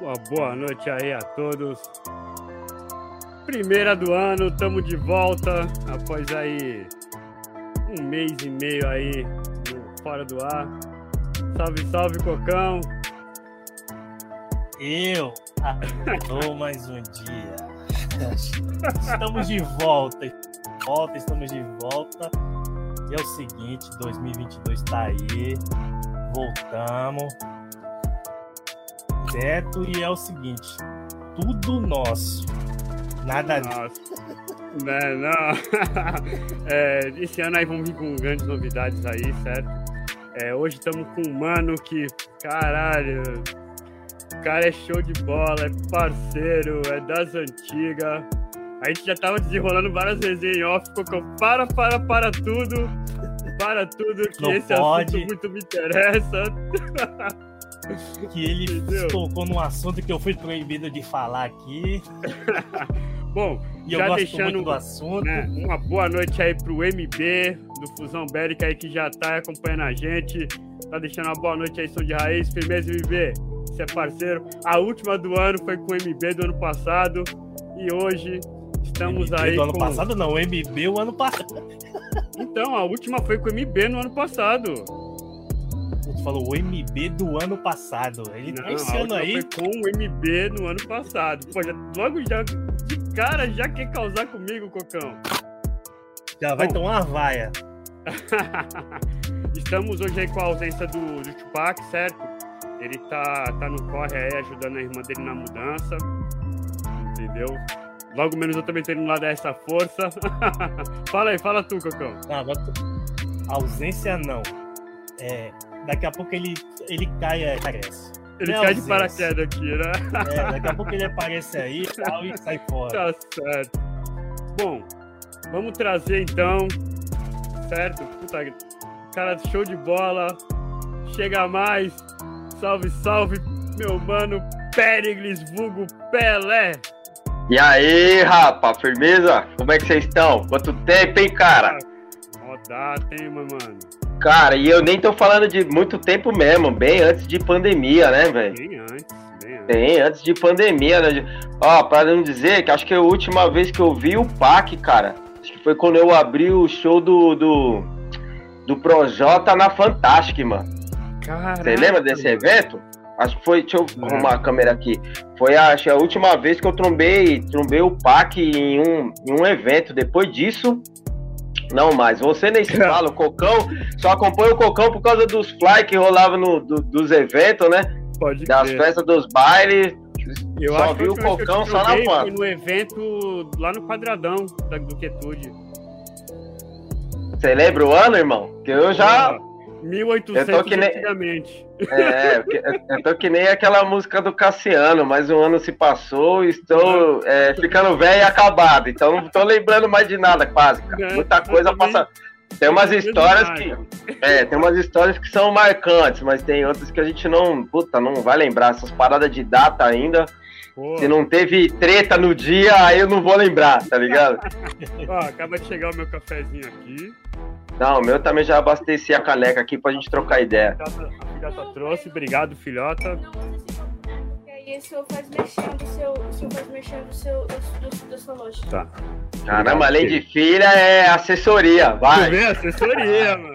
Uma boa noite aí a todos. Primeira do ano, estamos de volta após aí um mês e meio aí fora do ar. Salve, salve, Cocão. Eu acordou mais um dia. Estamos de volta. Volta, estamos de volta. E é o seguinte, 2022 está aí. Voltamos. Certo? E é o seguinte, tudo nosso. Nada Nossa. Não, não. É, esse ano aí vamos vir com grandes novidades aí, certo? É, hoje estamos com um mano que, caralho, o cara é show de bola, é parceiro, é das antigas. A gente já tava desenrolando várias resenhas em off, ficou para, para, para tudo. Para tudo, que Não esse pode. assunto muito me interessa. que ele Entendeu? tocou num assunto que eu fui proibido de falar aqui. Bom, E Já deixando, né, uma boa noite aí pro MB do Fusão Bélica aí que já tá acompanhando a gente. Tá deixando uma boa noite aí, som de raiz. Firmeza, MB. Você é parceiro. A última do ano foi com o MB do ano passado. E hoje estamos MB aí. do ano com... passado não, MB o ano passado. Então, a última foi com o MB no ano passado. Tu falou o MB do ano passado. Ele Não, tá esse a ano aí. foi com o MB no ano passado. Pô, já, logo já, de cara, já quer causar comigo, Cocão. Já vai Bom. tomar uma vaia. Estamos hoje aí com a ausência do, do Tupac, certo? Ele tá, tá no corre aí, ajudando a irmã dele na mudança. Entendeu? Logo menos eu também tô indo lá dar essa força. fala aí, fala tu, Cocão. Não, tu- Ausência não. É, daqui a pouco ele, ele cai e aparece. Ele Não, cai de paraquedas aqui, né? É, daqui a pouco ele aparece aí e tal e sai fora. Tá certo. Bom, vamos trazer então, certo? Puta, cara, show de bola. Chega mais. Salve, salve, meu mano Periglis, vulgo Pelé. E aí, rapa, firmeza? Como é que vocês estão? Quanto tempo, hein, cara? Ó, data, hein, meu mano? Cara, e eu nem tô falando de muito tempo mesmo, bem antes de pandemia, né, velho? Bem antes, bem antes. Bem antes de pandemia, né? Ó, pra não dizer que acho que a última vez que eu vi o PAC, cara, acho que foi quando eu abri o show do, do, do Projota na Fantastic, mano. Caraca, Você lembra desse evento? Acho que foi, deixa eu Lembro. arrumar a câmera aqui. Foi acho, que a última vez que eu trombei, trombei o PAC em um, em um evento. Depois disso, não mais. Você nem se fala, o Cocão, só acompanha o Cocão por causa dos fly que rolava no, do- dos eventos, né? Pode Das festas dos bailes. Eu só vi o Cocão só na. Foi no evento lá no Quadradão da, do Quietude. Você lembra o ano, irmão? Que eu já. 1800 Eu tô que nem- antigamente. É, eu- eu tô que nem aquela música do Cassiano, mas um ano se passou e estou é, ficando velho e acabado. Então não tô lembrando mais de nada, quase, cara. Muita coisa passa. Tem umas histórias que. É, tem umas histórias que são marcantes, mas tem outras que a gente não. Puta, não vai lembrar. Essas paradas de data ainda. Se não teve treta no dia, aí eu não vou lembrar, tá ligado? ó, acaba de chegar o meu cafezinho aqui. Não, o meu também já abasteci a caneca aqui pra gente trocar ideia. A filhota, a filhota trouxe, obrigado, filhota. E aí o senhor faz mexendo do seu. O senhor faz mexendo do seu da, da, da sua loja. Tá. Caramba, além de filha, é assessoria, Tu vai. vê? Assessoria, mano.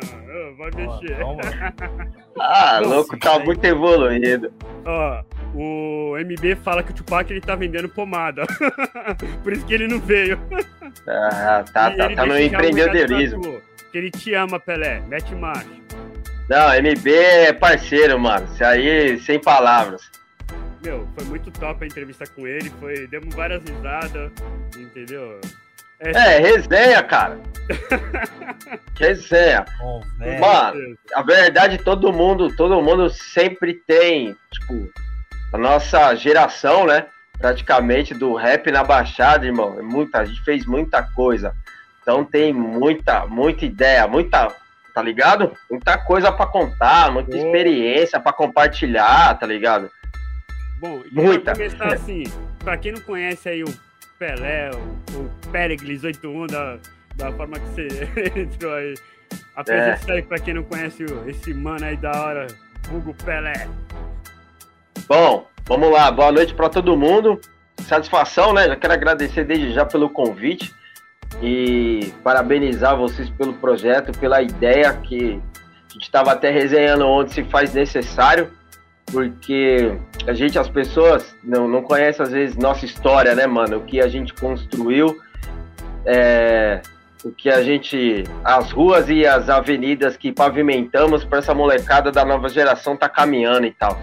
Vai mexer. Calma. Ah, Nossa, louco, tá muito evoluído. Ó, o MB fala que o Tupac ele tá vendendo pomada. Por isso que ele não veio. Ah, tá, E tá, ele tá no empreendedorismo. Que ele te ama, Pelé. Mete marcha. Não, MB é parceiro, mano. Isso aí, sem palavras. Meu, foi muito top a entrevista com ele. Foi, demos várias risadas, entendeu? É, resenha, cara. Resenha. É. velho. Mano, a verdade, todo mundo, todo mundo sempre tem, tipo, a nossa geração, né? Praticamente do rap na Baixada, irmão. É muita, a gente fez muita coisa. Então tem muita, muita ideia, muita, tá ligado? Muita coisa pra contar, muita Boa. experiência pra compartilhar, tá ligado? Bom, e Muita. começar assim, pra quem não conhece aí o Pelé, o, o Pericles 81, da, da forma que você entrou aí, apresenta isso aí pra quem não conhece esse mano aí da hora, Hugo Pelé. Bom, Vamos lá, boa noite para todo mundo. Satisfação, né? Já quero agradecer desde já pelo convite e parabenizar vocês pelo projeto, pela ideia que a gente estava até resenhando onde se faz necessário, porque a gente, as pessoas, não, não conhecem às vezes nossa história, né, mano? O que a gente construiu, é, o que a gente. as ruas e as avenidas que pavimentamos para essa molecada da nova geração tá caminhando e tal.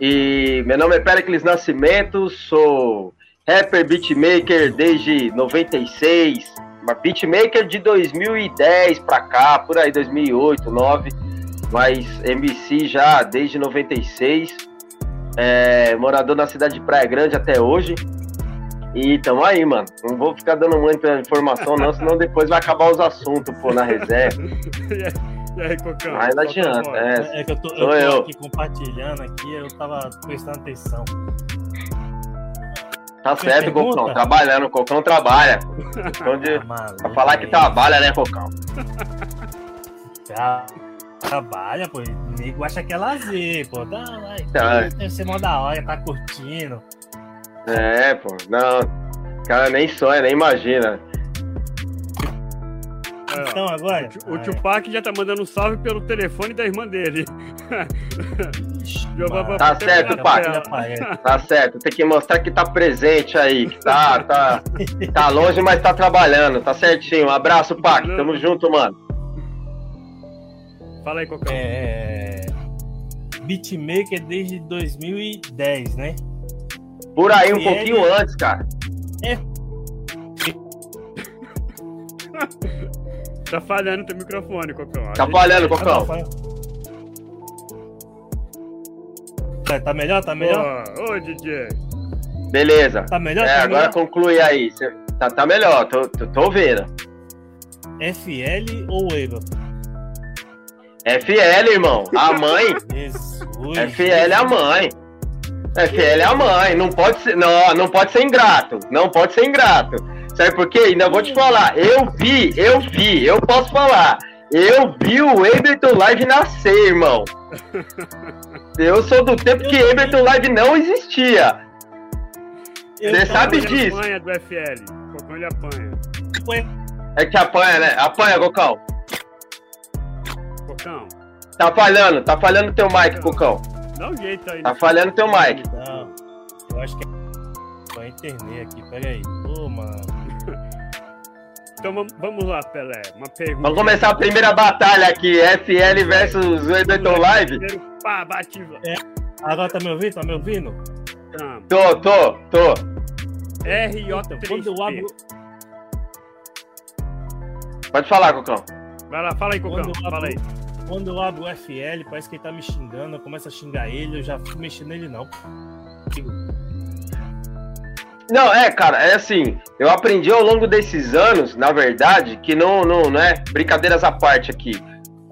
E meu nome é Pericles Nascimento, sou rapper beatmaker desde 96, uma beatmaker de 2010 pra cá, por aí 2008, 2009, mas MC já desde 96, é, morador na cidade de Praia Grande até hoje. E tamo aí, mano. Não vou ficar dando muita informação, não, senão depois vai acabar os assuntos, pô, na reserva. E aí, Cocão? Mas não adianta, é. É que eu tô, eu tô eu. aqui compartilhando aqui, eu tava prestando atenção. Tá Tem certo, pergunta? Cocão. Trabalhando, o Cocão trabalha. Cocão de... Ah, Pra falar que aí. trabalha, né, Cocão? Tra- Trabalha, pô. O nego acha que é lazer, pô. Dá, vai. Tá. Deve ser mó da hora, tá curtindo. É, pô. Não. O cara nem sonha, nem imagina. É, Então agora. O Tupac já tá mandando um salve pelo telefone da irmã dele. Tá certo, ele aparece. Tá certo. Tem que mostrar que tá presente aí. Que tá, tá, tá longe, mas tá trabalhando. Tá certinho. Um abraço, Pac. Tamo junto, mano. Fala aí, Cocão. É. Beatmaker desde 2010, né? Por aí, um E pouquinho ele- antes, cara. Tá falhando teu microfone, Cocão. Tá falhando, Ah, tá, Cocão. foi. Tá- Tá melhor? Tá melhor? Ô, ô, DJ. Beleza. Tá melhor? É, tá agora melhor? conclui aí. Tá, tá melhor, tô, tô, tô ouvindo. FL ou Abel? FL, irmão. A mãe. Jesus. FL é a mãe. FL é a mãe. Não pode ser. Não, não pode ser ingrato. Não pode ser ingrato. Sabe por quê? Ainda vou te falar. Eu vi, eu vi, eu posso falar. Eu vi o Ableton Live nascer, irmão. Eu sou do tempo que Ableton Live não existia. Eu Cê tô- sabe Ele disso. apanha do FL. Cocão ele apanha. Foi- É que apanha, né? Apanha, Cocão. Cocão, Tá falhando, tá falhando teu mic, Cocão. dá um jeito aí. Tá falhando teu mic. Não, eu acho que é pra internet aqui, peraí. Ô, mano. Então vamos- lá, Pelé. Uma pergunta. Vamos começar a primeira batalha aqui. FL versus o Ableton Live. Primeiro, pá, bate. Agora tá me ouvindo? Tá me ouvindo? Tá. Tô, tô, tô. Então, quando eu abro, RJ3P. Pode falar, Cocão. Vai lá, fala aí, Cocão. Eu Fala aí. Quando eu abro o FL, parece que ele tá me xingando, eu começo a xingar ele, eu já fico mexendo nele não. Não, é, cara, é assim, eu aprendi ao longo desses anos, na verdade, que não, não, não é brincadeiras à parte aqui,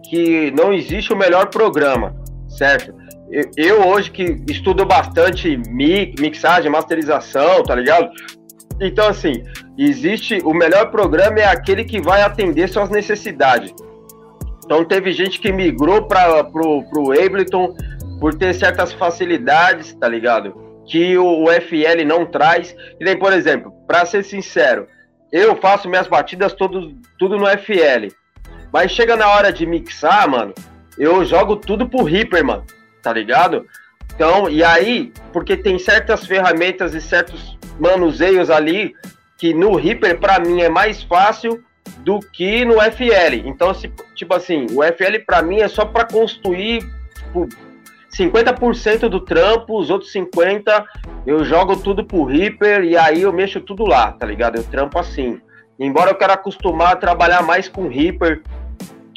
que não existe o melhor programa, certo? Eu, eu hoje que estudo bastante mi- mixagem, masterização, tá ligado? Então, assim, existe o melhor programa é aquele que vai atender suas necessidades. Então, teve gente que migrou para pro, pro Ableton por ter certas facilidades, tá ligado? que o, o FL não traz. E nem, por exemplo, para ser sincero, eu faço minhas batidas todo, tudo no FL. Mas chega na hora de mixar, mano, eu jogo tudo pro Reaper, mano. Tá ligado? Então, e aí, porque tem certas ferramentas e certos manuseios ali que no Reaper, para mim, é mais fácil do que no FL. Então, tipo assim, o FL para mim é só para construir tipo, 50% do trampo, os outros 50% eu jogo tudo pro Reaper e aí eu mexo tudo lá, tá ligado? Eu trampo assim. Embora eu quero acostumar a trabalhar mais com Reaper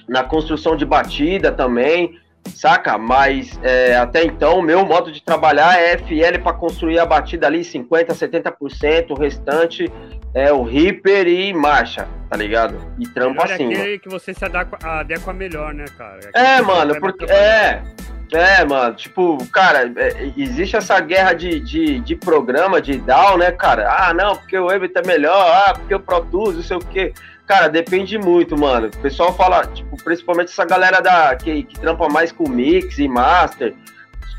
na construção de batida também, saca? Mas é, até então o meu modo de trabalhar é FL para construir a batida ali 50%, 70%, o restante é o Reaper e marcha, tá ligado? E Melhor é assim, mano. aquele que você se adequa, adequa melhor, né, cara? Aquele É, você mano, porque. É. É, mano, tipo, cara, é, existe essa guerra de, de, de programa, de DAW, né, cara? Ah, não, porque o Ableton é melhor, ah, porque eu produzo, não sei o quê. Cara, depende muito, mano. O pessoal fala, tipo, principalmente essa galera da, que, que trampa mais com mix e master.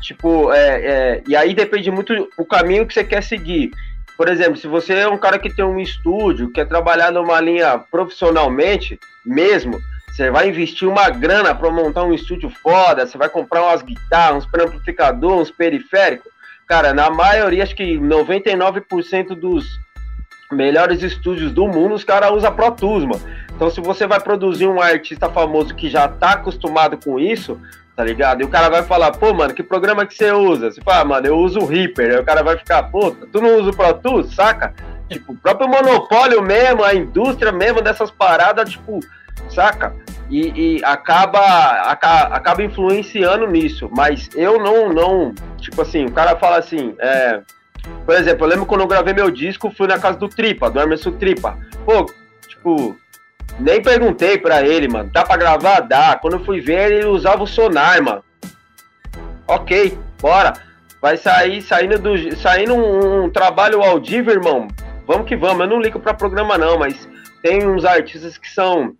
Tipo, é, é, e aí depende muito o caminho que você quer seguir. Por exemplo, se você é um cara que tem um estúdio, quer trabalhar numa linha profissionalmente mesmo, você vai investir uma grana para montar um estúdio foda, você vai comprar umas guitarras, uns amplificadores, uns periféricos. Cara, na maioria, acho que 99% dos melhores estúdios do mundo, os caras usam Pro Tools, mano. Então, se você vai produzir um artista famoso que já tá acostumado com isso, tá ligado? E o cara vai falar, pô, mano, que programa que você usa? Você fala, ah, mano, eu uso o Reaper. Aí o cara vai ficar, puta, tu não usa o Pro Tools, saca? Tipo, o próprio monopólio mesmo, a indústria mesmo dessas paradas, tipo, saca? E, e acaba, acaba, acaba influenciando nisso. Mas eu não, não, tipo assim, o cara fala assim, é, por exemplo, eu lembro quando eu gravei meu disco, fui na casa do Tripa, do Emerson Tripa. Pô, tipo, nem perguntei pra ele, mano. Dá pra gravar? Dá. Quando eu fui ver, ele usava o sonar, mano. Ok, bora. Vai sair, saindo, do, saindo um, um trabalho audível, irmão. Vamos que vamos. Eu não ligo pra programa, não, mas tem uns artistas que são um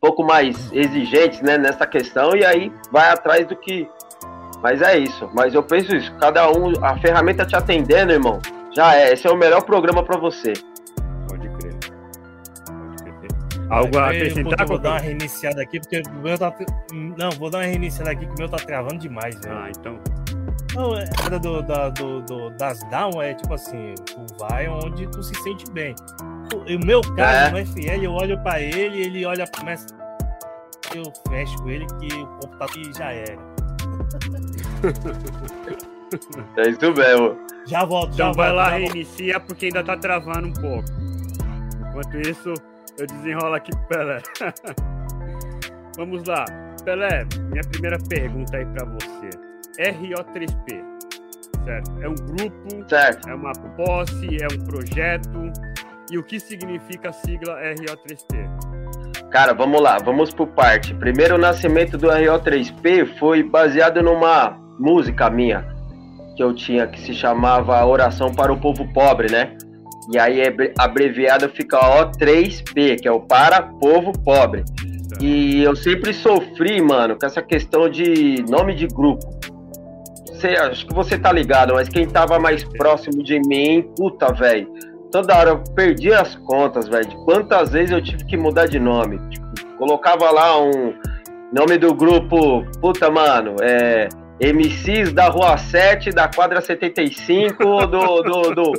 pouco mais exigentes, né, nessa questão, e aí vai atrás do que. Mas é isso. Mas eu penso isso. Cada um, a ferramenta te atendendo, irmão. Já é. Esse é o melhor programa para você. Algo a acrescentar? Eu vou dar uma reiniciada aqui, porque o meu tá. Não, vou dar uma reiniciada aqui, que o meu tá travando demais, velho. Ah, então. Não, é, era do, da, do, do, das down é tipo assim, tu vai onde tu se sente bem. O meu caso, é. no FL, eu olho pra ele, ele olha, começa. Eu fecho com ele que o computador já era. É isso mesmo. Já volto, então já vai volto, lá, já reinicia, porque ainda tá travando um pouco. Enquanto isso, eu desenrolo aqui pro Pelé. Vamos lá. Pelé, minha primeira pergunta aí para você. RO3P, certo? É um grupo, certo. é uma posse, é um projeto. E o que significa a sigla RO3P? Cara, vamos lá, vamos por parte. Primeiro, o nascimento do RO3P foi baseado numa música minha que eu tinha que se chamava Oração para o Povo Pobre, né? E aí abreviado fica O3P, que é o para povo pobre. E eu sempre sofri, mano, com essa questão de nome de grupo. Você, acho que você tá ligado, mas quem tava mais próximo de mim, puta, velho. Toda hora eu perdi as contas, velho, de quantas vezes eu tive que mudar de nome. Tipo, colocava lá um nome do grupo, puta, mano, é. MCs da Rua 7, da quadra 75, do, do, do,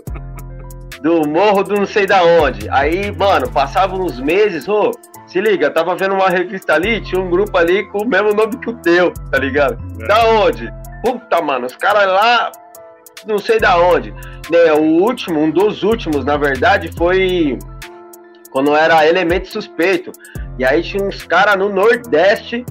do morro do não sei da onde. Aí, mano, passava uns meses, ô, se liga, tava vendo uma revista ali, tinha um grupo ali com o mesmo nome que o teu, tá ligado? É. Da onde? Puta, mano, os caras lá, não sei da onde. Né, o último, um dos últimos, na verdade, foi quando era Elemento Suspeito. E aí tinha uns caras no Nordeste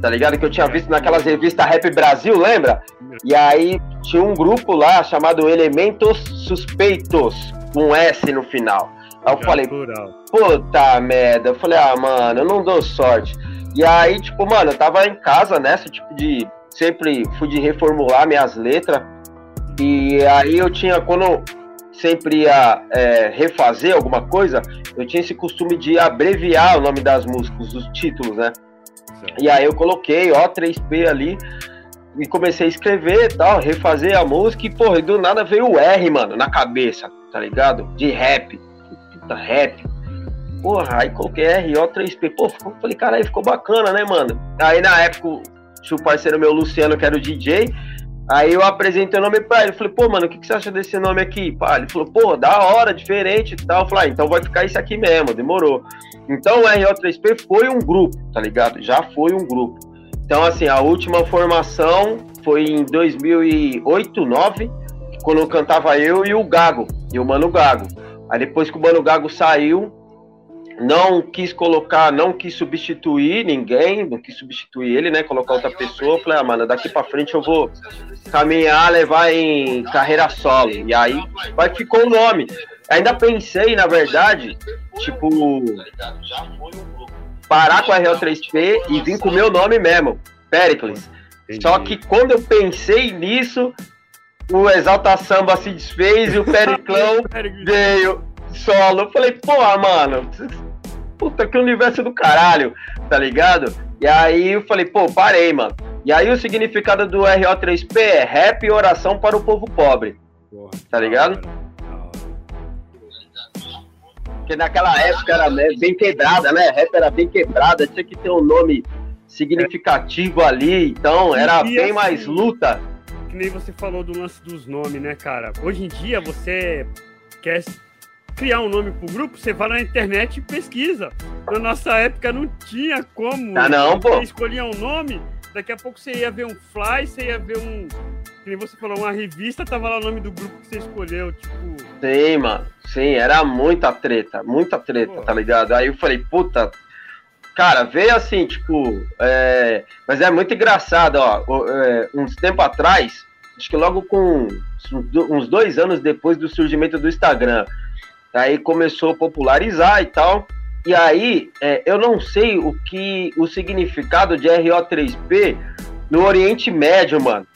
tá ligado? Que eu tinha visto naquelas revistas Rap Brasil, lembra? E aí tinha um grupo lá chamado Elementos Suspeitos, com S no final. Aí eu Já falei, plural. puta merda. Eu falei, ah, mano, eu não dou sorte. E aí, tipo, mano, eu tava em casa nessa, tipo, de. Sempre fui de reformular minhas letras. E aí eu tinha, quando sempre ia é, refazer alguma coisa, eu tinha esse costume de abreviar o nome das músicas, os títulos, né? E aí eu coloquei, ó, 3P ali e comecei a escrever tal, refazer a música e, porra, do nada veio o R, mano, na cabeça, tá ligado? De rap. Puta, rap. Porra, aí coloquei R, ó, 3P. Pô, ficou, falei, caralho, ficou bacana, né, mano? Aí na época, tinha o parceiro meu, Luciano, que era o DJ, Aí eu apresentei o nome pra ele, falei, pô, mano, o que, que você acha desse nome aqui? Pá, ele falou, pô, da hora, diferente e tal. Eu falei, ah, então vai ficar isso aqui mesmo, demorou. Então o RO3P foi um grupo, tá ligado? Já foi um grupo. Então, assim, a última formação foi em 2008, 2009, quando cantava eu e o Gago, e o Mano Gago. Aí depois que o Mano Gago saiu, não quis colocar, não quis substituir ninguém, não quis substituir ele, né? Colocar outra pessoa. Falei, ah, mano, daqui pra frente eu vou caminhar, levar em carreira solo. E aí vai, ficou o nome. Ainda pensei, na verdade, tipo, parar com a RL3P e vir com o meu nome mesmo, Pericles. Entendi. Só que quando eu pensei nisso, o Exalta Samba se desfez e o Periclão veio solo. Eu falei, pô, mano, puta que universo do caralho, tá ligado? E aí eu falei, pô, parei, mano. E aí o significado do RO3P é rap e oração para o povo pobre. Porra, Tá ligado? Porque naquela época era né, bem quebrada, né? Rap era bem quebrada, tinha que ter um nome significativo ali, então era bem assim, mais luta. Que nem você falou do lance dos nomes, né, cara? Hoje em dia você quer criar um nome pro grupo, você vai na internet e pesquisa. Na nossa época não tinha como. Ah, não, pô. Você escolhia um nome, daqui a pouco você ia ver um fly, você ia ver um. Que nem você falou, uma revista, tava lá o nome do grupo que você escolheu, tipo. Sim, mano. Sim, era muita treta, muita treta, Pô. tá ligado? Aí eu falei, puta. Cara, veio assim, tipo. é, Mas é muito engraçado, ó. é, Uns tempo atrás, acho que logo com uns dois anos depois do surgimento do Instagram, aí começou a popularizar e tal. E aí, é, eu não sei o que o significado de RO3P no Oriente Médio, mano.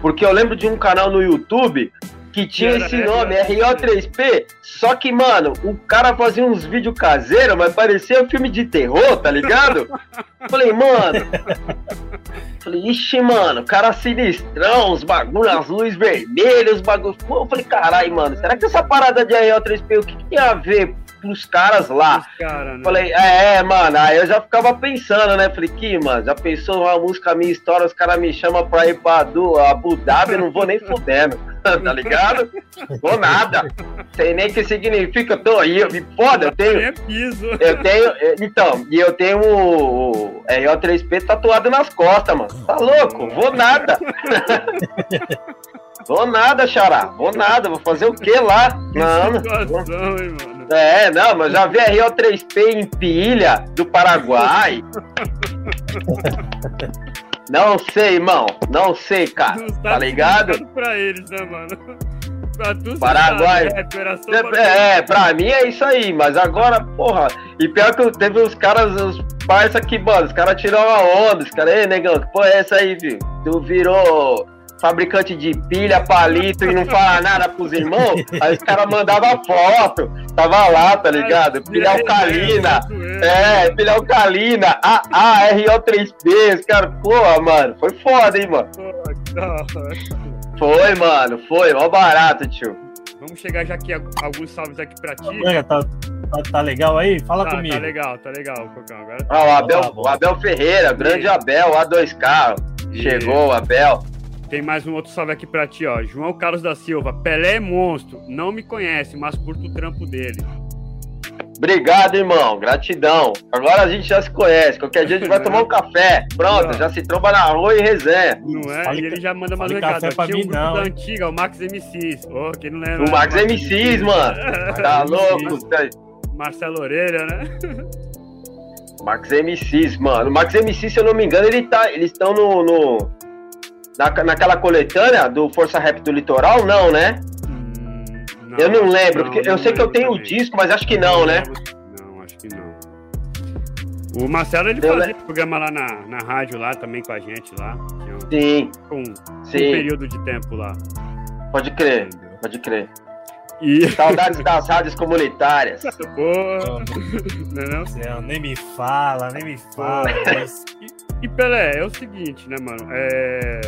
Porque eu lembro de um canal no YouTube que tinha esse nome, é RO3P. RO3P, só que, mano, o cara fazia uns vídeos caseiros, mas parecia um filme de terror, tá ligado? Falei, mano. Falei, ixi, mano, cara sinistrão, os bagulhos, luzes vermelhas, os bagulhos. Pô, eu falei, caralho, mano, será que essa parada de RO3P, o que, que tem a ver pros caras lá? Cara, né? Falei, é, é, mano, aí eu já ficava pensando, né? Falei, que, mano, já pensou uma música minha história, os caras me chamam pra ir pra do, Abu Dhabi, eu não vou nem fudendo, tá ligado? Vou nada. Sei nem o que significa, eu tô aí, eu me foda, eu tenho. É piso. Eu tenho. eu- Então, e eu tenho o, o RO3P tatuado nas costas, mano. Tá louco? Vou nada. vou nada, xará. Vou nada. Vou fazer o que lá? Não, não. situação, hein, mano? É, não, mas já vi RO3P em pilha do Paraguai. Não sei, irmão. Não sei, cara. Não Tá ligado? significado Pra eles, né, mano? Pra tu Paraguai. sabe, é, operação É, é, pra mim é isso aí, mas agora, porra, e pior que teve os caras, os parça que, mano, os caras tiram a onda, os caras, ei, negão, que porra é essa aí, filho? Tu virou fabricante de pilha, palito e não fala nada pros irmãos? Aí os caras mandavam foto, tava lá, tá ligado? Pilha alcalina, é, pilha alcalina, A, A, RO3P, os caras, porra, mano, foi foda, hein, mano? Foi, mano, foi, mó barato, tio. Vamos chegar já aqui a- alguns salves aqui pra ti. Manga, tá, tá, tá legal aí? Fala Tá, comigo. tá legal, tá legal, Cocão. Agora Ah, o Abel, Tá bom. o Abel Ferreira, grande Abel, A2K. E- Chegou o Abel. Tem mais um outro salve aqui pra ti, ó. João Carlos da Silva. Pelé é monstro. Não me conhece, mas curto o trampo dele. Obrigado, irmão. Gratidão. Agora a gente já se conhece. Qualquer dia a gente vai tomar um café. Pronto, Não. já se tromba na rua e resenha. Não é? Fale e ele ca- já manda mais um recado. café ó. pra Tinha mim, um grupo não, da antiga, o Max MCs. Ô, quem não lembra? O Max MCs, mano. Tá Max louco? Marcelo Orelha, né? Max MCs, mano. O Max MCs, se eu não me engano, ele tá, eles estão no. no na, naquela coletânea do Força Rap do Litoral, não, né? Hum, Eu não lembro, porque eu sei que eu tenho o disco, mas acho que não, né? Não, acho que não. O Marcelo, ele Eu fazia le- programa lá na, na rádio, lá também com a gente, lá. Tinha um, Sim, um, um sim. período de tempo lá. Pode crer, pode crer. E, Saudades das rádios comunitárias. pô, não é não? Céu, nem me fala, nem me fala. mas- E Pelé, é o seguinte, né, mano? É...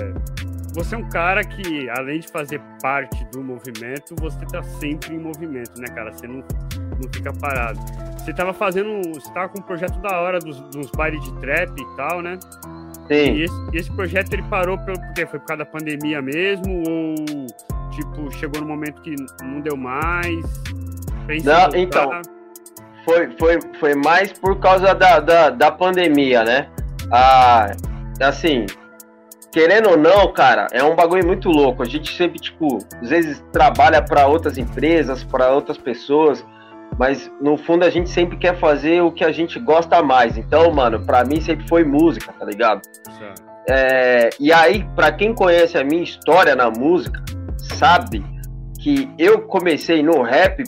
Você é um cara que, além de fazer parte do movimento, você tá sempre em movimento, né, cara? Você não, não fica parado. Você tava fazendo. Você tava com um projeto da hora dos, dos bailes de trap e tal, né? Sim. esse, e esse projeto ele parou pelo, por quê? Foi por causa da pandemia mesmo? Ou, tipo, chegou no momento que não deu mais? Não, então, Foi, foi, foi mais por causa da, da, da pandemia, né? Ah, assim, querendo ou não, cara, é um bagulho muito louco. A gente sempre, tipo, às vezes trabalha para outras empresas, para outras pessoas, mas no fundo a gente sempre quer fazer o que a gente gosta mais. Então, mano, pra mim sempre foi música, tá ligado? É, e aí, pra quem conhece a minha história na música, sabe que eu comecei no rap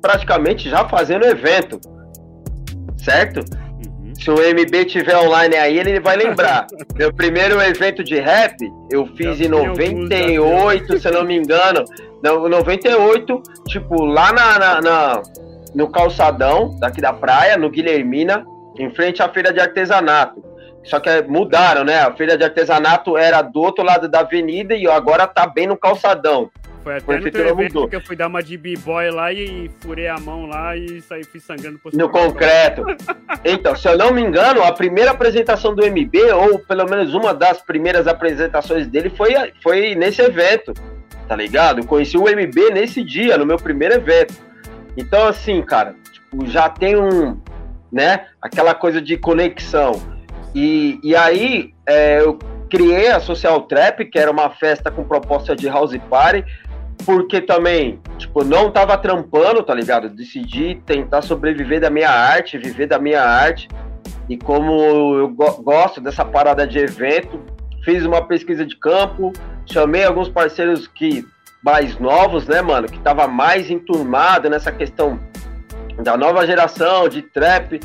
praticamente já fazendo evento, certo? Se o MB tiver online aí, ele vai lembrar. Meu primeiro evento de rap, eu fiz Já em tem alguns 98, se eu não me engano. Não, 98, tipo, lá na, na- na- no calçadão daqui da praia, no Guilhermina, em frente à feira de artesanato. Só que mudaram, né? A feira de artesanato era do outro lado da avenida e agora tá bem no calçadão. Foi até no teu evento mudou. que eu fui dar uma de b-boy lá e furei a mão lá e saí fui sangrando por No concreto. então, se eu não me engano, a primeira apresentação do MB, ou pelo menos uma das primeiras apresentações dele, foi, foi nesse evento. Tá ligado? Eu conheci o MB nesse dia, no meu primeiro evento. Então, assim, cara, tipo, já tem um, né, aquela coisa de conexão. E, e aí, é, eu criei a Social Trap, que era uma festa com proposta de house party, porque também, tipo, não tava trampando, tá ligado? Decidi tentar sobreviver da minha arte, viver da minha arte. E como eu go gosto dessa parada de evento, fiz uma pesquisa de campo, chamei alguns parceiros que mais novos, né, mano, que tava mais enturmado nessa questão da nova geração de trap.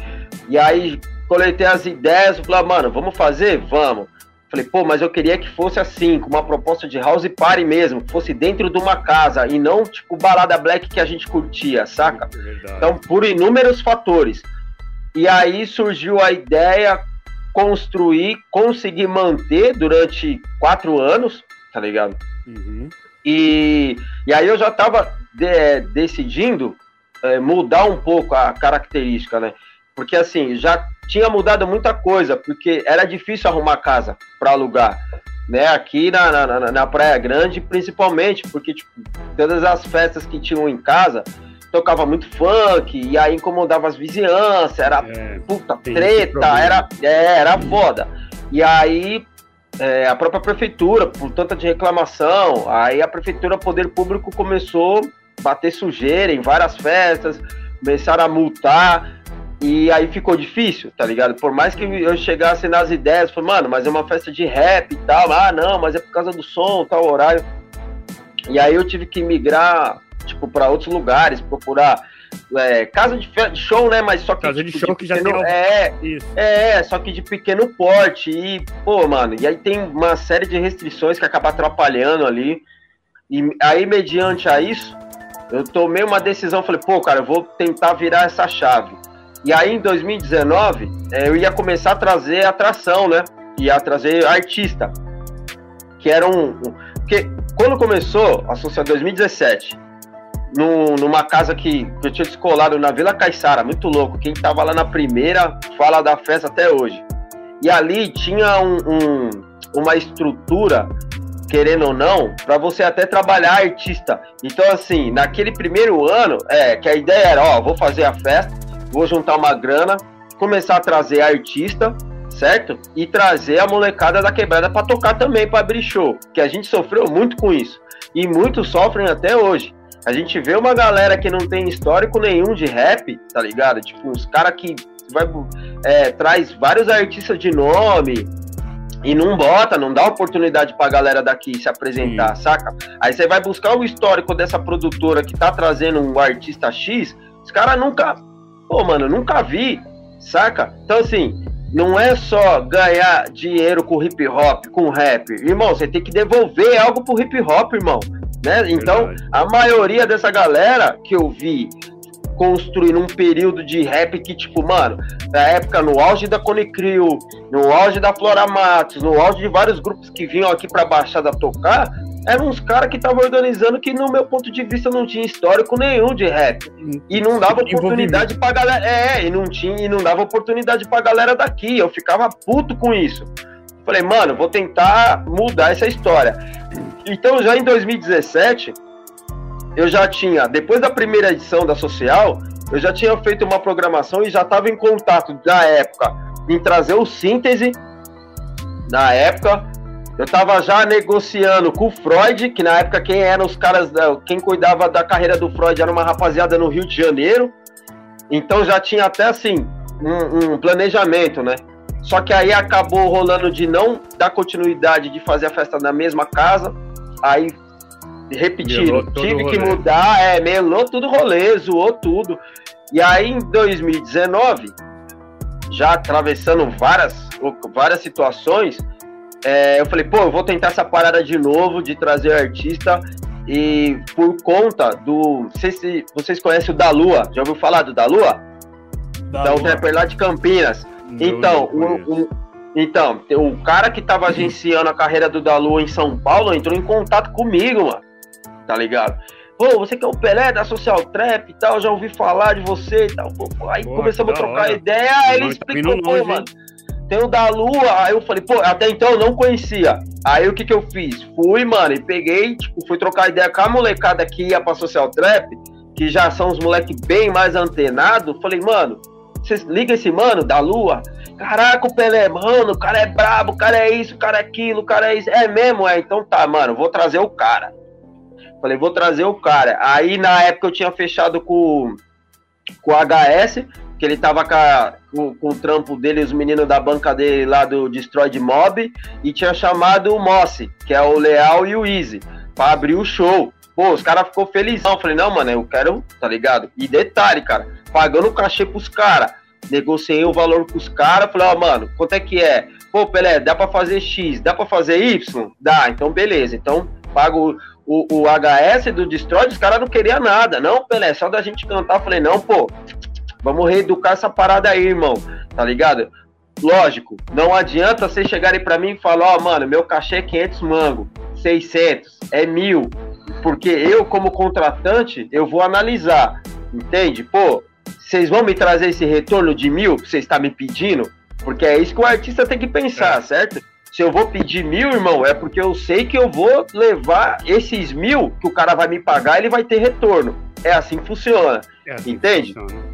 E aí coletei as ideias, falei, mano, vamos fazer? Vamos. Falei, pô, mas eu queria que fosse assim, com uma proposta de house party mesmo, que fosse dentro de uma casa e não tipo balada black que a gente curtia, saca? É então, por inúmeros fatores. E aí surgiu a ideia construir, conseguir manter durante quatro anos, tá ligado? Uhum. E, e aí eu já tava de, decidindo é, mudar um pouco a característica, né? Porque assim, já tinha mudado muita coisa, porque era difícil arrumar casa para alugar, né? Aqui na, na, na, Praia Grande, principalmente, porque tipo, todas as festas que tinham em casa tocava muito funk, e aí incomodava as vizinhanças, era é, puta treta, era, é, era foda. E aí é, a própria prefeitura, por tanta de reclamação, aí a prefeitura, poder público começou a bater sujeira em várias festas, começaram a multar. E aí ficou difícil, tá ligado? Por mais que eu chegasse nas ideias, falei, mano, mas é uma festa de rap e tal. Ah, não, mas é por causa do som, tal horário. E aí eu tive que migrar, tipo, para outros lugares, procurar é, casa de, show, né? Mas só que. Casa tipo, de show de que pequeno, já tem. É, Isso. é, só que de pequeno porte. E, pô, mano, e aí tem uma série de restrições que acaba atrapalhando ali. E aí, mediante a isso, eu tomei uma decisão, falei, pô, cara, eu vou tentar virar essa chave. E aí em 2019 é, eu ia começar a trazer atração, né? Ia trazer artista. Que era um. Porque quando começou a Social 2017, num, numa casa que, que eu tinha descolado na Vila Caiçara, muito louco. Quem tava lá na primeira fala da festa até hoje. E ali tinha um, um, uma estrutura, querendo ou não, para você até trabalhar artista. Então, assim, naquele primeiro ano, é que a ideia era: ó, vou fazer a festa vou juntar uma grana, começar a trazer artista, certo? E trazer a molecada da quebrada para tocar também, para abrir show, que a gente sofreu muito com isso. E muitos sofrem até hoje. A gente vê uma galera que não tem histórico nenhum de rap, tá ligado? Tipo, uns caras que vai, é, traz vários artistas de nome, e não bota, não dá oportunidade pra galera daqui se apresentar, Sim. saca? Aí você vai buscar o histórico dessa produtora que tá trazendo um artista X, os caras nunca Pô, mano, nunca vi, saca? Então, assim, não é só ganhar dinheiro com hip hop, com rap. Irmão, você tem que devolver algo pro hip hop, irmão. Né? Então, a maioria dessa galera que eu vi construindo um período de rap que, tipo, mano, na época, no auge da Conicrio, no auge da Flora Matos, no auge de vários grupos que vinham aqui pra Baixada tocar, eram uns caras que estavam organizando que, no meu ponto de vista, não tinha histórico nenhum de rap. E não dava oportunidade pra galera. É, e não tinha, e não dava oportunidade pra galera daqui. Eu ficava puto com isso. Falei, mano, vou tentar mudar essa história. Então, já em 2017, eu já tinha, depois da primeira edição da Social, eu já tinha feito uma programação e já estava em contato na época em trazer o síntese. Na época, eu estava já negociando com o Freud, que na época quem eram os caras, quem cuidava da carreira do Freud era uma rapaziada no Rio de Janeiro. Então já tinha até assim um, um planejamento, né? Só que aí acabou rolando de não dar continuidade de fazer a festa na mesma casa. Aí repetiram, tive que mudar, é, melou tudo rolê, zoou tudo. E aí em 2019, já atravessando várias, várias situações, é, eu falei, pô, eu vou tentar essa parada de novo, de trazer artista. E por conta do. Não sei se vocês conhecem o Da Lua. Já ouviu falar do Da Lua? Da, da um rapper lá de Campinas. Não, então, um, Então, o cara que tava agenciando a carreira do Dalu em São Paulo entrou em contato comigo, mano. Tá ligado? Pô, você que é o Pelé da Social Trap e tal, já ouvi falar de você e tal. Pô, aí Pô, começamos a trocar hora. ideia, aí ele tá explicou, pô, mano. Tem o da Lua, aí eu falei, pô, até então eu não conhecia. Aí o que que eu fiz? Fui, mano, e peguei, tipo, fui trocar ideia com a molecada que ia pra Social Trap, que já são os moleques bem mais antenados. Falei, mano, vocês ligam esse mano da Lua? Caraca, o Pelé, mano, o cara é brabo, o cara é isso, o cara é aquilo, o cara é isso. É mesmo, é? Então tá, mano, vou trazer o cara. Falei, vou trazer o cara. Aí na época eu tinha fechado com, com o HS, que ele tava com, com, o trampo dele, os meninos da banca dele lá do Destroy Mob, e tinha chamado o Mossi, que é o Leal e o Easy, pra abrir o show. Pô, os caras ficou felizão. Falei, não, mano, eu quero, tá ligado? E detalhe, cara, pagando o cachê pros caras negociei o valor com os caras, falei, ó, oh, mano, quanto é que é? Pô, Pelé, dá pra fazer X, dá pra fazer Y? Dá, então beleza. Então, pago o, o HS do Destroy, os caras não queriam nada. Não, Pelé, só da gente cantar. falei, não, pô, vamos reeducar essa parada aí, irmão, tá ligado? Lógico, não adianta vocês chegarem para mim e falar, ó, oh, mano, meu cachê é 500 mango, 600, é mil, porque eu, como contratante, eu vou analisar, entende? Pô, vocês vão me trazer esse retorno de mil que você está me pedindo? Porque é isso que o artista tem que pensar, é. certo? Se eu vou pedir mil, irmão, é porque eu sei que eu vou levar esses mil que o cara vai me pagar, ele vai ter retorno. É assim que funciona. É assim entende? Que funciona.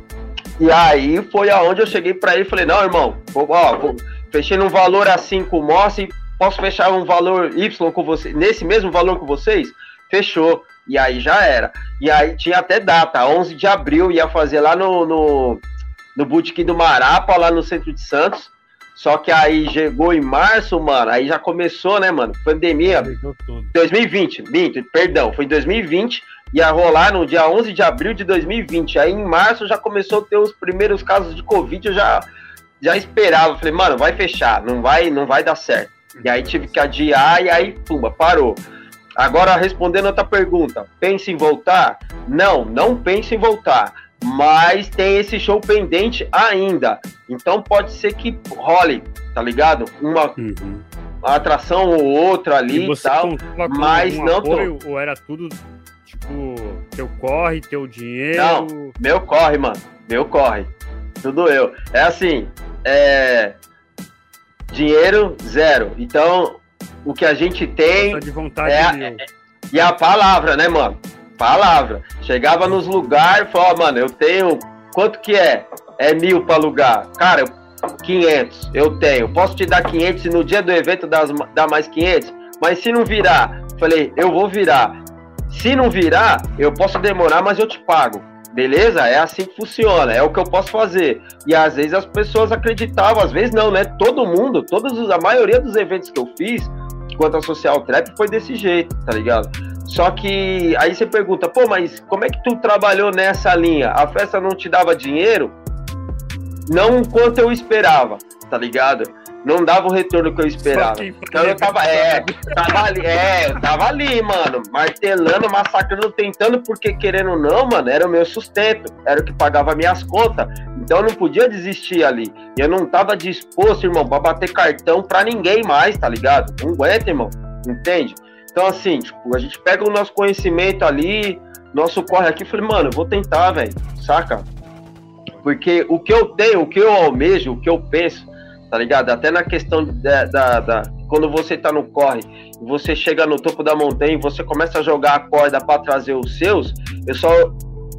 E aí foi aonde eu cheguei para ele e falei: não, irmão, ó, fechei num valor assim com o Moss e posso fechar um valor Y com você, nesse mesmo valor com vocês? Fechou. E aí já era. E aí tinha até data, 11 de abril, ia fazer lá no, no, no Boutique do Marapa, lá no centro de Santos. Só que aí chegou em março, mano, aí já começou, né, mano? Pandemia. 2020, minto, perdão, foi em 2020, ia rolar no dia 11 de abril de 2020. Aí em março já começou a ter os primeiros casos de Covid, eu já, já esperava. Falei, mano, vai fechar, não vai, não vai dar certo. E aí tive que adiar e aí, pumba, parou. Agora, respondendo outra pergunta, pense em voltar? Não, não pense em voltar. Mas tem esse show pendente ainda. Então pode ser que role, tá ligado? Uma, uhum. atração ou outra ali e tal. Mas não tô... Ou era tudo, tipo, teu corre, teu dinheiro? Não, meu corre, mano. Meu corre. Tudo eu. É assim, é. Dinheiro, zero. Então, o que a gente tem de vontade é, é, e a palavra, né, mano? Palavra. Chegava nos lugares e falava, mano, eu tenho. Quanto que é? É mil para alugar. Cara, 500 eu tenho. Posso te dar 500 e no dia do evento dar, dar mais 500? Mas se não virar, falei, eu vou virar. Se não virar, eu posso demorar, mas eu te pago. Beleza? É assim que funciona, é o que eu posso fazer. E às vezes as pessoas acreditavam, às vezes não, né? Todo mundo, todos, a maioria dos eventos que eu fiz, quanto a social trap foi desse jeito, tá ligado? Só que aí você pergunta, pô, mas como é que tu trabalhou nessa linha? A festa não te dava dinheiro? Não quanto eu esperava, tá ligado? Não dava o retorno que eu esperava. Então eu tava, é, tava ali, é, eu tava ali, mano, martelando, massacrando, tentando, porque querendo ou não, mano, era o meu sustento, era o que pagava minhas contas. Então eu não podia desistir ali. E eu não tava disposto, irmão, pra bater cartão pra ninguém mais, tá ligado? Não aguenta, irmão, entende? Então, assim, tipo, a gente pega o nosso conhecimento ali, nosso corre aqui, falei, mano, eu vou tentar, velho, saca? Porque o que eu tenho, o que eu almejo, o que eu penso, tá ligado? Até na questão da, da, da quando você tá no corre, você chega no topo da montanha e você começa a jogar a corda para trazer os seus, eu só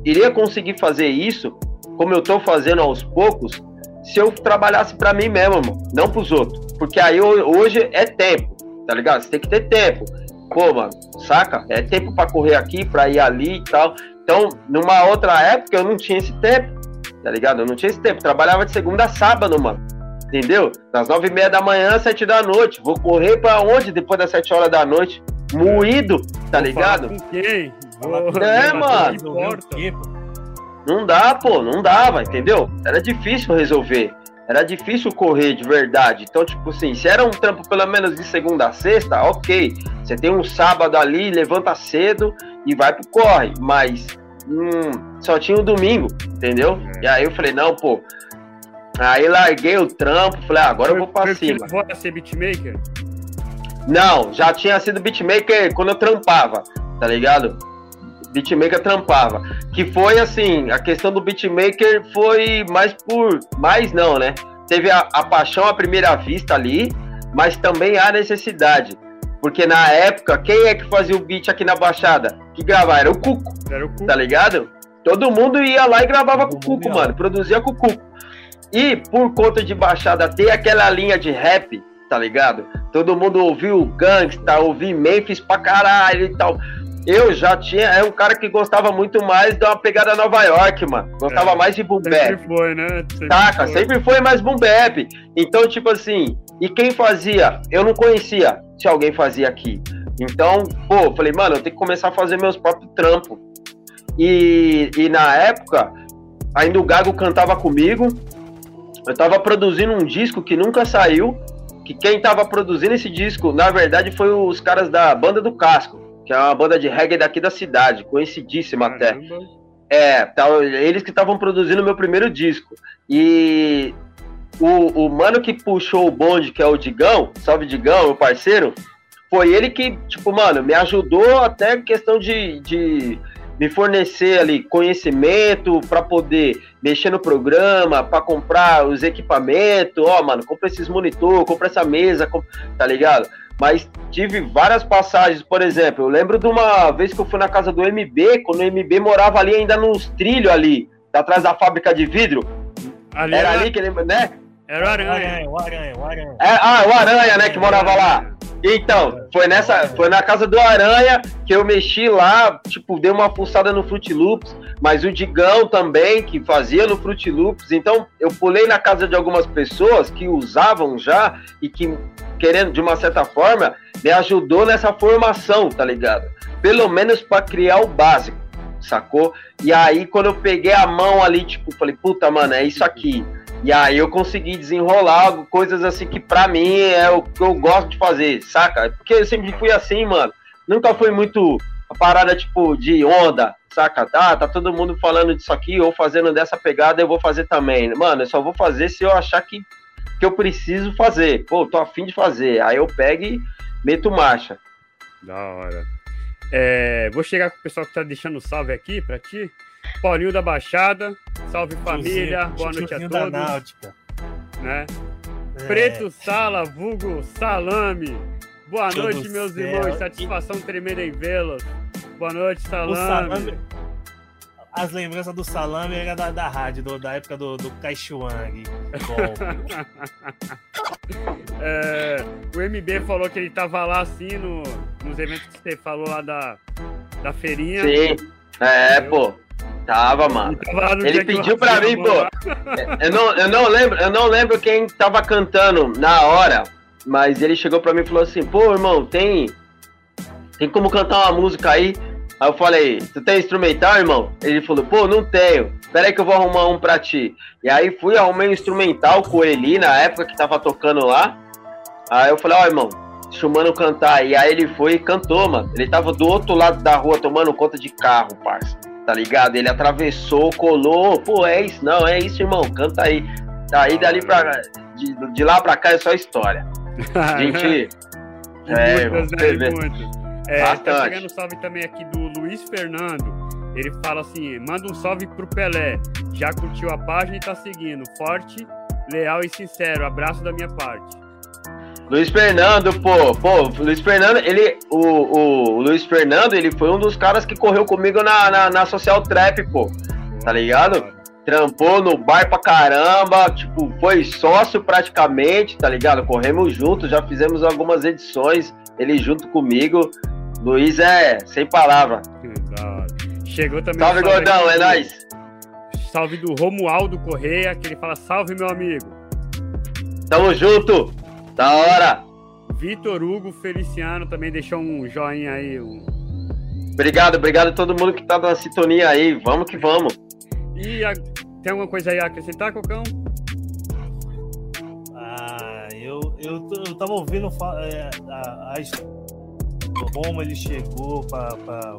iria conseguir fazer isso, como eu tô fazendo aos poucos, se eu trabalhasse para mim mesmo, mano, não pros outros. Porque aí hoje é tempo, tá ligado? Você tem que ter tempo. Pô, mano, saca? É tempo para correr aqui, para ir ali e tal. Então, numa outra época eu não tinha esse tempo, tá ligado? Eu não tinha esse tempo. Trabalhava de segunda a sábado, mano entendeu? Das nove e meia da manhã às sete da noite. Vou correr para onde depois das sete horas da noite? Moído, tá Vou ligado? Com quem? Vou... É, mano. Não dá, pô, não dava, entendeu? Era difícil resolver. Era difícil correr de verdade. Então, tipo assim, se era um trampo pelo menos de segunda a sexta, ok. Você tem um sábado ali, levanta cedo e vai pro corre. Mas hum, só tinha o um domingo, entendeu? É. E aí eu falei, não, pô, Aí larguei o trampo, falei, ah, agora eu vou pra porque cima. a ser beatmaker? Não, já tinha sido beatmaker quando eu trampava, tá ligado? Beatmaker trampava. Que foi assim, a questão do beatmaker foi mais por. Mais não, né? Teve a, a paixão à primeira vista ali, mas também a necessidade. Porque na época, quem é que fazia o beat aqui na Baixada? Que gravava? Era o Cuco, Era o cu. tá ligado? Todo mundo ia lá e gravava com o Cuco, mano. Produzia com o Cuco. E por conta de Baixada ter aquela linha de rap, tá ligado? Todo mundo ouviu Gangsta, ouviu Memphis pra caralho e tal. Eu já tinha, é um cara que gostava muito mais de uma pegada Nova York, mano. Gostava É, mais de boom bap. Sempre foi, né? Sempre Taca, foi. sempre foi mais boom bap. Então, tipo assim, e quem fazia? Eu não conhecia se alguém fazia aqui. Então, pô, falei, mano, eu tenho que começar a fazer meus próprios trampos. E, e na época, ainda o Gago cantava comigo. Eu tava produzindo um disco que nunca saiu. Que quem tava produzindo esse disco, na verdade, foi os caras da Banda do Casco, que é uma banda de reggae daqui da cidade, conhecidíssima até. Caramba. É, tá, eles que estavam produzindo o meu primeiro disco. E o, o mano que puxou o bonde, que é o Digão, salve Digão, meu parceiro, foi ele que, tipo, mano, me ajudou até questão de, de me fornecer ali conhecimento para poder mexer no programa, para comprar os equipamentos. Ó, mano, compra esses monitor, compra essa mesa, com- tá ligado? Mas tive várias passagens, por exemplo, eu lembro de uma vez que eu fui na casa do MB, quando o MB morava ali ainda nos trilhos ali, atrás da fábrica de vidro. Ali Era era, ali que ele, né? Era o. Aranha, o Aranha, o Aranha. É, ah, o Aranha, né, que morava lá. Então, foi nessa, foi na casa do Aranha que eu mexi lá, tipo, dei uma pulsada no Fruit Loops, mas o Digão também, que fazia no Fruit Loops. Então, eu pulei na casa de algumas pessoas que usavam já e que, querendo, de uma certa forma, me ajudou nessa formação, tá ligado? Pelo menos para criar o básico, sacou? E aí, quando eu peguei a mão ali, tipo, falei, puta, mano, é isso aqui. E aí eu consegui desenrolar coisas assim que pra mim é o que eu gosto de fazer, saca? Porque eu sempre fui assim, mano. Nunca fui muito a parada tipo de onda, saca? Tá, tá todo mundo falando disso aqui ou fazendo dessa pegada, eu vou fazer também. Mano, eu só vou fazer se eu achar que, que eu preciso fazer. Pô, tô afim de fazer. Aí eu pego e meto marcha. Da hora. É, vou chegar com o pessoal que tá deixando salve aqui pra ti. Paulinho da Baixada, salve família, boa noite a da todos. Náutica. Né? É, Preto Sala, vulgo Salame. Boa noite, meus céu. irmãos. Satisfação tremenda em vê-los. Boa noite, O Salame. salame. As lembranças do salame era da, da rádio, do- da época do, do Caixuang. É, o MB falou que ele tava lá assim no, nos eventos que você falou lá da, da feirinha. Sim. É, pô. Tava, mano. Ele pediu pra mim, pô. Eu não, eu não lembro, eu não lembro quem tava cantando na hora, mas ele chegou pra mim e falou assim: "Pô, irmão, tem tem como cantar uma música aí?" Aí eu falei: "Tu tem instrumental, irmão?" Ele falou: "Pô, não tenho. Espera aí que eu vou arrumar um pra ti." E aí fui arrumei um instrumental com ele na época que tava tocando lá. Aí eu falei: "Ó, irmão, deixa o mano cantar." E aí ele foi e cantou, mano. Ele tava do outro lado da rua tomando conta de carro, parça tá ligado? Ele atravessou, colou, pô, é isso, não, é isso, irmão, canta aí. Aí dali pra. De, de lá pra cá é só história. Gente. É, irmão, muitas, né? É, tá chegando salve também aqui do Luiz Fernando. Ele fala assim: manda um salve pro Pelé. Já curtiu a página e tá seguindo. Forte, leal e sincero. Abraço da minha parte. Luiz Fernando, pô, pô, Luiz Fernando, ele. O, o Luiz Fernando, ele foi um dos caras que correu comigo na, na, na Social Trap, pô. Tá ligado? Trampou no bar pra caramba, tipo, foi sócio praticamente, tá ligado? Corremos juntos, já fizemos algumas edições, ele junto comigo. Luiz é sem palavra. Chegou também. Salve, gordão, é nóis. Salve do Romualdo Correia, que ele fala: salve, meu amigo. Tamo junto. Da hora. Vitor Hugo Feliciano também deixou um joinha aí. um- Obrigado, obrigado a todo mundo que tá na sintonia aí. Vamos que vamos. E a- tem alguma coisa aí a acrescentar, Cocão? Ah, eu, eu, eu tava ouvindo é, a, a his- como ele chegou pra, pra,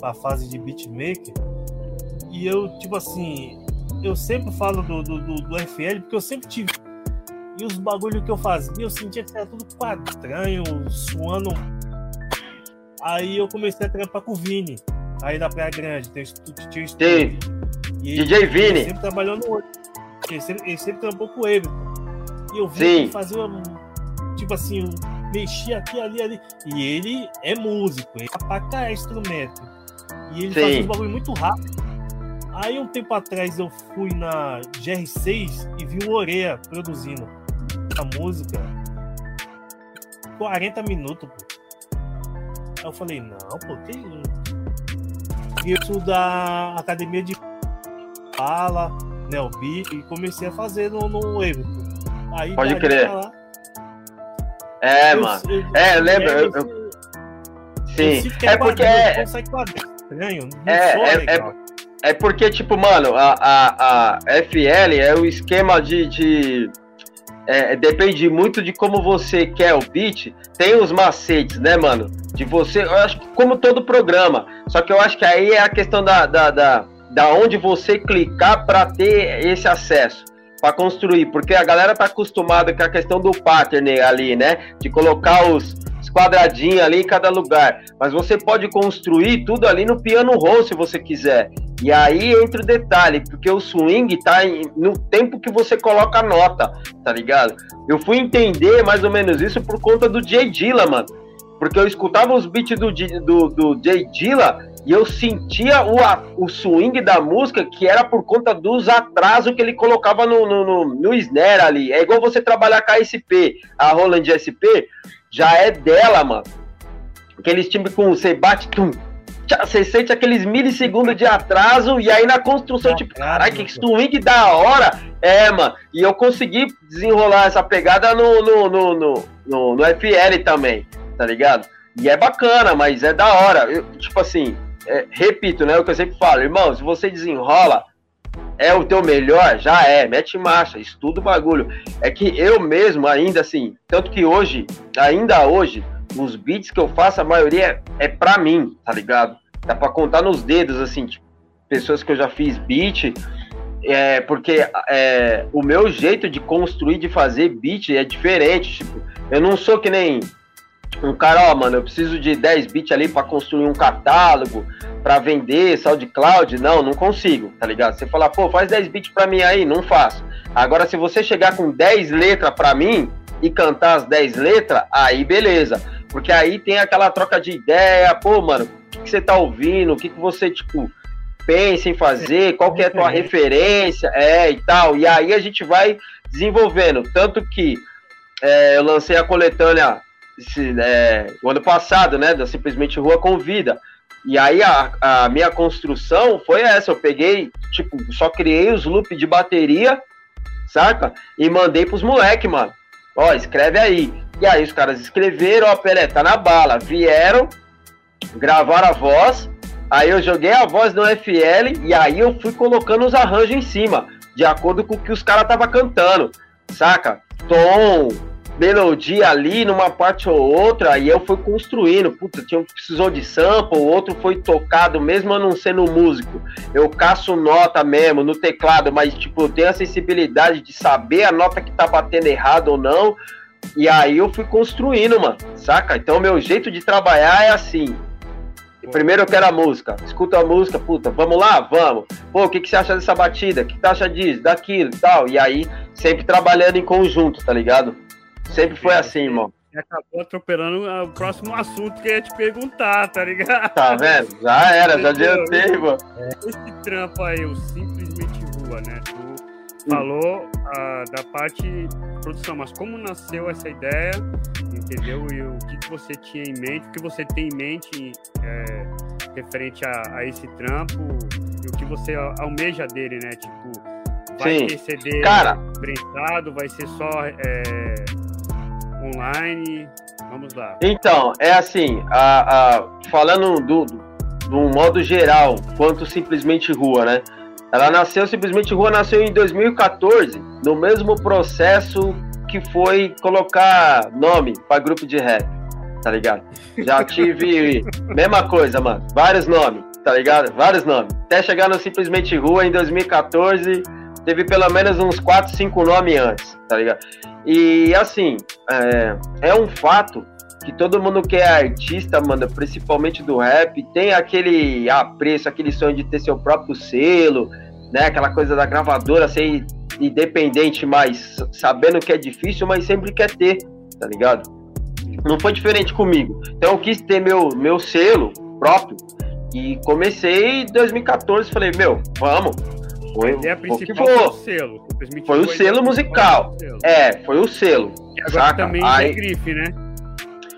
pra fase de beatmaker. E eu, tipo assim, eu sempre falo do, do, do, do FL, porque eu sempre tive. E os bagulho que eu fazia, eu sentia que era tudo quadranho, suando. Aí eu comecei a trampar com o Vini, aí na Praia Grande, tem o tio Sim. DJ Vini. Ele sempre trabalhou no ele sempre, ele sempre trampou com ele. E eu vi ele fazer tipo assim, mexia aqui, ali, ali. E ele é músico, ele apaga instrumento. E ele Sim. faz uns bagulho muito rápido. Aí um tempo atrás eu fui na GR6 e vi o Oreia produzindo a música. 40 minutos, pô. Aí eu falei, não, pô, tem. Isso da academia de fala, Nelbi, e comecei a fazer no, no Aí Pode crer. Lá, é, eu, mano. Eu, é, lembra? Eu, eu, sim. É porque é. Estranho, não é, é, é, é, porque, tipo, mano, a, a, a FL é o esquema de. de é, depende muito de como você quer o beat. Tem os macetes, né, mano? De você. Eu acho que como todo programa. Só que eu acho que aí é a questão da, da, da, da onde você clicar para ter esse acesso para construir, porque a galera tá acostumada com a questão do pattern ali, né? De colocar os, os quadradinhos ali em cada lugar. Mas você pode construir tudo ali no piano roll se você quiser. E aí entra o detalhe, porque o swing tá no tempo que você coloca a nota, tá ligado? Eu fui entender mais ou menos isso por conta do Jay Dilla, mano. Porque eu escutava os beats do, do, do Jay Dilla e eu sentia o, o swing da música que era por conta dos atrasos que ele colocava no, no, no, no snare ali. É igual você trabalhar com a SP, a Roland SP, já é dela, mano. Aqueles timbres com você bate, tum, você sente aqueles milissegundos de atraso e aí na construção, tipo, caralho, que swing da hora. É, mano. E eu consegui desenrolar essa pegada no, no, no, no, no, no FL também, tá ligado? E é bacana, mas é da hora. Eu, tipo assim, é, repito, né? O que eu sempre falo, irmão, se você desenrola, é o teu melhor, já é, mete marcha, estuda o bagulho. É que eu mesmo, ainda assim, tanto que hoje, ainda hoje, os beats que eu faço, a maioria é, é pra mim, tá ligado? Dá pra contar nos dedos, assim, tipo, pessoas que eu já fiz beat, é, porque é, o meu jeito de construir, de fazer beat é diferente, tipo, eu não sou que nem um cara, ó, mano, eu preciso de 10 bits ali para construir um catálogo, para vender SoundCloud. Não, não consigo, tá ligado? Você falar, pô, faz 10 bits para mim aí, não faço. Agora, se você chegar com 10 letras para mim e cantar as 10 letras, aí beleza. Porque aí tem aquela troca de ideia, pô, mano, o que, que você tá ouvindo? O que, que você, tipo, pensa em fazer? Qual que é a tua referência? É, e tal. E aí a gente vai desenvolvendo. Tanto que é, eu lancei a coletânea esse, é, o ano passado, né? Da Simplesmente Rua Convida. E aí a, a, minha construção foi essa. Eu peguei, tipo, só criei os loops de bateria, saca? E mandei pros moleques, mano. Ó, escreve aí. E aí os caras escreveram, ó, Pelé, tá na bala. Vieram, gravaram a voz. Aí eu joguei a voz no FL e aí eu fui colocando os arranjos em cima, de acordo com o que os caras tava cantando, saca? Tom, melodia ali numa parte ou outra, e eu fui construindo. Puta, tinha, precisou de sample, o outro foi tocado, mesmo eu não sendo músico. Eu caço nota mesmo no teclado, mas tipo, eu tenho a sensibilidade de saber a nota que tá batendo errado ou não. E aí eu fui construindo, mano, saca? Então meu jeito de trabalhar é assim. Primeiro eu quero a música. Escuta a música, puta, vamos lá? Vamos. Pô, o que, que você acha dessa batida? O que, que você acha disso, daquilo tal? E aí, sempre trabalhando em conjunto, tá ligado? Sempre foi assim, irmão. Acabou atropelando o próximo assunto que eu ia te perguntar, tá ligado? Tá vendo? Já era, já adiantei, irmão. Esse trampo aí, o Simplesmente Rua, né? Tu falou uh, da parte produção, mas como nasceu essa ideia, entendeu? E o que, que você tinha em mente, o que você tem em mente é, referente a, a, esse trampo e o que você almeja dele, né? Tipo, vai Sim. ter CD Cara, prensado, vai ser só é, online? Vamos lá. Então, é assim, a, a, falando do, do um modo geral, quanto simplesmente rua, né? Ela nasceu, simplesmente rua nasceu em 2014, no mesmo processo que foi colocar nome para grupo de rap, tá ligado? Já tive mesma coisa, mano, vários nomes, tá ligado? Vários nomes. Até chegar no Simplesmente Rua em 2014, teve pelo menos uns 4, 5 nomes antes, tá ligado? E assim, é, é um fato que todo mundo que é artista, mano, principalmente do rap, tem aquele apreço, aquele sonho de ter seu próprio selo, né? Aquela coisa da gravadora ser independente, mas sabendo que é difícil, mas sempre quer ter, tá ligado? Não foi diferente comigo. Então eu quis ter meu, meu selo próprio e comecei em 2014, falei, meu, vamos. Foi, a principal foi o selo. Foi o selo musical. É, foi o selo. E agora saca? também Aí, é grife, né?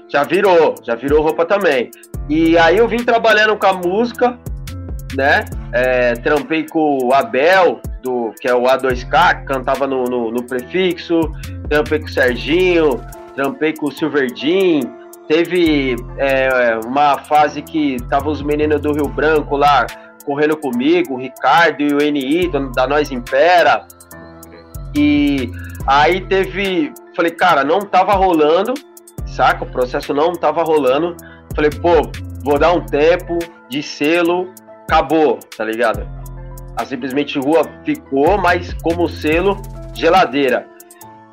Já virou, já virou roupa também. E aí eu vim trabalhando com a música, né? É, trampei com o Abel, do, que é o A2K, que cantava no, no, no prefixo, trampei com o Serginho, trampei com o Silverdin. Teve é, uma fase que tava os meninos do Rio Branco lá correndo comigo, o Ricardo e o NI, da Nós Impera. E aí teve. Falei, cara, não tava rolando saca? O processo não tava rolando. Falei, pô, vou dar um tempo de selo, acabou, tá ligado? A simplesmente rua ficou, mas como selo, geladeira.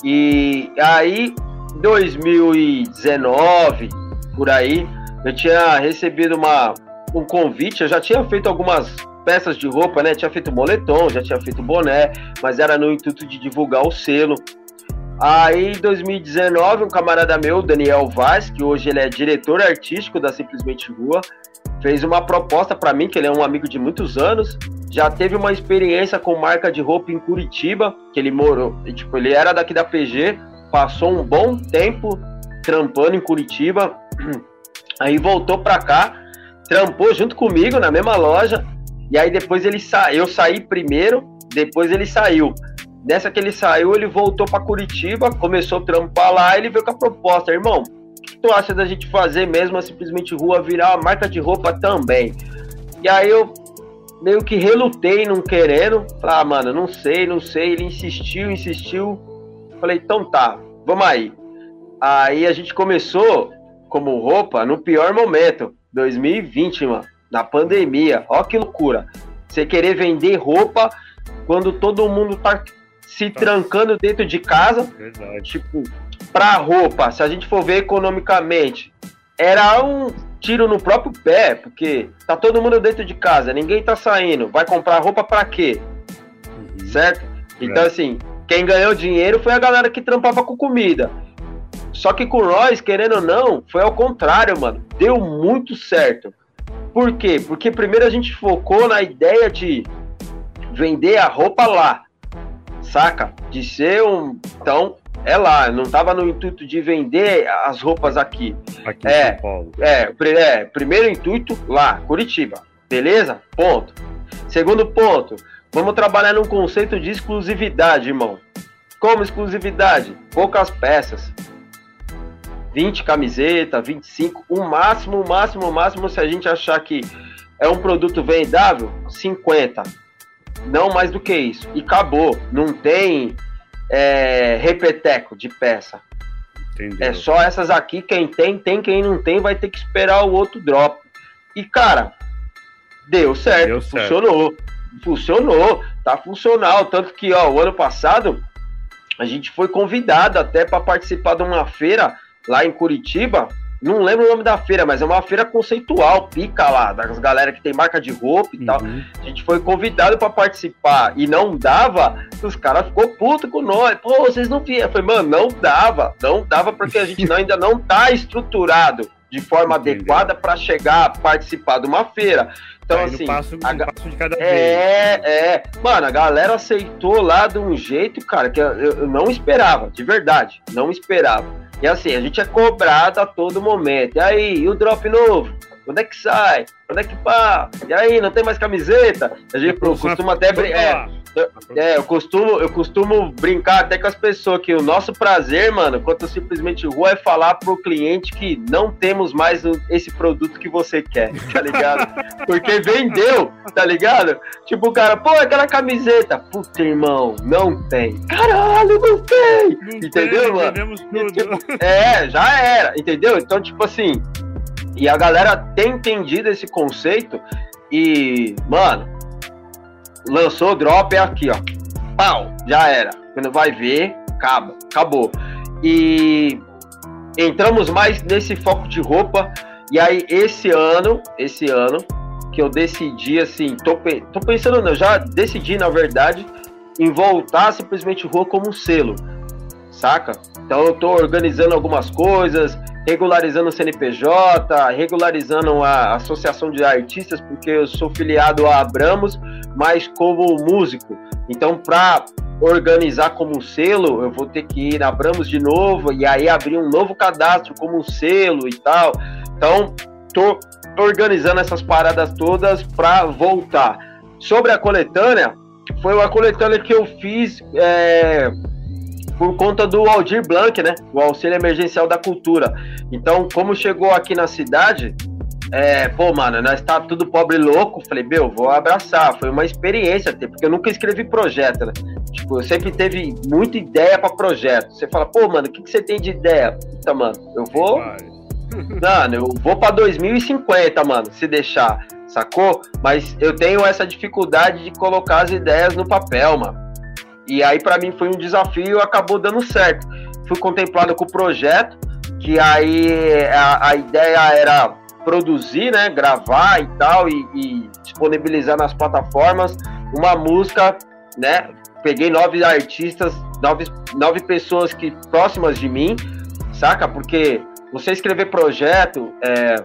E aí, 2019, por aí, eu tinha recebido uma, um convite, eu já tinha feito algumas peças de roupa, né? Tinha feito moletom, já tinha feito boné, mas era no intuito de divulgar o selo. Aí, em 2019, um camarada meu, Daniel Vaz, que hoje ele é diretor artístico da Simplesmente Rua, fez uma proposta para mim, que ele é um amigo de muitos anos, já teve uma experiência com marca de roupa em Curitiba, que ele morou, e, tipo, ele era daqui da PG, passou um bom tempo trampando em Curitiba, aí voltou para cá, trampou junto comigo na mesma loja, e aí depois ele saiu, eu saí primeiro, depois ele saiu. Nessa que ele saiu, ele voltou para Curitiba, começou a trampar lá, ele veio com a proposta, irmão, o que tu acha da gente fazer mesmo simplesmente rua virar uma marca de roupa também? E aí eu meio que relutei, não querendo, falei, ah, mano, não sei, não sei, ele insistiu, insistiu, falei, então tá, vamos aí. Aí a gente começou como roupa no pior momento, 2020, mano, na pandemia, ó que loucura. Você querer vender roupa quando todo mundo tá se trancando dentro de casa. Verdade. Tipo, pra roupa, se a gente for ver economicamente, era um tiro no próprio pé, porque tá todo mundo dentro de casa, ninguém tá saindo. Vai comprar roupa para quê? Uhum. Certo? Então, é. assim, quem ganhou dinheiro foi a galera que trampava com comida. Só que com nós, querendo ou não, foi ao contrário, mano. Deu muito certo. Por quê? Porque primeiro a gente focou na ideia de vender a roupa lá saca? De ser um. Então, é lá, não tava no intuito de vender as roupas aqui. Aqui é, em São Paulo. É, é, primeiro intuito lá, Curitiba. Beleza? Ponto. Segundo ponto, vamos trabalhar num conceito de exclusividade, irmão. Como exclusividade? Poucas peças. 20 camisetas, 25, o máximo, o máximo, o máximo, se a gente achar que é um produto vendável, 50 não mais do que isso. E acabou. Não tem é, repeteco de peça. Entendeu. É só essas aqui. Quem tem, tem. Quem não tem, vai ter que esperar o outro drop. E, cara, deu certo. Deu funcionou. Certo. Funcionou. Tá funcional. Tanto que, ó, o ano passado, a gente foi convidado até para participar de uma feira lá em Curitiba não lembro o nome da feira, mas é uma feira conceitual, pica lá, das galera que tem marca de roupa e uhum. tal. A gente foi convidado para participar e não dava, os caras ficou puto com nós. Pô, vocês não vieram. Eu falei, mano, não dava, não dava porque a gente ainda não tá estruturado de forma Entendi. adequada para chegar a participar de uma feira. Então, assim. Passo, a... passo de cada é, vez. é. Mano, a galera aceitou lá de um jeito, cara, que eu, eu não esperava, de verdade. Não esperava. E assim, a gente é cobrado a todo momento. E aí, e o drop novo? Quando é que sai? Quando é que pá? E aí, não tem mais camiseta? A gente costuma até brincar. É, é, eu costumo, eu costumo brincar até com as pessoas que o nosso prazer, mano, quanto simplesmente rua, é falar pro cliente que não temos mais esse produto que você quer, tá ligado? Porque vendeu, tá ligado? Tipo, o cara, pô, aquela camiseta. Puta, irmão, não tem. Caralho, não tem! Não entendeu, tem, mano? Tudo. Tipo, é, já era, entendeu? Então, tipo assim, E a galera tem entendido esse conceito e, mano, lançou o drop é aqui, ó. Pau, já era. Quando vai ver, acaba, acabou. E entramos mais nesse foco de roupa. E aí, esse ano, esse ano, que eu decidi, assim, tô, tô pensando, eu já decidi, na verdade, em voltar simplesmente rua como selo, saca? Então eu tô organizando algumas coisas, regularizando o CNPJ, regularizando a Associação de Artistas, porque eu sou filiado a Abramos, mas como músico. Então, para organizar como um selo, eu vou ter que ir na Abramos de novo e aí abrir um novo cadastro como um selo e tal. Então, tô organizando essas paradas todas para voltar. Sobre a coletânea, foi uma coletânea que eu fiz é, por conta do Aldir Blanc, né? O auxílio emergencial da cultura. Então, como chegou aqui na cidade, é, pô, mano, nós tá tudo pobre e louco. Falei, meu, vou abraçar. Foi uma experiência até, porque eu nunca escrevi projeto, né? Tipo, eu sempre teve muita ideia para projeto. Você fala, pô, mano, o que, que você tem de ideia? Puta, mano, eu vou. Mano, eu vou para 2050, mano, se deixar, sacou? Mas eu tenho essa dificuldade de colocar as ideias no papel, mano. E aí, para mim, foi um desafio acabou dando certo. Fui contemplado com o projeto, que aí a, a ideia era produzir, né, gravar e tal, e, e, disponibilizar nas plataformas uma música, né? Peguei nove artistas, nove, nove pessoas que próximas de mim, saca? Porque você escrever projeto, é,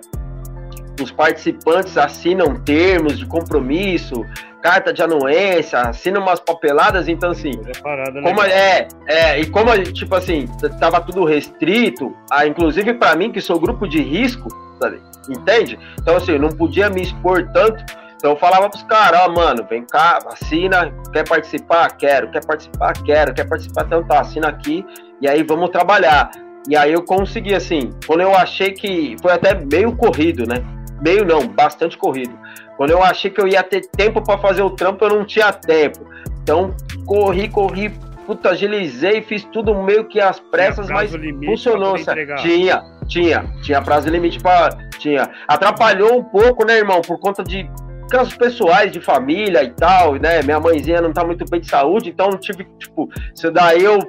os participantes assinam termos de compromisso, carta de anuência, assinam umas papeladas, então assim, é como é, é, e como tipo assim, tava tudo restrito, a, inclusive para mim que sou grupo de risco, sabe? entende? Então assim, eu não podia me expor tanto, então eu falava pros caras, ó, oh, mano, vem cá, assina, quer participar? Quero, quer participar? Quero, quer participar? Então tá, assina aqui, e aí vamos trabalhar. E aí eu consegui, assim, quando eu achei que foi até meio corrido, né? Meio não, bastante corrido. Quando eu achei que eu ia ter tempo para fazer o trampo, eu não tinha tempo. Então, corri, corri, puta, agilizei, fiz tudo meio que às pressas, mas funcionou. Tinha, tinha, tinha prazo limite para. Tinha. Atrapalhou um pouco, né, irmão, por conta de casos pessoais de família e tal, né? Minha mãezinha não tá muito bem de saúde, então tive, tipo, isso daí eu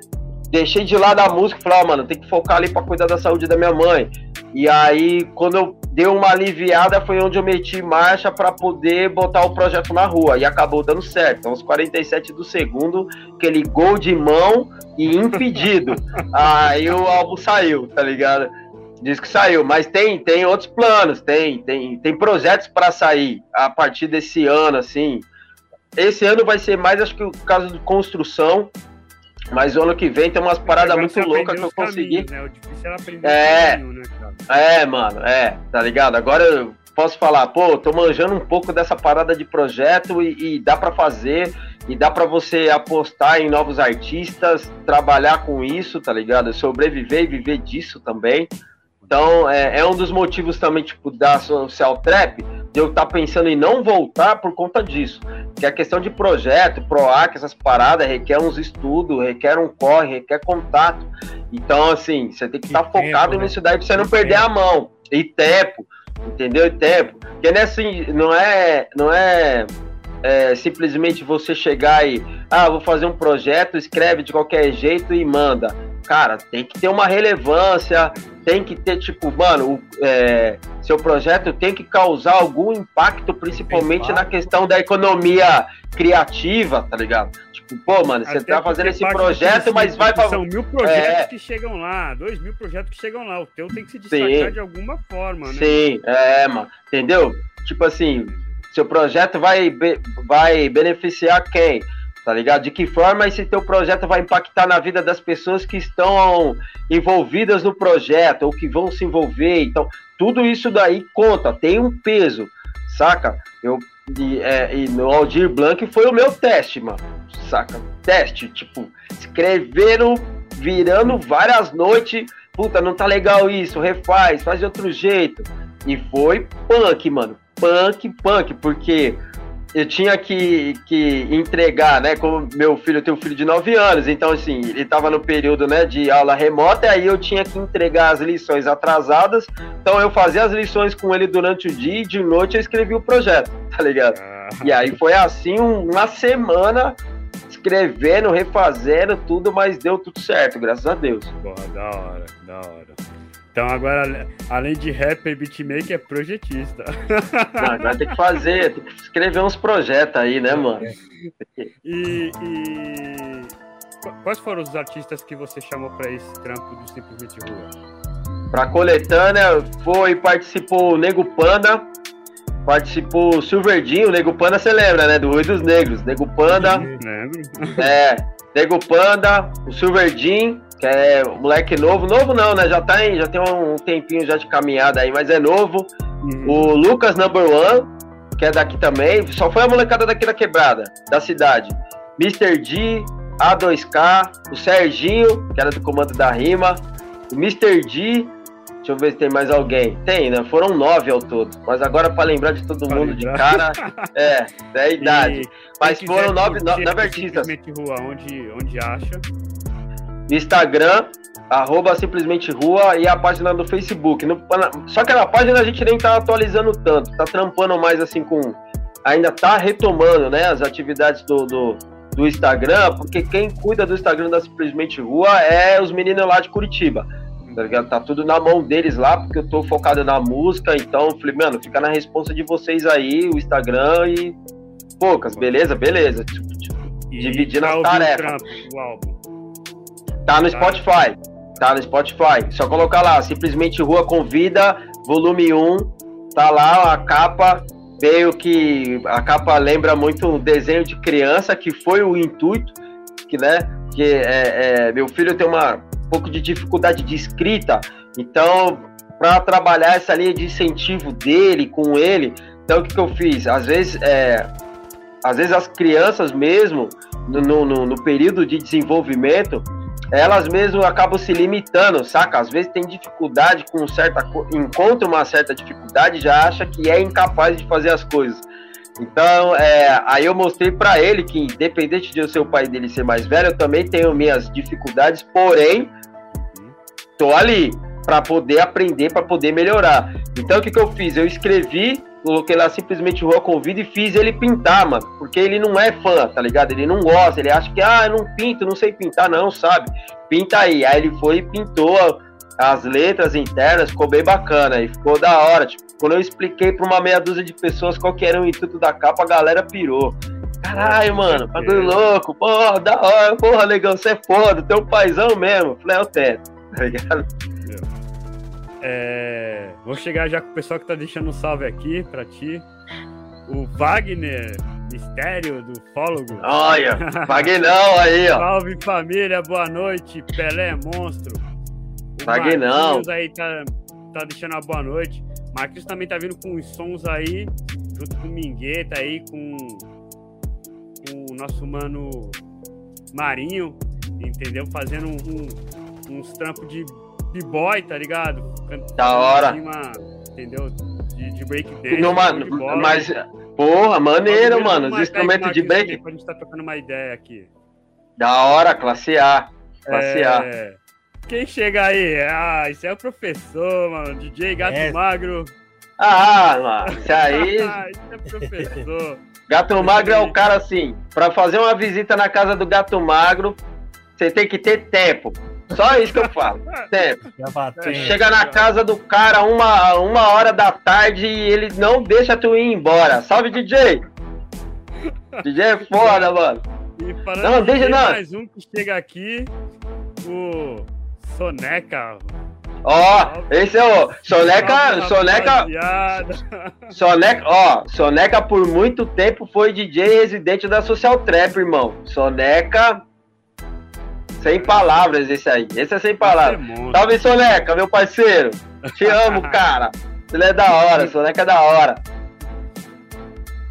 deixei de lado a música e falei, ó, mano, tem que focar ali para cuidar da saúde da minha mãe. E aí, quando eu dei uma aliviada, foi onde eu meti marcha para poder botar o projeto na rua. E acabou dando certo. Então, os 47 do segundo, aquele gol de mão e impedido. aí o álbum saiu, tá ligado? Diz que saiu, mas tem, tem outros planos, tem, tem, tem projetos para sair a partir desse ano, assim. Esse ano vai ser mais, acho que o caso de construção, mas o ano que vem tem umas paradas muito loucas que eu consegui. Caminhos, né? O difícil era aprender é, caminho, né, cara? É, mano, é, tá ligado? Agora eu posso falar, pô, tô manjando um pouco dessa parada de projeto e, e dá para fazer, e dá para você apostar em novos artistas, trabalhar com isso, tá ligado? Sobreviver e viver disso também. Então, é, é um dos motivos também, tipo, da Social Trap, de eu estar tá pensando em não voltar por conta disso. Que a questão de projeto, PROAC, essas paradas, requer uns estudos, requer um corre, requer contato. Então, assim, você tem que estar tá focado né? nisso daí pra você não perder a mão. E tempo, entendeu? E tempo. Porque não é assim, não é, não é, é simplesmente você chegar e, ah, vou fazer um projeto, escreve de qualquer jeito e manda. Cara, tem que ter uma relevância, tem que ter, tipo, mano, é, seu projeto tem que causar algum impacto, principalmente na questão da economia criativa, tá ligado? Tipo, pô, mano, você tá fazendo esse projeto, mas vai pra... São mil projetos é... que chegam lá, dois mil projetos que chegam lá. O teu tem que se destacar Sim. de alguma forma, né? Sim, é, mano. Entendeu? Tipo assim, seu projeto vai, vai beneficiar quem? Tá ligado? De que forma esse teu projeto vai impactar na vida das pessoas que estão envolvidas no projeto ou que vão se envolver. Então, tudo isso daí conta, tem um peso, saca? Eu e, é, e no Aldir Blanc foi o meu teste, mano, saca? Teste, tipo, escrevendo, virando várias noites, puta, não tá legal isso, refaz, faz de outro jeito. E foi punk, mano, punk, punk, porque eu tinha que, que entregar, né? Como meu filho, eu tenho um filho de 9 anos, então assim, ele estava no período né, de aula remota, e aí eu tinha que entregar as lições atrasadas. Então eu fazia as lições com ele durante o dia e de noite eu escrevi o projeto, tá ligado? Ah, E aí foi assim um- uma semana escrevendo, refazendo tudo, mas deu tudo certo, graças a Deus. porra, da hora, da hora. Então agora, além de rapper, beatmaker, é projetista. Não, agora tem que fazer, tem que escrever uns projetos aí, né, mano? E, e qu- quais foram os artistas que você chamou pra esse trampo do Simplesmente Rua? Pra coletânea foi, participou o Nego Panda, participou o Silverdinho, o Nego Panda você lembra, né? Do Rui dos Negros. Nego Panda, Lembro. é, Nego Panda, o Silverdinho, que é moleque novo, novo não, né? Já tá em, já tem um tempinho já de caminhada aí, mas é novo. Uhum. O Lucas Number One, que é daqui também, só foi a molecada daqui da quebrada, da cidade. Mr. D, A2K, o Serginho, que era do comando da rima, o Mr. D, deixa eu ver se tem mais alguém. Tem, né? Foram nove ao todo. Mas agora, pra lembrar de todo Pra mundo de lembrar. cara, é, da idade. E Mas foram quiser nove, nove, nove artistas. Rua, onde, onde acha? No Instagram, arroba simplesmente rua e a página do Facebook. No- só que na página a gente nem tá atualizando tanto, tá trampando mais assim com. Ainda tá retomando né, as atividades do, do, do Instagram, porque quem cuida do Instagram da Simplesmente Rua é os meninos lá de Curitiba. Tá, ligado? tá tudo na mão deles lá, porque eu tô focado na música, então eu falei, mano, fica na responsa de vocês aí, o Instagram e. Poucas, beleza? Beleza. Tipo, tipo, Dividindo as ouvir o tarefas. trampo, o álbum. Tá no. Spotify. Tá no Spotify. Só colocar lá, simplesmente Rua Convida, volume 1. Tá lá a capa. Veio que a capa lembra muito um desenho de criança, que foi o intuito, que, né? Que é, é, meu filho tem uma um pouco de dificuldade de escrita, então, para trabalhar essa linha de incentivo dele com ele, então o que, que eu fiz? Às vezes, é, às vezes as crianças mesmo, no- no- no período de desenvolvimento, elas mesmo acabam se limitando, saca? Às vezes tem dificuldade com certa co- encontra uma certa dificuldade, já acha que é incapaz de fazer as coisas. Então, é, aí eu mostrei pra ele que independente de eu ser o pai dele ser mais velho, eu também tenho minhas dificuldades, porém tô ali pra poder aprender, pra poder melhorar. Então o que que eu fiz? Eu escrevi, coloquei lá simplesmente Rua Convida e fiz ele pintar, mano, porque ele não é fã, tá ligado? Ele não gosta, ele acha que ah, eu não pinto, não sei pintar, não, sabe? Pinta aí. Aí ele foi e pintou as letras internas, ficou bem bacana e ficou da hora. Tipo, quando eu expliquei pra uma meia dúzia de pessoas qual que era o intuito da capa, a galera pirou. Caralho, mano, bagulho louco, porra, da hora, porra, negão, você é foda, teu paizão mesmo. Falei, é o teto, tá ligado? É, vou chegar já com o pessoal que tá deixando um salve aqui pra ti. O Wagner Mistério do Fólogo. Olha, Vaguinão aí, ó. Salve família, boa noite. Pelé é monstro. O. Marquinhos aí tá, tá deixando uma boa noite. Marquinhos também tá vindo com os sons aí, junto com o Mingueta aí, com, com o nosso mano Marinho, entendeu? Fazendo um- um- uns trampos de b-boy, tá ligado? Cantando Da hora. em cima, entendeu? De, de breakdance. Show de bola. mas, porra, maneiro, Vamos mano. Os instrumentos de break. Pra gente tá trocando uma ideia aqui. Da hora, classe A. Classe A. É, Quem chega aí? Ah, isso é o professor, mano. DJ Gato É. Magro. Ah, mano, isso aí. Ah, isso é professor. Gato Magro é o cara assim. Pra fazer uma visita na casa do Gato Magro, você tem que ter tempo. Só isso que eu falo. Bateu. Chega na casa do cara uma, uma hora da tarde e ele não deixa tu ir embora. Salve, DJ! DJ é foda, mano. E falando Não, de deixa não. mais um que chega aqui, o Soneca. Ó, esse é o. Soneca. Soneca. Soneca, ó, Soneca por muito tempo foi DJ residente da Social Trap, irmão. Soneca. Sem palavras esse aí. Esse é sem palavras. É. Salve, Soneca, meu parceiro. Te amo, cara. Ele é da hora, Soneca é da hora.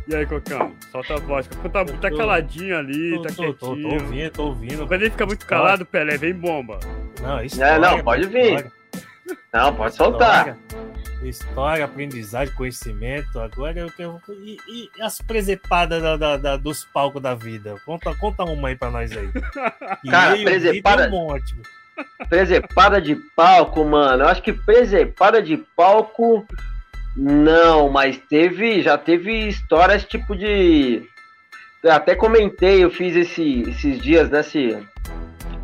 E aí, Cocão? Solta a voz. Cocão tá, tá tô- caladinho ali, Tô, tá tô, tô, tô quietinho. ouvindo, tô ouvindo. Quando ele fica muito calado, Pelé, vem bomba. Não, isso É, não, pode vir. Não, pode soltar. História, aprendizagem, conhecimento. Agora eu quero. E, e as presepadas da, da, da, dos palcos da vida? Conta, conta uma aí pra nós aí. Cara, presepada. Um monte. Presepada de palco, mano. Eu acho que presepada de palco. Não, mas teve. Já teve histórias tipo de. Eu até comentei, eu fiz esse, esses dias nessa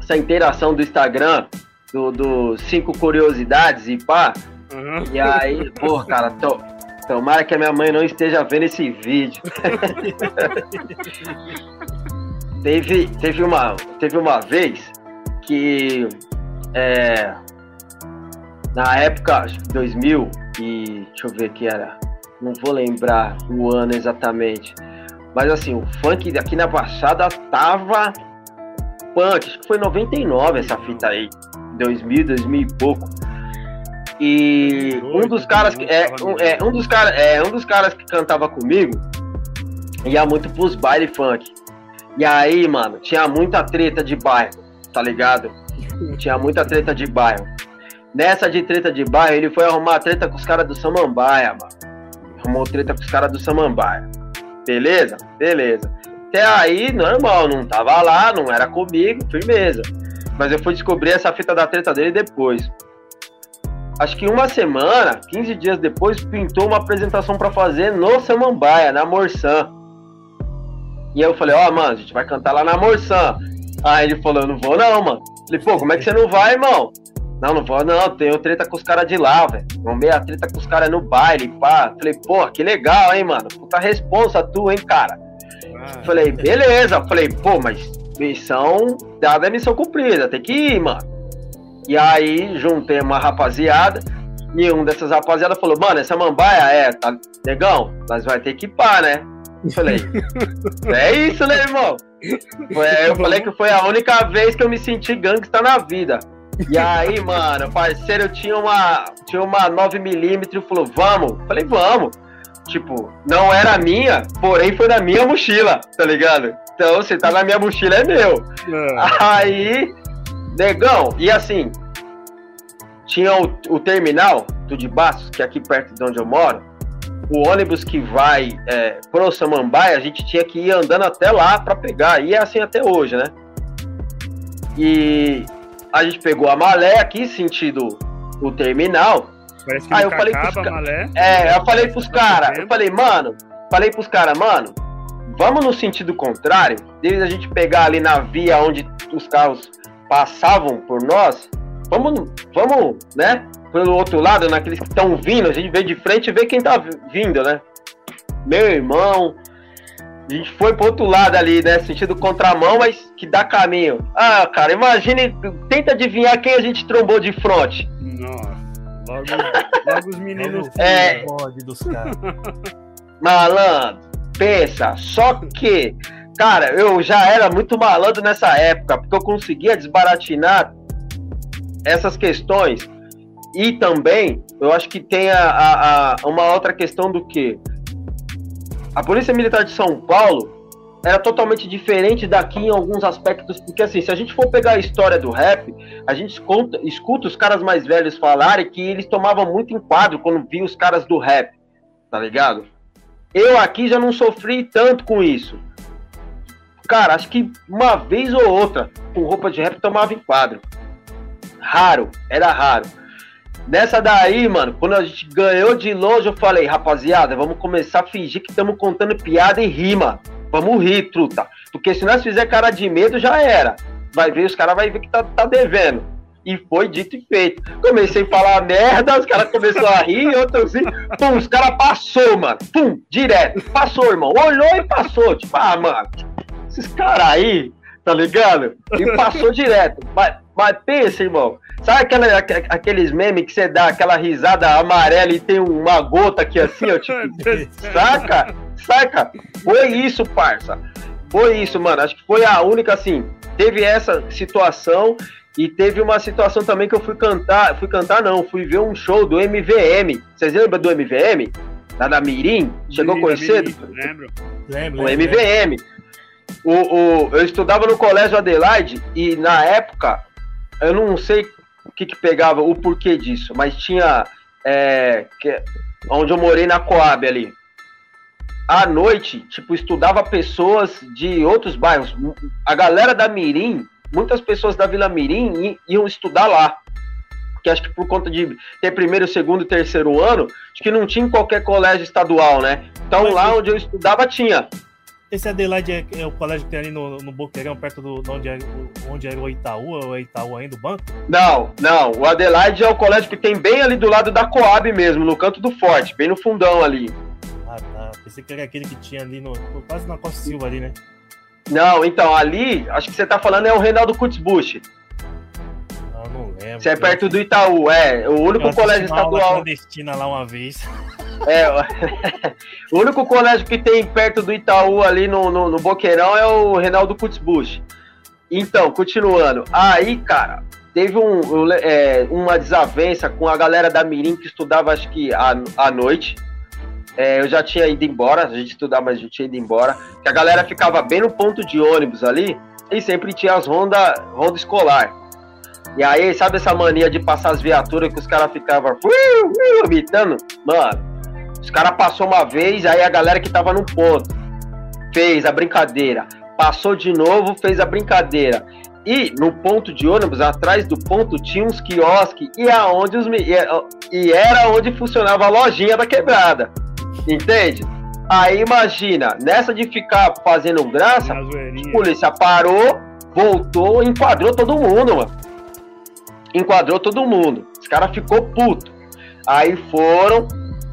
essa interação do Instagram, do, do cinco curiosidades e pá. Uhum. E aí, pô, cara, tô, tomara que a minha mãe não esteja vendo esse vídeo. teve, teve, uma, teve uma vez que é, na época, 2000 e deixa eu ver que era, não vou lembrar o ano exatamente, mas assim, o funk aqui na Baixada tava punk, acho que foi 99 essa fita aí, 2000, 2000 e pouco. E um dos caras que é um, é, um dos caras é um dos caras que cantava comigo ia muito pros baile funk. E aí, mano, tinha muita treta de bairro, tá ligado? Tinha muita treta de bairro. Nessa de treta de bairro, ele foi arrumar treta com os caras do Samambaia, mano. Arrumou treta com os caras do Samambaia. Beleza? Beleza. Até aí, normal, não tava lá, não era comigo, firmeza. Mas eu fui descobrir essa fita da treta dele depois acho que uma semana, 15 dias depois, pintou uma apresentação para fazer no Samambaia, na Morsan. E aí eu falei, ó, oh, mano, a gente vai cantar lá na Morsan. Aí ele falou, eu não vou não, mano. Falei, pô, como é que você não vai, irmão? Não, não vou não, tenho treta com os caras de lá, velho. Arrumei a treta com os caras no baile, pá. Falei, pô, que legal, hein, mano. Puta responsa tu, hein, cara. Ah, falei, beleza. Falei, pô, mas missão dada é missão cumprida, tem que ir, mano. E aí juntei uma rapaziada. E um dessas rapaziadas falou, mano, essa mambaia é, tá negão, nós vai ter que ir pá, né? Eu falei, é isso, né, irmão? Eu falei que foi a única vez que eu me senti gangsta na vida. E aí, mano, parceiro tinha uma, tinha uma 9mm e falou, vamos? falei, vamos. Tipo, não era minha, porém foi na minha mochila, tá ligado? Então, se tá na minha mochila é meu. É. Aí Negão, e assim, tinha o, o terminal do de Bastos, que é aqui perto de onde eu moro. O ônibus que vai é, pro Samambaia, a gente tinha que ir andando até lá para pegar. E é assim até hoje, né? E a gente pegou a malé aqui, sentido o terminal. Aí eu falei pros malé, É, eu falei pros caras, eu falei, mano, falei pros caras, mano, vamos no sentido contrário, desde a gente pegar ali na via onde os carros passavam por nós, vamos, vamos, né? Pelo outro lado, naqueles que estão vindo, a gente vê de frente e vê quem tá vindo, né? Meu irmão, a gente foi pro outro lado ali, né? Sentido contramão, mas que dá caminho. Ah, cara, imagine, tenta adivinhar quem a gente trombou de frente. Nossa, logo, logo os meninos. é, dos caras. Malandro, pensa, só que Cara, eu já era muito malandro nessa época, porque eu conseguia desbaratinar essas questões. E também, eu acho que tem a, a, a uma outra questão do que a Polícia Militar de São Paulo era totalmente diferente daqui em alguns aspectos, porque assim, se a gente for pegar a história do rap, a gente escuta, os caras mais velhos falarem que eles tomavam muito enquadro quando via os caras do rap, tá ligado? Eu aqui já não sofri tanto com isso. Cara, acho que uma vez ou outra, com roupa de rap, tomava em quadro. Raro, era raro. Nessa daí, mano, quando a gente ganhou de longe, eu falei, rapaziada, vamos começar a fingir que estamos contando piada e rima. Vamos rir, truta. Porque se nós fizer cara de medo, já era. Vai ver, os caras vão ver que tá, tá devendo. E foi dito e feito. Comecei a falar merda, os caras começaram a rir, outros assim. Pum, os caras passou, mano. Pum, direto. Passou, irmão. Olhou e passou. Tipo, ah, mano esses caras aí, tá ligado? E passou direto. Mas, mas pensa, irmão. Sabe aquela, aqueles memes que você dá aquela risada amarela e tem uma gota aqui assim, ó, tipo, saca? Saca? Foi isso, parça. Foi isso, mano. Acho que foi a única, assim, teve essa situação e teve uma situação também que eu fui cantar, fui cantar não, fui ver um show do MVM. Vocês lembram do MVM? Lá da Mirim? Chegou a conhecer? Lembro. Lembro. O MVM. O, o, eu estudava no Colégio Adelaide e na época, eu não sei o que, que pegava, o porquê disso, mas tinha é, que, onde eu morei na Coab ali. À noite, tipo, estudava pessoas de outros bairros. A galera da Mirim, muitas pessoas da Vila Mirim iam estudar lá. Porque acho que por conta de ter primeiro, segundo e terceiro ano, acho que não tinha em qualquer colégio estadual, né? Então lá onde eu estudava tinha. Esse Adelaide é, é, o colégio que tem ali no, no Boqueirão, perto do onde é, onde é o Itaú, ou é Itaú ainda, o banco? Não, não. O Adelaide é o colégio que tem bem ali do lado da Coab mesmo, no canto do Forte, bem no fundão ali. Ah, tá. Pensei que era aquele que tinha ali, no, quase na Costa Silva ali, né? Não, então, ali, acho que você tá falando é o Reinaldo Kutzbusch. Lembro. Você é perto do Itaú, é. O único colégio estadual. clandestina lá uma vez. É, o único colégio que tem perto do Itaú ali no, no, no Boqueirão é o Reinaldo Kutzbusch. Então, continuando. Aí, cara, teve um, é, uma desavença com a galera da Mirim que estudava, acho que à, à noite. É, eu já tinha ido embora, a gente estudava, mas a gente tinha ido embora. Que a galera ficava bem no ponto de ônibus ali e sempre tinha as ronda, ronda escolar. E aí, sabe essa mania de passar as viaturas que os caras ficavam imitando? Mano, os caras passou uma vez, aí a galera que tava no ponto fez a brincadeira. Passou de novo, fez a brincadeira. E no ponto de ônibus, atrás do ponto, tinha uns quiosques e, aonde os, e era onde funcionava a lojinha da quebrada. Entende? Aí imagina, nessa de ficar fazendo graça, a polícia parou, voltou, enquadrou todo mundo, mano. Enquadrou todo mundo. Os caras ficou puto. Aí foram,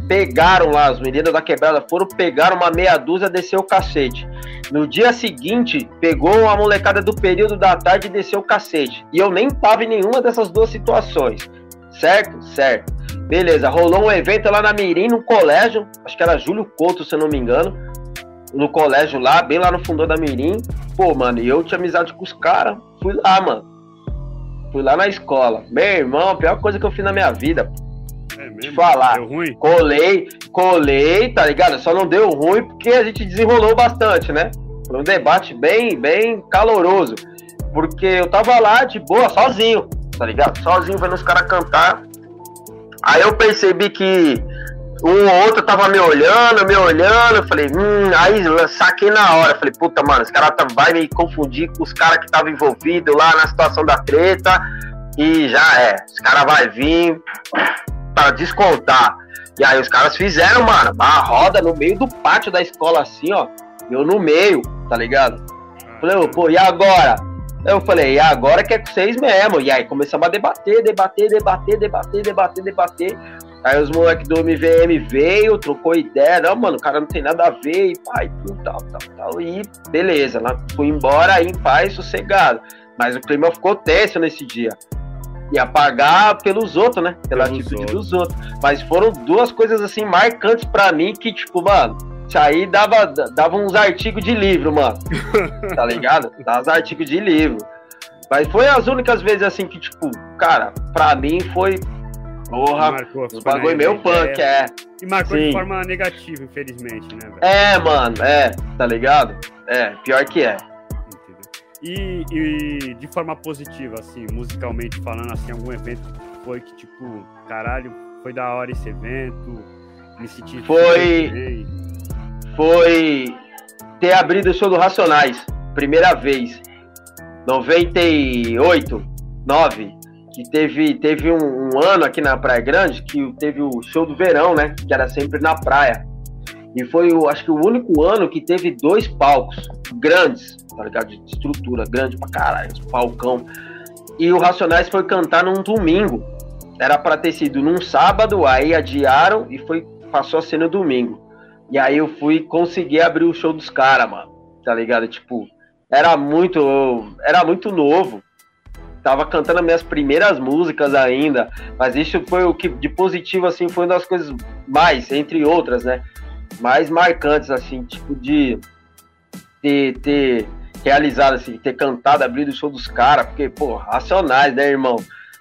pegaram lá, as meninas da quebrada foram, pegaram uma meia dúzia, desceu o cacete. No dia seguinte, pegou a molecada do período da tarde e desceu o cacete. E eu nem tava em nenhuma dessas duas situações. Certo? Certo. Beleza, rolou um evento lá na Mirim, no colégio, acho que era Júlio Couto, se eu não me engano. No colégio lá, bem lá no fundão da Mirim. Pô, mano, e eu tinha amizade com os caras. Fui lá, mano. Fui lá na escola. Meu irmão, a pior coisa que eu fiz na minha vida. É mesmo? Te falar. Deu ruim? Colei, colei, tá ligado? Só não deu ruim porque a gente desenrolou bastante, né? Foi um debate bem, bem caloroso. Porque eu tava lá de boa, sozinho, tá ligado? Sozinho vendo os caras cantar. Aí eu percebi que um ou outro tava me olhando, me olhando, eu falei, hum, aí saquei na hora, falei, puta, mano, esse cara tá, vai me confundir com os caras que estavam envolvidos lá na situação da treta, e já é, os caras vai vir, para descontar. E aí os caras fizeram, mano, a roda no meio do pátio da escola, assim, ó. Eu no meio, tá ligado? Falei, pô, e agora? Eu falei, e agora que é com vocês mesmo. E aí começamos a debater, debater, debater, debater, debater, debater. Aí os moleques do MVM veio, trocou ideia. Não, mano, o cara não tem nada a ver. E pai, tal, tal, tal. E beleza, lá fui embora em paz, sossegado. Mas o clima ficou tenso nesse dia ia pagar pelos outros, né? Pela pelos atitude outros. dos outros. Mas foram duas coisas assim marcantes para mim que, tipo, mano, isso aí dava, dava uns artigos de livro, mano. tá ligado? Dava uns artigos de livro. Mas foi as únicas vezes assim que, tipo, cara, pra mim foi. Porra, marcou, os bagulho meio punk, é. E marcou Sim. de forma negativa, infelizmente, né, velho? É, mano, é, tá ligado? É, pior que é. E, e, de forma positiva, assim, musicalmente falando, assim, algum evento foi que, tipo, caralho, foi da hora esse evento, me senti... Foi... Foi ter abrido o show do Racionais, primeira vez, 98, 9, que teve, teve um, um ano aqui na Praia Grande, que teve o show do verão, né, que era sempre na praia. E foi, o, acho que, o único ano que teve dois palcos grandes, tá ligado? De estrutura grande pra caralho, palcão. E o Racionais foi cantar num domingo. Era para ter sido num sábado, aí adiaram e foi passou a ser no domingo. E aí eu fui conseguir abrir o show dos caras, mano. Tá ligado? Tipo, era muito era muito novo. Tava cantando minhas primeiras músicas ainda, mas isso foi o que de positivo assim foi uma das coisas mais, entre outras, né? Mais marcantes assim, tipo de ter, ter realizado, assim, ter cantado, abrido o show dos caras, porque, pô, racionais, né, irmão?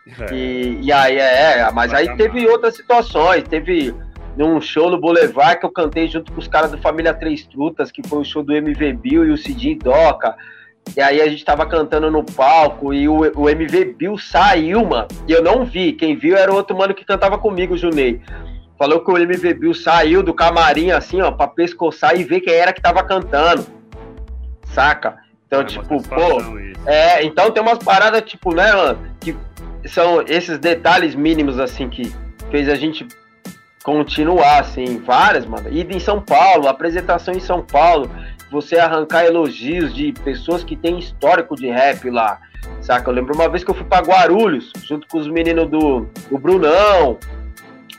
É. E, e aí, é, é mas aí teve outras situações, teve um show no Boulevard que eu cantei junto com os caras do Família Três Trutas, que foi o show do MV Bill e o Cidinho Doca. E aí a gente tava cantando no palco e o, o MV Bill saiu, mano. E eu não vi. Quem viu era o outro mano que cantava comigo, o Junei. Falou que o MV Bill saiu do camarim assim, ó, pra pescoçar e ver quem era que tava cantando. Saca? Então, É tipo, pô. É, então tem umas paradas, tipo, né, mano, que são esses detalhes mínimos, assim, que fez a gente continuar, assim, várias, mano. Ida em São Paulo, apresentação em São Paulo, você arrancar elogios de pessoas que têm histórico de rap lá, saca? Eu lembro uma vez que eu fui pra Guarulhos, junto com os meninos do, do Brunão,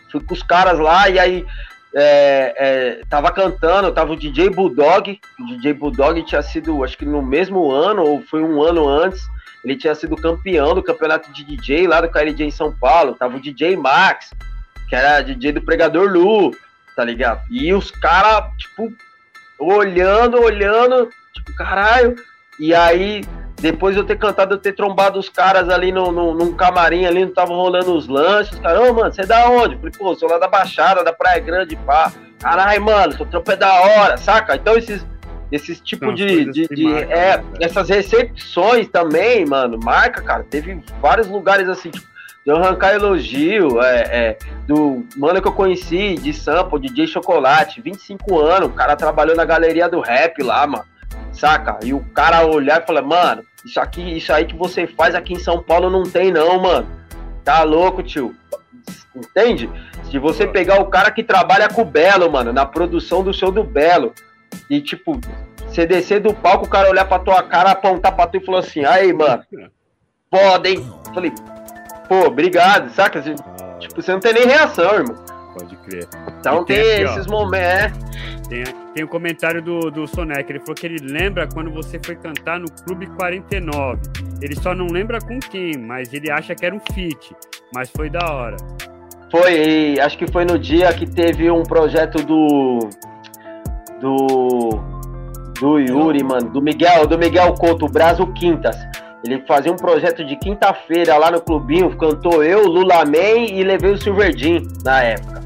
fui com os caras lá e aí é, é, tava cantando, tava o DJ Bulldog, o DJ Bulldog tinha sido, acho que no mesmo ano, ou foi um ano antes, ele tinha sido campeão do campeonato de DJ lá do KLJ em São Paulo, tava o DJ Max, que era DJ do Pregador Lu, tá ligado? E os caras, tipo, olhando, olhando, tipo, caralho, e aí depois de eu ter cantado, eu ter trombado os caras ali no, no, num camarim ali, não tava rolando os lanches. Cara, ô, mano, você é da onde? Falei, pô, sou lá da Baixada, da Praia Grande, pá. Caralho, mano, seu trampo é da hora, saca? Então esses, esses tipo de. de, de- marcam, é, né? essas recepções também, mano, marca, cara. Teve vários lugares assim, tipo, de eu arrancar elogio, é, é, do mano que eu conheci, de sample, DJ Chocolate, 25 anos, o cara trabalhou na galeria do rap lá, mano saca? E o cara olhar e falar, mano, isso aqui, isso aí que você faz aqui em São Paulo não tem não, mano. Tá louco, tio. Entende? Se você pegar o cara que trabalha com o Belo, mano, na produção do show do Belo, e tipo, você descer do palco, o cara olhar pra tua cara, apontar pra tu e falar assim, aí, mano, foda, hein? Falei, pô, obrigado, saca? Você- Ah, Tipo, você não tem nem reação, irmão. pode crer. Então E tem tem, aqui, esses momentos. Tem, tem o comentário do, do Soneca. Ele falou que ele lembra quando você foi cantar no Clube 49. Ele só não lembra com quem, mas ele acha que era um feat. Mas foi da hora. Foi, acho que foi no dia que teve um projeto do. Do. Do Yuri, mano, do Miguel, do Miguel Couto, Brasil Quintas. Ele fazia um projeto de quinta-feira lá no clubinho, cantou eu, Lula Man e levei o Silverdin na época.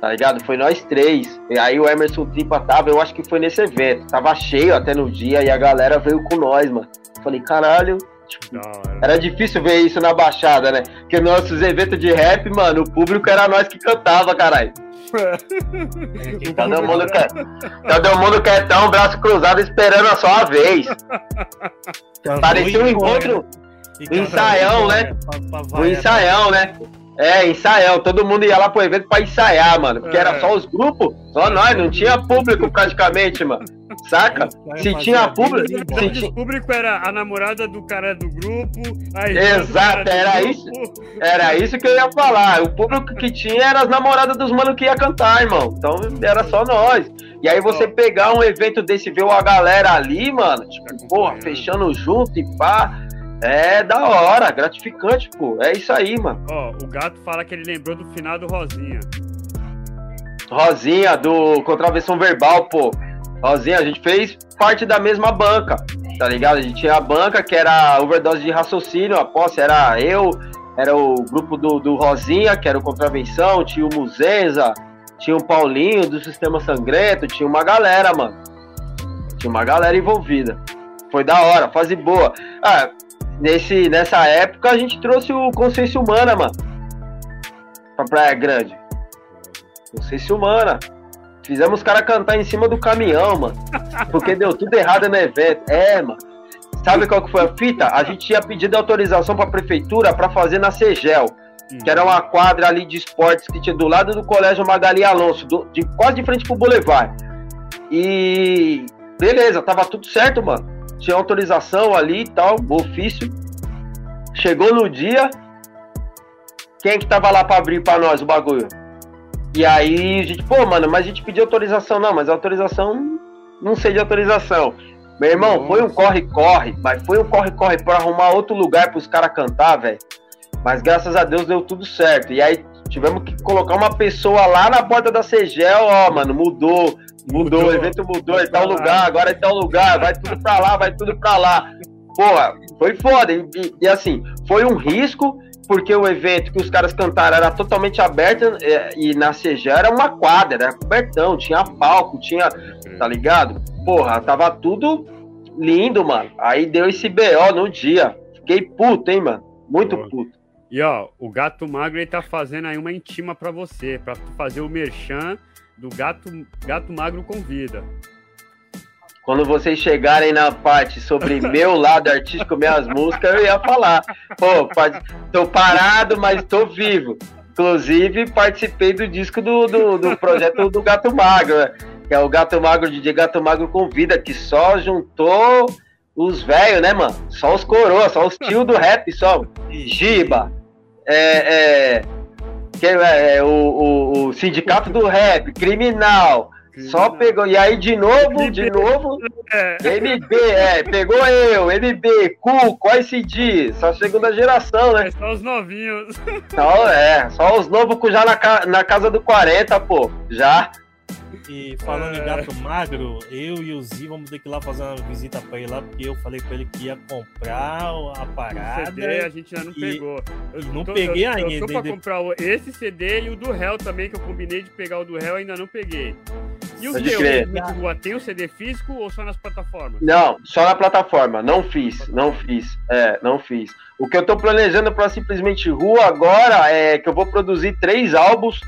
Tá ligado? Foi nós três. E aí o Emerson Tripa tava, eu acho que foi nesse evento. Tava cheio até no dia e a galera veio com nós, mano. Falei, caralho. Era difícil ver isso na Baixada, né? Porque nossos eventos de rap, mano, o público era nós que cantava, caralho. Todo mundo, quer, todo mundo quietão, braço cruzado, esperando a sua vez. Parecia um encontro, um ensaião, né? um ensaião, né? É, ensaião. Todo mundo ia lá pro evento pra ensaiar, mano. Porque É. era só os grupos, só nós, não tinha público praticamente, mano. Saca? Se tinha público. Se o público era a namorada do cara do grupo. do Exato, do era grupo. isso. Era isso que eu ia falar. O público que tinha era as namoradas dos manos que ia cantar, irmão. Então era só nós. E aí você pegar um evento desse, ver a galera ali, mano, tipo, porra, fechando junto e pá. É da hora, gratificante, pô. É isso aí, mano. Ó, o gato fala que ele lembrou do final do Rosinha. Rosinha, do Contravenção Verbal, pô. Rosinha, a gente fez parte da mesma banca, tá ligado? A gente tinha a banca que era overdose de raciocínio, a posse era eu, era o grupo do, do Rosinha, que era o Contravenção, tinha o Muzenza, tinha o Paulinho do Sistema Sangrento, tinha uma galera, mano. Tinha uma galera envolvida. Foi da hora, fase boa. Ah, nesse, nessa época a gente trouxe o Consciência Humana, mano. Pra Praia Grande. Consciência Humana. Fizemos os caras cantar em cima do caminhão, mano. Porque deu tudo errado no evento. É, mano. Sabe qual que foi a fita? A gente tinha pedido autorização pra prefeitura pra fazer na Segel, que era uma quadra ali de esportes que tinha do lado do Colégio Magali Alonso, do- de, quase de frente pro Boulevard. E beleza, tava tudo certo, mano. Tinha autorização ali e tal, ofício. Chegou no dia, quem que tava lá pra abrir pra nós o bagulho? E aí a gente, pô, mano, mas a gente pediu autorização, não, mas autorização não sei de autorização. Meu irmão, foi um corre-corre, mas foi um corre-corre pra arrumar outro lugar pros caras cantar, velho. Mas graças a Deus deu tudo certo. E aí tivemos que colocar uma pessoa lá na porta da Segel, ó, mano, mudou, mudou, Mudou. o evento mudou, é tal lugar, agora é tal lugar, vai tudo pra lá, vai tudo pra lá. Porra, foi foda. E, e- e, assim, foi um risco, porque o evento que os caras cantaram era totalmente aberto é, e na Segel era uma quadra, era cobertão, tinha palco, tinha tá ligado? Porra, tava tudo lindo, mano. Aí deu esse BO no dia. Fiquei puto, hein, mano. Muito Boa. puto. E ó, o Gato Magro ele tá fazendo aí uma intima pra você, pra tu fazer o merchan do Gato, Gato Magro Convida. Quando vocês chegarem na parte sobre meu lado artístico, minhas músicas, eu ia falar. Pô, tô parado, mas tô vivo. Inclusive, participei do disco do, do, do projeto do Gato Magro, né? Que é o Gato Magro, DJ Gato Magro Convida, que só juntou os velhos, né, mano? Só os coroas, só os tios do rap, só. Giba, é, é, que é, é, o, o, o Sindicato do Rap, Criminal, só pegou. E aí, de novo, de novo, É, MB, é, pegou eu, MB, Cuco, ICD, só segunda geração, né? é só os novinhos. Só, é, só os novos já na, na casa do 40, pô, já. E falando É. em gato magro, eu e o Zi vamos ter que ir lá fazer uma visita pra ele lá, porque eu falei pra ele que ia comprar a O parada. CD a gente ainda não e- pegou. Eu não tô- peguei eu, Eu ainda, tô pra ainda. comprar o- esse CD e o do Hell também, que eu combinei de pegar o do Hell ainda não peguei. E o Pode teu, o tem o CD físico ou só nas plataformas? Não, só na plataforma, não fiz, não fiz, é, não fiz. O que eu tô planejando pra Simplesmente Rua agora é que eu vou produzir três álbuns,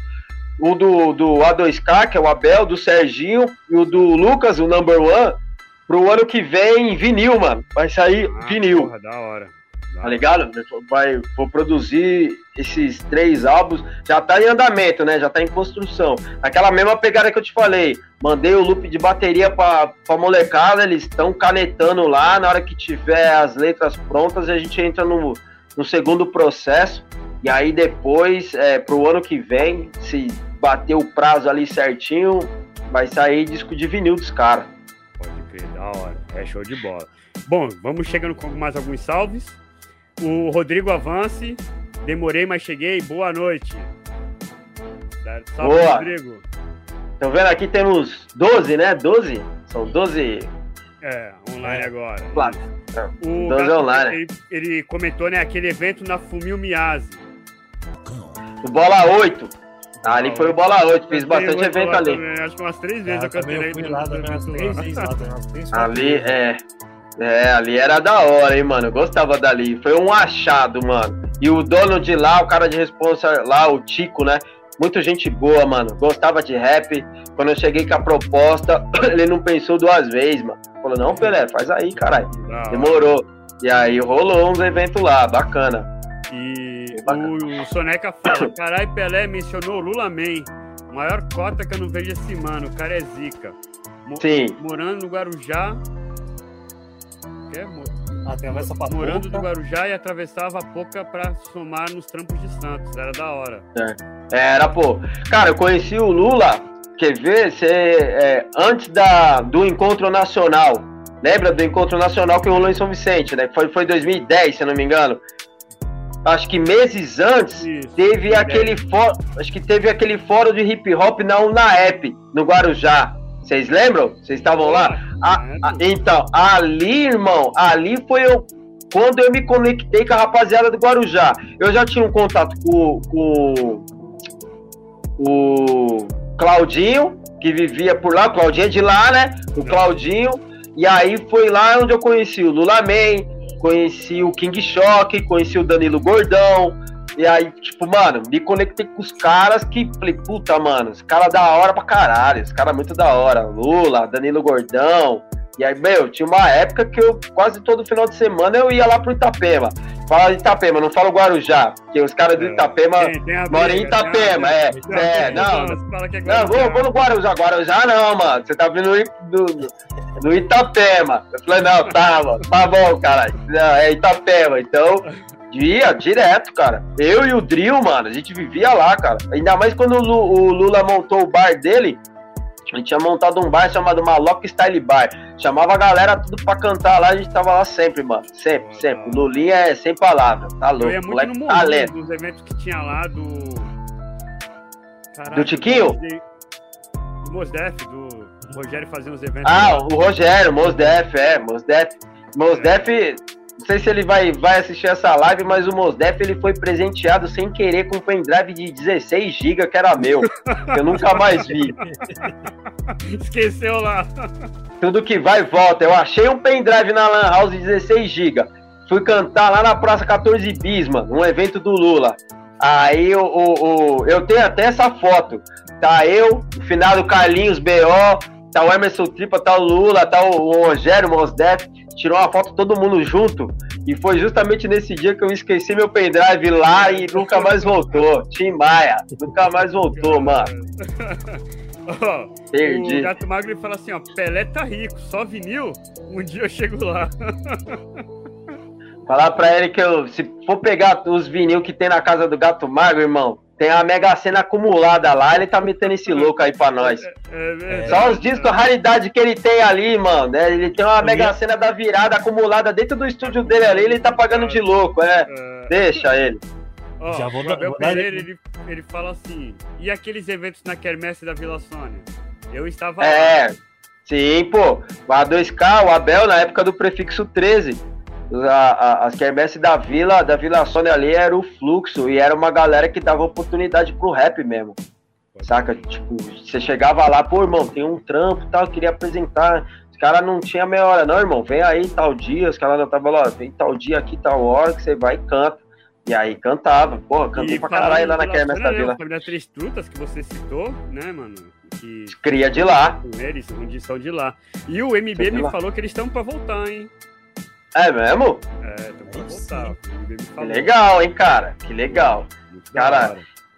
o do, do A2K, que é o Abel, do Serginho, e o do Lucas, o Number One, pro ano que vem em vinil, mano. Vai sair Ah, vinil. Porra, da hora. Da Tá ligado? Vai, vou produzir esses três álbuns. Já tá em andamento, né? Já tá em construção. Aquela mesma pegada que eu te falei. Mandei o loop de bateria pra, pra molecada, eles estão canetando lá. Na hora que tiver as letras prontas, a gente entra no, no segundo processo. E aí depois, é, pro ano que vem, se bater o prazo ali certinho, vai sair disco de vinil dos caras. Pode crer, da hora. É show de bola. Bom, vamos chegando com mais alguns salves. O Rodrigo Avance. Demorei, mas cheguei. Boa noite. Salve, Boa. Rodrigo. Estão vendo aqui temos 12, né? 12? São 12 É, online É. agora. Claro. O Doze Gato, online. Ele, ele comentou, né, aquele evento na Fumil Miase. O Bola 8. Ah, ali foi o Bola 8, fiz bastante evento ali. também, Acho que umas três vezes Ah, eu cantei fui lá também umas três vezes lá, também umas três, quatro Ali, é. É, ali era da hora, hein, mano. Eu gostava dali. Foi um achado, mano. E o dono de lá, o cara de responsa lá, o Tico, né? Muita gente boa, mano. Gostava de rap. Quando eu cheguei com a proposta, ele não pensou duas vezes, mano. Falou, não, Pelé, faz aí, caralho. Demorou. E aí rolou uns eventos lá, bacana. E Bacana. O, o Soneca fala: Carai, Pelé mencionou o Lula Man. Maior cota que eu não vejo esse mano. O cara é zica. Mo- Sim. Morando no Guarujá. Quer? Mo- Atravessa pra Morando no. Guarujá e atravessava a Poca pra somar nos trampos de Santos. Era da hora. Era, pô. Cara, eu conheci o Lula, quer ver? Cê, é, antes da, do encontro nacional. Lembra do encontro nacional que rolou em São Vicente, né? Foi, foi 2010, se eu não me engano. Acho que meses antes Isso. teve 2010. aquele fórum. Acho que teve aquele fórum de hip hop na UNAEP, no Guarujá. Vocês lembram? Vocês estavam lá? Ah, ah, então, ali, irmão, ali foi eu, quando eu me conectei com a rapaziada do Guarujá. Eu já tinha um contato com, com o Claudinho, que vivia por lá, o Claudinho é de lá, né? O Claudinho. E aí foi lá onde eu conheci o Lula Man, conheci o King Shock, conheci o Danilo Gordão. E aí, tipo, mano, me conectei com os caras que falei, puta, mano, os caras da hora pra caralho, os caras muito da hora. Lula, Danilo Gordão. E aí, meu, tinha uma época que eu quase todo final de semana eu ia lá pro Itapema. Fala de Itapema, não falo Guarujá, porque os caras do É. Itapema a moram em Itapema, briga. é. Tem a É, não, é não, vou, vou no Guarujá. Guarujá não, mano. Você tá vindo no, no, no Itapema. Eu falei, não, tá, mano. Tá bom, caralho. Não, é Itapema. Então, ia direto, cara. Eu e o Drill, mano, a gente vivia lá, cara. Ainda mais quando o Lula montou o bar dele. A gente tinha montado um bar chamado Maloc Style Bar. Chamava a galera tudo pra cantar lá, a gente tava lá sempre, mano. Sempre, sempre. O Lulinha é sem palavra. Tá Eu louco. ia muito Moleque no talento. Dos eventos que tinha lá do. Caraca, Do Tiquinho? Do Mosdef, do Rogério fazia uns eventos. Ah, lá. o Rogério, Mosdef, é, Mosdef. Mosdef, não sei se ele vai, vai assistir essa live, mas o Mosdef ele foi presenteado sem querer com um pendrive de 16 GB que era meu, que eu nunca mais vi. Esqueceu lá. tudo que vai volta. Eu achei um pendrive na Lan House de 16 GB. Fui cantar lá na Praça 14 Bis, mano, um evento do Lula. Aí o, o, o, eu tenho até essa foto. Tá eu, o finado Carlinhos BO, tá o Emerson Tripa, tá o Lula, tá o Rogério Mosdef. Tirou uma foto todo mundo junto. E foi justamente nesse dia que eu esqueci meu pendrive lá e nunca mais voltou. Tim Maia, nunca mais voltou, mano. oh, Perdi. O Gato Magro fala assim, ó, Pelé tá rico, só vinil, um dia eu chego lá. Falar pra ele que eu, se for pegar os vinil que tem na casa do Gato Magro, irmão, tem a Mega Sena acumulada lá, ele tá metendo esse louco aí pra nós. É, é Só os discos, a raridade que ele tem ali, mano. Né? Ele tem uma Mega Sena da virada acumulada dentro do estúdio dele ali, ele tá pagando de louco, é. é. Deixa ele. Oh, Já vou, o Abel Pereira, ele, ele fala assim, e aqueles eventos na Quermesse da Vila Sônia? Eu estava É, lá. sim, pô. A 2K, o Abel, na época do prefixo 13, a, a, as quermesses da Vila, da Vila Sônia ali era o fluxo e era uma galera que dava oportunidade pro rap mesmo. Saca? Tipo, você chegava lá, pô, irmão, tem um trampo e tal, queria apresentar. Os caras não tinha meia hora, não, irmão. Vem aí tal dia, os caras não estavam lá, vem tal dia aqui, tal hora, que você vai e canta. E aí cantava, porra, cantei pra caralho lá na Quermesse da Vila. Família Três Trutas que você citou, né, mano? Que... Cria de lá. Eles, são de lá. E o MB me falou que eles estão pra voltar, hein? É mesmo? É, tô voltar. Que legal, hein, cara? Que legal. Muito cara,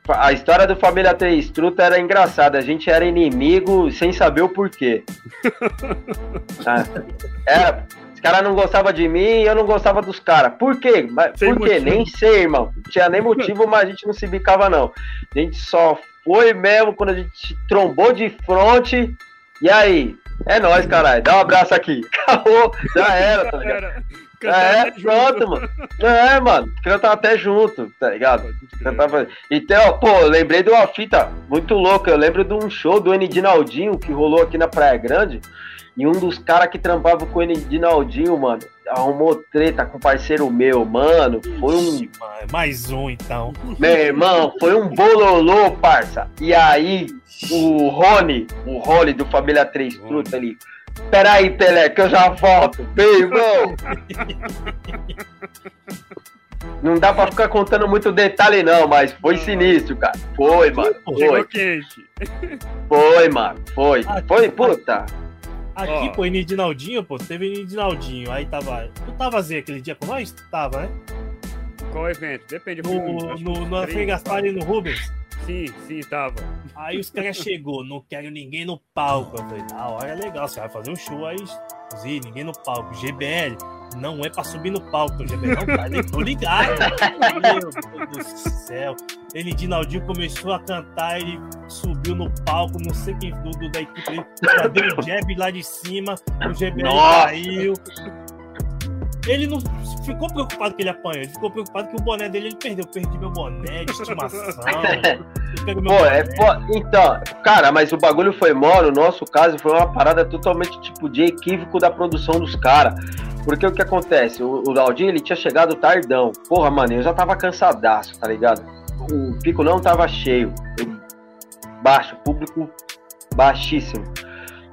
a história do Família Três Truta era engraçada. A gente era inimigo sem saber o porquê. é, os caras não gostavam de mim e eu não gostava dos caras. Por quê? Mas, por quê? Nem sei, irmão. Não tinha nem motivo, mas a gente não se bicava, não. A gente só foi mesmo quando a gente trombou de frente. E aí? É nóis, caralho. Dá um abraço aqui. Acabou. Já era, tá ligado? Já é, pronto, mano. É, mano. Cantava até junto, tá ligado? Cantava... Então, pô, eu lembrei de uma fita muito louca. Eu lembro de um show do N. Dinaldinho que rolou aqui na Praia Grande. E um dos caras que trampava com o N. Dinaldinho, mano, arrumou treta com um parceiro meu, mano. Foi um. Mais um, então. Meu irmão, foi um bololô, parça. E aí, o Rony, o Rony do Família 3 Truta ali. Peraí, Pelé, que eu já volto. Meu irmão. Não dá pra ficar contando muito detalhe, não, mas foi sinistro, cara. Foi, mano. Foi. Foi, mano. Foi. Foi, puta. Aqui, pô, Nidinaldinho, pô, teve Nidinaldinho, aí tava. Tu tava Z aquele dia com nós? Tava, né? Qual evento? Depende. No, no, no, no Frei Gaspar e no Rubens. Sim, sim, tava. Aí os caras chegou, não quero ninguém no palco. Eu falei, na hora é legal, você vai fazer um show aí, Zi, ninguém no palco. GBL, não é pra subir no palco. GBL não tá, tô ligado. Meu Deus do céu. Ele, Dinaldinho, começou a cantar, ele subiu no palco, não sei quem do, do da equipe, já deu um jab lá de cima, o GBL Nossa. caiu. Ele não ficou preocupado que ele apanhou, ele ficou preocupado que o boné dele ele perdeu. Perdi meu boné de estimação. Pô, é, pô, então, cara, mas o bagulho foi mó, no nosso caso, foi uma parada totalmente tipo de equívoco da produção dos caras. Porque o que acontece? O, o Aldinho, ele tinha chegado tardão. Porra, mano, eu já tava cansadaço, tá ligado? O pico não tava cheio. Baixo, público baixíssimo.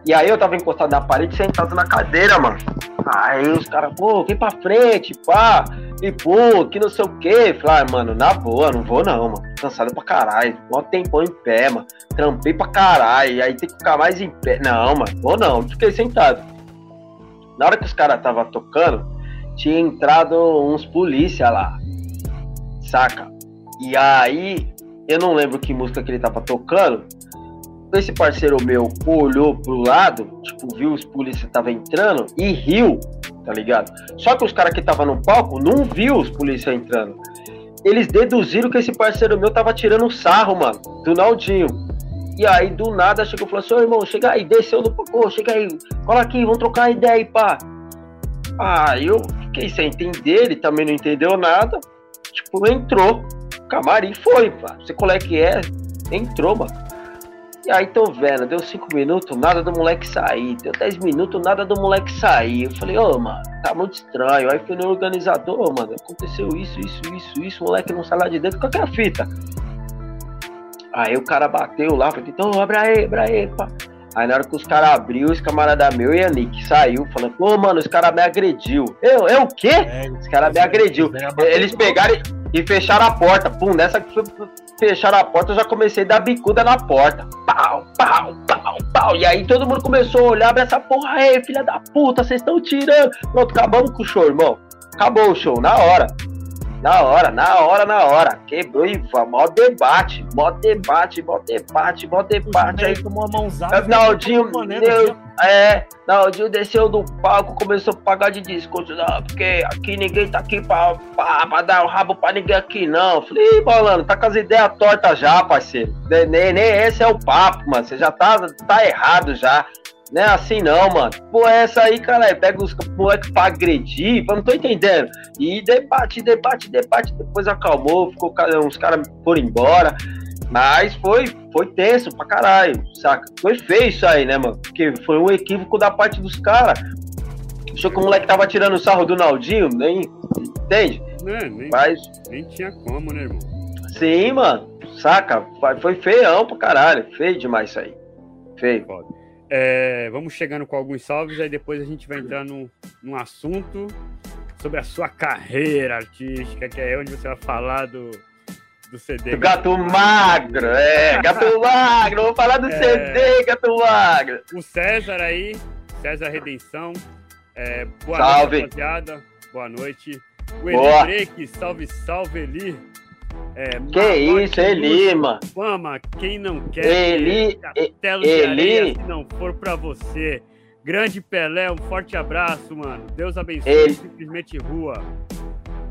E aí eu tava encostado na parede, sentado na cadeira, mano. Aí os caras, pô, vem pra frente, pá, e pô, que não sei o quê. Falei, ah, mano, na boa, não vou não, mano. Cansado pra caralho. Mó tempão em pé, mano. Trampei pra caralho. Aí tem que ficar mais em pé. Não, mano, vou não. Fiquei sentado. Na hora que os caras tava tocando, tinha entrado uns polícia lá. Saca? E aí, eu não lembro que música que ele tava tocando esse parceiro meu olhou pro lado, tipo, viu os polícias tava entrando e riu, tá ligado? Só que os caras que tava no palco não viu os polícias entrando. Eles deduziram que esse parceiro meu tava tirando sarro, mano, do Naldinho. E aí, do nada, chegou e falou assim, ô irmão, chega aí, desceu no pô, chega aí, cola aqui, vamos trocar ideia aí, pá. Ah, eu fiquei sem entender, ele também não entendeu nada. Tipo, entrou, camarim foi, pá. Você qual é que é? Entrou, mano. E aí tô vendo, deu 5 minutos, nada do moleque sair. Deu 10 minutos, nada do moleque sair. Eu falei, ô, oh, mano, tá muito estranho. Aí fui no organizador, oh, mano, aconteceu isso, isso, isso, isso. O moleque não sai lá de dentro, qual que é a fita? Aí o cara bateu lá, falei, então abre aí, abre aí, pá. Aí na hora que os caras abriu, os camarada meu e a Nick saiu, falando, pô, mano, os caras me agrediu. Eu, eu o quê? É, Os caras me agrediu. Eles pegaram e, e fecharam a porta. Pum, nessa que fecharam a porta, eu já comecei a dar bicuda na porta. Pau, pau, pau, pau. E aí todo mundo começou a olhar pra essa porra aí, filha da puta, vocês estão tirando. Pronto, acabamos com o show, irmão. Acabou o show, na hora. Na hora, na hora, na hora. Quebrou e mó debate, mó debate, mó debate, mó debate. Aí tomou uma mãozada. Naldinho, maneiro, meu, viu? é, Naldinho desceu do palco, começou a pagar de desconto, não, porque aqui ninguém tá aqui pra, pra, pra dar o rabo pra ninguém aqui, não. Falei, Ih, Bolano, tá com as ideias tortas já, parceiro. Nem, nem esse é o papo, mano. Você já tá, tá errado já. Não é assim não, mano. Pô, é essa aí, cara, pega os moleques pra agredir, eu não tô entendendo. E debate, debate, debate, depois acalmou, ficou, uns caras foram embora. Mas foi, foi tenso pra caralho, saca? Foi feio isso aí, né, mano? Porque foi um equívoco da parte dos caras. Achou que o moleque tava tirando o sarro do Naldinho, nem. Entende? Né, nem, Mas, nem tinha como, né, irmão? sim, mano, saca? Foi- Foi feião pra caralho. Feio demais isso aí. Feio. É, vamos chegando com alguns salves, aí depois a gente vai entrar num, num assunto sobre a sua carreira artística, que é onde você vai falar do, do CD. Do gato magro, é, gato magro, vou falar do É. CD, gato magro. O César aí, César Redenção. É, boa Salve. noite, rapaziada. Boa noite. O. Eli Break, salve, salve, Eli. É, Que isso, Eli, mano. Fama, quem não quer Eli, castelo de Eli. areia se não for pra você. Grande Pelé, um forte abraço, mano. Deus abençoe, Eli. simplesmente rua.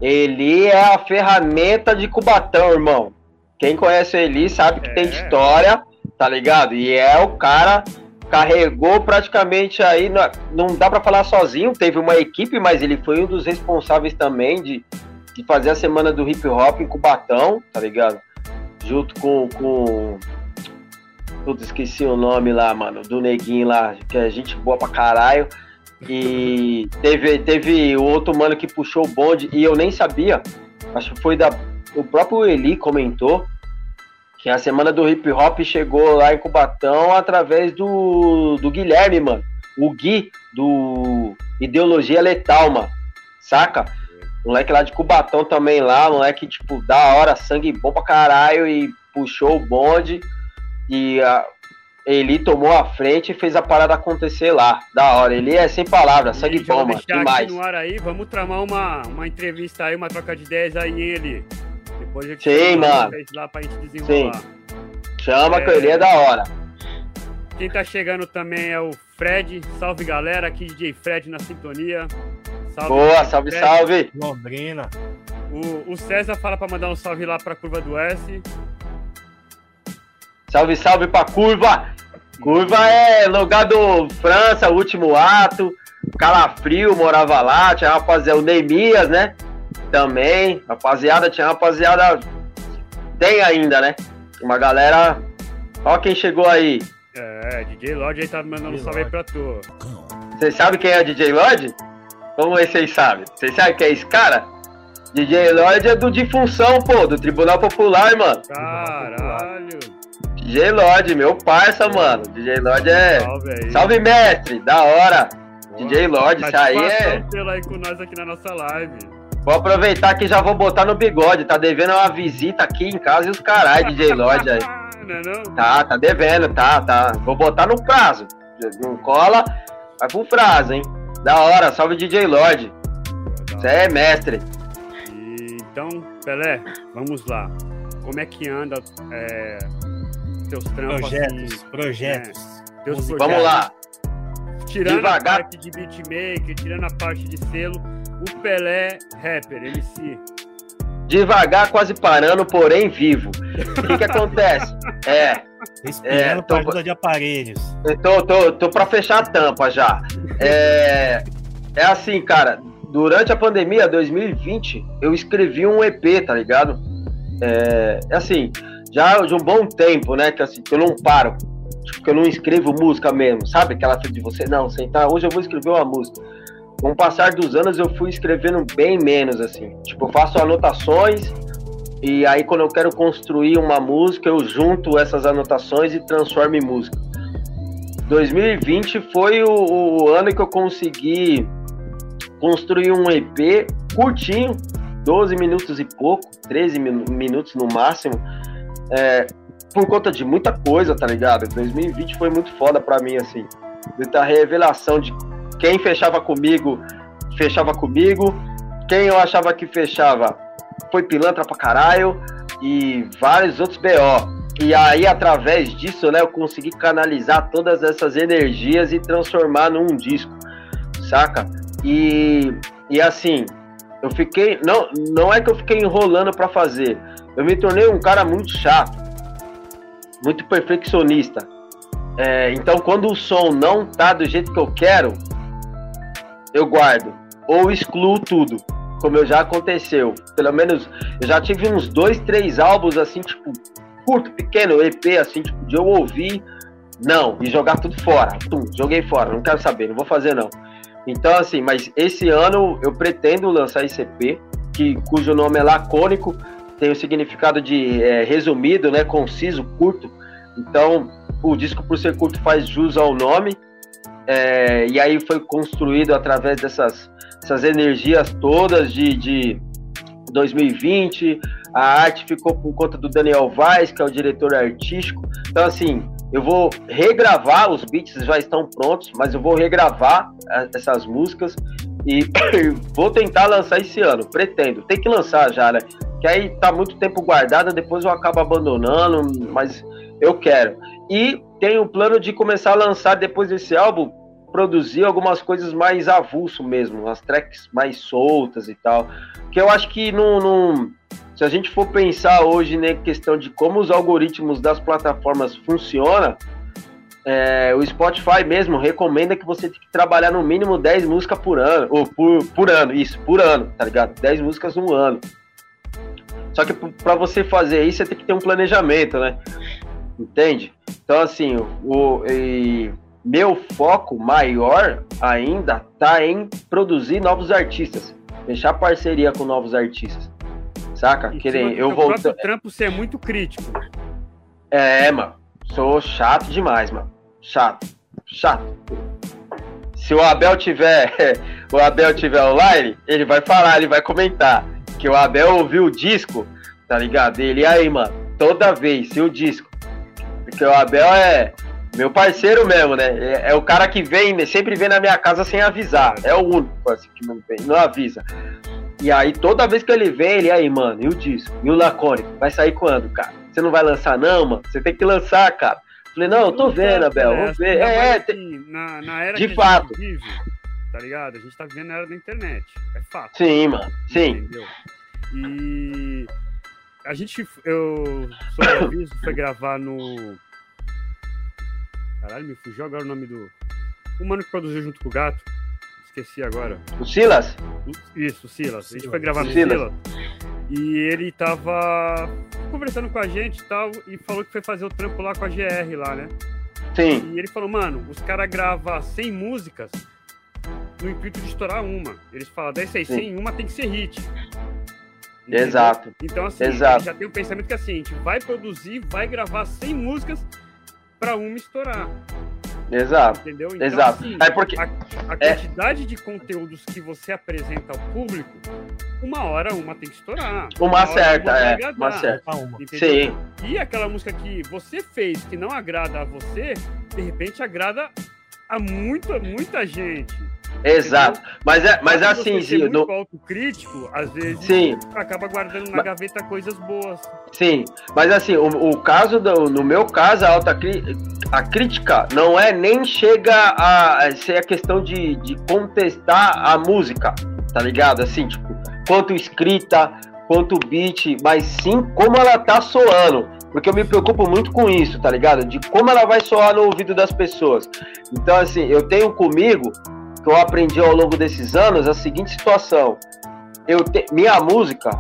Eli é a ferramenta de Cubatão, irmão. Quem conhece o Eli sabe que É. tem história, tá ligado? E é o cara carregou praticamente aí, não- não dá pra falar sozinho, teve uma equipe, mas ele foi um dos responsáveis também de, de fazer a semana do hip hop em Cubatão, tá ligado? Junto com, com Putz, esqueci o nome lá, mano, do neguinho lá, que é gente boa pra caralho. E teve, teve o outro mano que puxou o bonde e eu nem sabia. Acho que foi da. O próprio Eli comentou que a semana do hip hop chegou lá em Cubatão através do, do Guilherme, mano. O Gui, do Ideologia Letal, mano. Saca? Moleque lá de Cubatão também lá, moleque, tipo, da hora, sangue bom pra caralho e puxou o bonde. E a, Eli tomou a frente e fez a parada acontecer lá. Da hora. Ele é sem palavras, sangue E bom, mano. Demais. aqui no ar aí, vamos tramar uma, uma entrevista aí, uma troca de ideias aí, hein, Eli. Depois eu te Sim, mano. lá pra gente desenrolar. Chama É. que ele é da hora. Quem tá chegando também é o Fred. Salve, galera. Aqui DJ Fred na sintonia. Salve, Boa, salve, Fred. salve. Londrina. O, o César fala pra mandar um salve lá pra curva do S. Salve, salve pra curva. Curva é lugar do França, último ato. Calafrio morava lá. Tinha rapaziada, o Neemias, né? Também. Rapaziada, tinha rapaziada. Tem ainda, né? Uma galera. Ó quem chegou aí. É, DJ Lodge aí tá mandando um salve aí pra tu. Vocês sabem quem é o DJ Lodge? Vamos ver se vocês sabem. Vocês sabem quem é esse cara? DJ Lodge é do Difunção, pô, do Tribunal Popular, mano. Caralho. DJ Lodge, meu parça, mano. DJ Lodge é. Salve aí. Salve, mestre! Da hora! Boa. DJ Lodge, isso aí é. Tê-lo aí com nós aqui na nossa live. Vou aproveitar que já vou botar no bigode. Tá devendo uma visita aqui em casa e os caralho, DJ Lodge aí. não é não? Tá, tá devendo, tá, tá. Vou botar no prazo. Não cola, vai pro prazo, hein? Da hora, salve DJ Lodge. Você é mestre. E, então, Pelé, vamos lá. Como é que anda é, teus trampos Projetos, assim? projetos. é, teus Música. Vamos lá. Tirando Devagar. a parte de beatmaker, tirando a parte de selo, o Pelé, rapper, MC. Devagar, quase parando, porém vivo. O que que acontece? É, Respirando É, tô- ajuda de aparelhos. Eu tô, tô, tô pra fechar a tampa já. É, é assim, cara. Durante a pandemia 2020, eu escrevi um EP, tá ligado? É, é assim, já de um bom tempo, né? Que, assim, que eu não paro. Tipo, que eu não escrevo música mesmo, sabe? Aquela coisa de você, não, sentar, hoje eu vou escrever uma música. Com o passar dos anos, eu fui escrevendo bem menos, assim. Tipo, eu faço anotações, e aí quando eu quero construir uma música, eu junto essas anotações e transformo em música. 2020 foi o, o ano que eu consegui construir um EP curtinho, 12 minutos e pouco, 13 minutos no máximo, é, por conta de muita coisa, tá ligado? 2020 foi muito foda pra mim, assim. Muita revelação de quem fechava comigo, fechava comigo, quem eu achava que fechava foi pilantra pra caralho e vários outros BO. E aí, através disso, né, eu consegui canalizar todas essas energias e transformar num disco, saca? E, e assim, eu fiquei. Não, não é que eu fiquei enrolando para fazer. Eu me tornei um cara muito chato, muito perfeccionista. É, então, quando o som não tá do jeito que eu quero, eu guardo ou excluo tudo, como eu já aconteceu. Pelo menos eu já tive uns dois, três álbuns assim, tipo, curto, pequeno, EP, assim, tipo, de eu ouvir, não, e jogar tudo fora. Tum, joguei fora, não quero saber, não vou fazer não. Então, assim, mas esse ano eu pretendo lançar esse EP, que, cujo nome é lacônico, tem o significado de é, resumido, né, conciso, curto. Então, o disco, por ser curto, faz jus ao nome. É, e aí foi construído através dessas essas energias todas de, de 2020. A arte ficou por conta do Daniel Vaz, que é o diretor artístico. Então, assim, eu vou regravar, os beats já estão prontos, mas eu vou regravar é, essas músicas e vou tentar lançar esse ano. Pretendo. Tem que lançar já, né? Que aí tá muito tempo guardado, depois eu acabo abandonando, mas eu quero. E tenho o plano de começar a lançar depois desse álbum, produzir algumas coisas mais avulso mesmo, as tracks mais soltas e tal. Que eu acho que não, se a gente for pensar hoje na né, questão de como os algoritmos das plataformas funcionam, é, o Spotify mesmo recomenda que você tenha que trabalhar no mínimo 10 músicas por ano, ou por, por ano, isso, por ano, tá ligado? 10 músicas no ano. Só que para você fazer isso, você tem que ter um planejamento, né? Entende? Então, assim, o, meu foco maior ainda tá em produzir novos artistas, fechar parceria com novos artistas. Saca? Querem, eu vou. O trampo ser muito crítico. É, mano. Sou chato demais, mano. Chato. Chato. Se o Abel tiver. o Abel tiver online, ele vai falar, ele vai comentar. Que o Abel ouviu o disco, tá ligado? Ele aí, mano, toda vez, se o disco. Porque o Abel é meu parceiro mesmo, né? É, é, o cara que vem, sempre vem na minha casa sem avisar. É o único assim, que não vem, não avisa. E aí, toda vez que ele vem, ele aí, mano, e o disco? E o Lacônico? Vai sair quando, cara? Você não vai lançar, não, mano? Você tem que lançar, cara. Falei, não, eu tô vendo, Abel, vamos ver. É, é, tem... na, na era de que fato. A vive, tá ligado? A gente tá vivendo na era da internet. É fato. Sim, mano. Sim. Entendeu? E a gente, eu, sobre aviso, foi gravar no. Caralho, me fugiu agora o nome do. O mano que produziu junto com o gato. Esqueci agora. O Silas? Isso, o Silas. A gente foi gravar no Silas. Silas. E ele tava conversando com a gente e tal, e falou que foi fazer o trampo lá com a GR lá, né? Sim. E ele falou, mano, os caras gravam 100 músicas no intuito de estourar uma. Eles falam, dessas 100, uma tem que ser hit. Entendeu? Exato. Então, assim, Exato. já tem o um pensamento que assim, a gente vai produzir, vai gravar 100 músicas para uma estourar. Exato. Entendeu? Então, Exato. Assim, é porque a, a é... quantidade de conteúdos que você apresenta ao público, uma hora uma tem que estourar. Uma, uma certa, é. Agradar, uma certa. Uma. Sim. E aquela música que você fez que não agrada a você, de repente agrada a muita, muita gente. Exato. Mas é, mas é assim, Sim. No... autocrítico, às vezes Sim. acaba guardando na mas... gaveta coisas boas. Sim, mas assim, o, o caso do, no meu caso, a alta a crítica não é nem chega a, ser a questão de, de contestar a música, tá ligado? Assim, tipo, quanto escrita, quanto beat, mas sim como ela tá soando. Porque eu me preocupo muito com isso, tá ligado? De como ela vai soar no ouvido das pessoas. Então, assim, eu tenho comigo que eu aprendi ao longo desses anos a seguinte situação. Eu te, minha música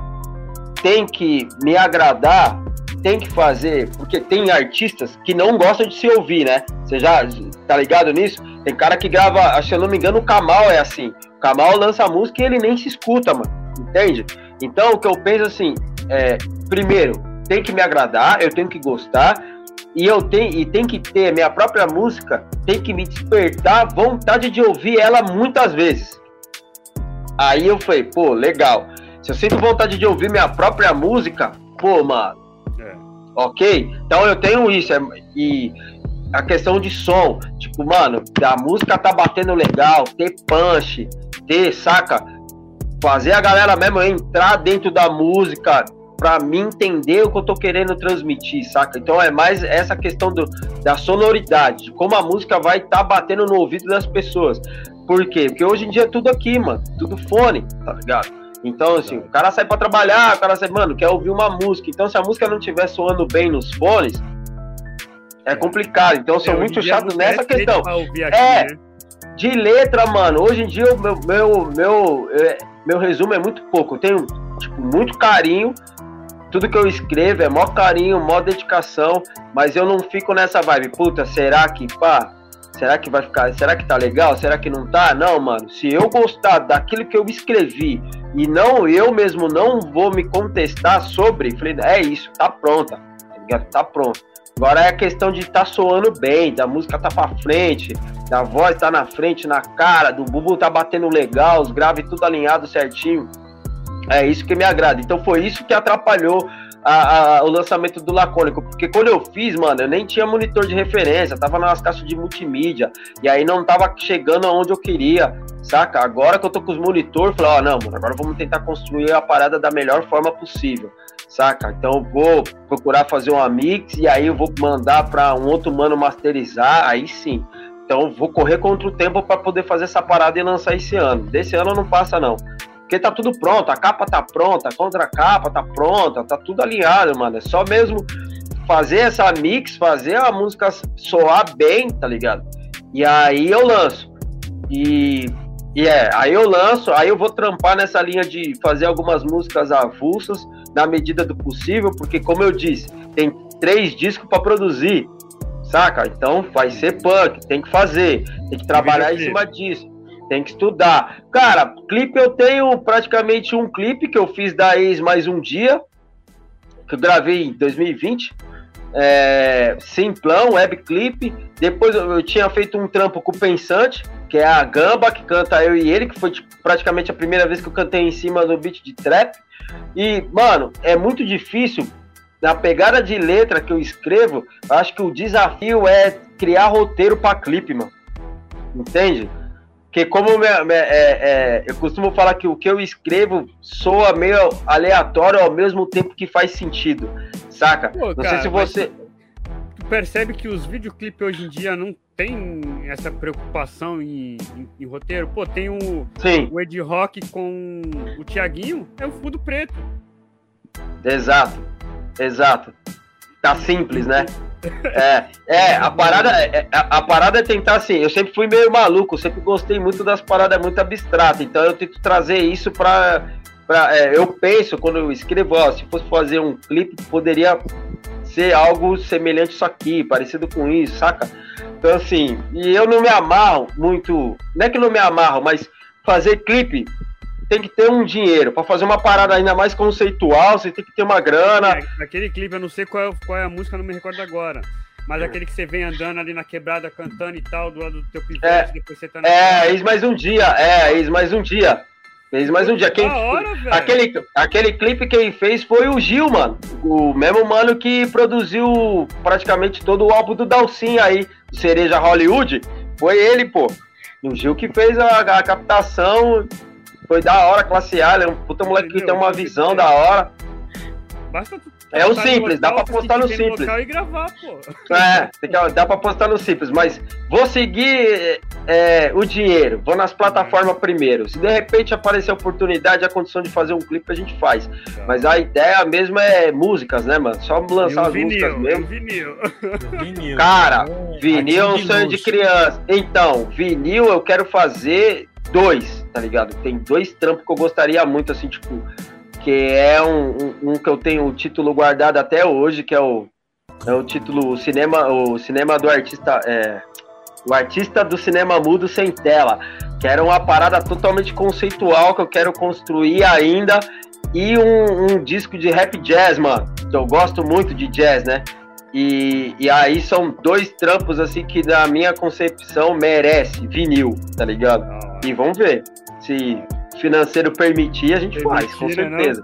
tem que me agradar, tem que fazer, porque tem artistas que não gostam de se ouvir, né? Você já tá ligado nisso? Tem cara que grava, se eu não me engano, o Kamal é assim. O Kamal lança música e ele nem se escuta, mano. Entende? Então o que eu penso assim, é, primeiro, tem que me agradar, eu tenho que gostar. E eu tenho e tem que ter minha própria música, tem que me despertar vontade de ouvir ela muitas vezes. Aí eu falei, pô, legal. Se eu sinto vontade de ouvir minha própria música, pô, mano. É. Ok? Então eu tenho isso. É, e a questão de som, tipo, mano, a música tá batendo legal, ter punch, ter, saca? Fazer a galera mesmo entrar dentro da música, para mim entender o que eu tô querendo transmitir, saca? Então é mais essa questão do, da sonoridade, de como a música vai estar tá batendo no ouvido das pessoas. Por quê? Porque hoje em dia é tudo aqui, mano, tudo fone, tá ligado? Então, assim, o cara sai para trabalhar, o cara sai, mano, quer ouvir uma música. Então, se a música não estiver soando bem nos fones, é complicado. Então, eu sou é, muito chato nessa questão. Aqui, é, né? de letra, mano, hoje em dia, o meu, meu, meu, é, meu resumo é muito pouco. Eu tenho, tipo, muito carinho tudo que eu escrevo é mó carinho, mó dedicação, mas eu não fico nessa vibe, puta, será que, pá, será que vai ficar, será que tá legal, será que não tá? Não, mano, se eu gostar daquilo que eu escrevi e não, eu mesmo não vou me contestar sobre, falei, é isso, tá pronta, tá, tá pronto. Agora é a questão de tá soando bem, da música tá pra frente, da voz tá na frente, na cara, do bubu tá batendo legal, os graves tudo alinhado certinho. É isso que me agrada. Então foi isso que atrapalhou a, a, o lançamento do Lacônico, porque quando eu fiz, mano, eu nem tinha monitor de referência, tava nas caixas de multimídia, e aí não tava chegando aonde eu queria, saca? Agora que eu tô com os monitores, falei, ó, oh, não, mano, agora vamos tentar construir a parada da melhor forma possível, saca? Então eu vou procurar fazer uma mix, e aí eu vou mandar para um outro mano masterizar, aí sim. Então vou correr contra o tempo para poder fazer essa parada e lançar esse ano. Desse ano não passa, não. Porque tá tudo pronto, a capa tá pronta, a contra-capa tá pronta, tá tudo alinhado, mano. É só mesmo fazer essa mix, fazer a música soar bem, tá ligado? E aí eu lanço. E, e é, aí eu lanço, aí eu vou trampar nessa linha de fazer algumas músicas avulsas na medida do possível, porque como eu disse, tem três discos para produzir, saca? Então vai ser punk, tem que fazer, tem que trabalhar em cima disso tem que estudar. Cara, clipe eu tenho praticamente um clipe que eu fiz da ex mais um dia, que eu gravei em 2020. É, simplão, web clipe. Depois eu, eu, tinha feito um trampo com o Pensante, que é a Gamba, que canta eu e ele, que foi tipo, praticamente a primeira vez que eu cantei em cima do beat de trap. E, mano, é muito difícil. Na pegada de letra que eu escrevo, acho que o desafio é criar roteiro para clipe, mano. Entende? Porque como minha, minha, é, é, eu costumo falar que o que eu escrevo soa meio aleatório ao mesmo tempo que faz sentido, saca? Pô, não cara, sei se você. Tu percebe que os videoclipes hoje em dia não tem essa preocupação em, em, em roteiro? Pô, tem o, Sim. o Ed Rock com o Tiaguinho, é o fundo preto. Exato, exato. Tá simples, né? É, é, a parada, é, a, a, parada é tentar assim, eu sempre fui meio maluco, sempre gostei muito das paradas muito abstratas, então eu tento trazer isso pra. pra é, eu penso, quando eu escrevo, ó, se fosse fazer um clipe, poderia ser algo semelhante a isso aqui, parecido com isso, saca? Então assim, e eu não me amarro muito, não é que não me amarro, mas fazer clipe tem que ter um dinheiro. para fazer uma parada ainda mais conceitual, você tem que ter uma grana. É, aquele clipe, eu não sei qual é, qual é a música, não me recordo agora. Mas aquele que você vem andando ali na quebrada, cantando e tal, do lado do teu pivete, é, depois você tá na. É, eis mais um dia, é, eis mais um dia. Fez mais um dia. Quem, hora, aquele, aquele clipe quem fez foi o Gil, mano. O mesmo mano que produziu praticamente todo o álbum do Dalcin aí, Cereja Hollywood. Foi ele, pô. O Gil que fez a, a captação foi da hora, classe A, ele é um puta moleque que tem uma visão da hora. Basta tu é o simples, dá pra postar no simples. E gravar, pô. É, dá pra postar no simples, mas vou seguir é, o dinheiro, vou nas plataformas primeiro. Se de repente aparecer a oportunidade, a condição de fazer um clipe, a gente faz. Tá. Mas a ideia mesmo é músicas, né, mano? Só lançar as vinil, músicas mesmo. Vinil. vinil. Cara, vinil é um sonho de criança. Então, vinil eu quero fazer dois, tá ligado? Tem dois trampos que eu gostaria muito, assim, tipo, que é um, um, um que eu tenho o título guardado até hoje, que é o, é o título o cinema, o cinema do artista, é, o artista do cinema mudo sem tela, que era uma parada totalmente conceitual que eu quero construir ainda, e um, um disco de rap jazz, mano, eu gosto muito de jazz, né? E, e aí são dois trampos assim que na minha concepção merece vinil, tá ligado? E vamos ver. Se financeiro permitir, a gente faz, com Permitir, né, certeza.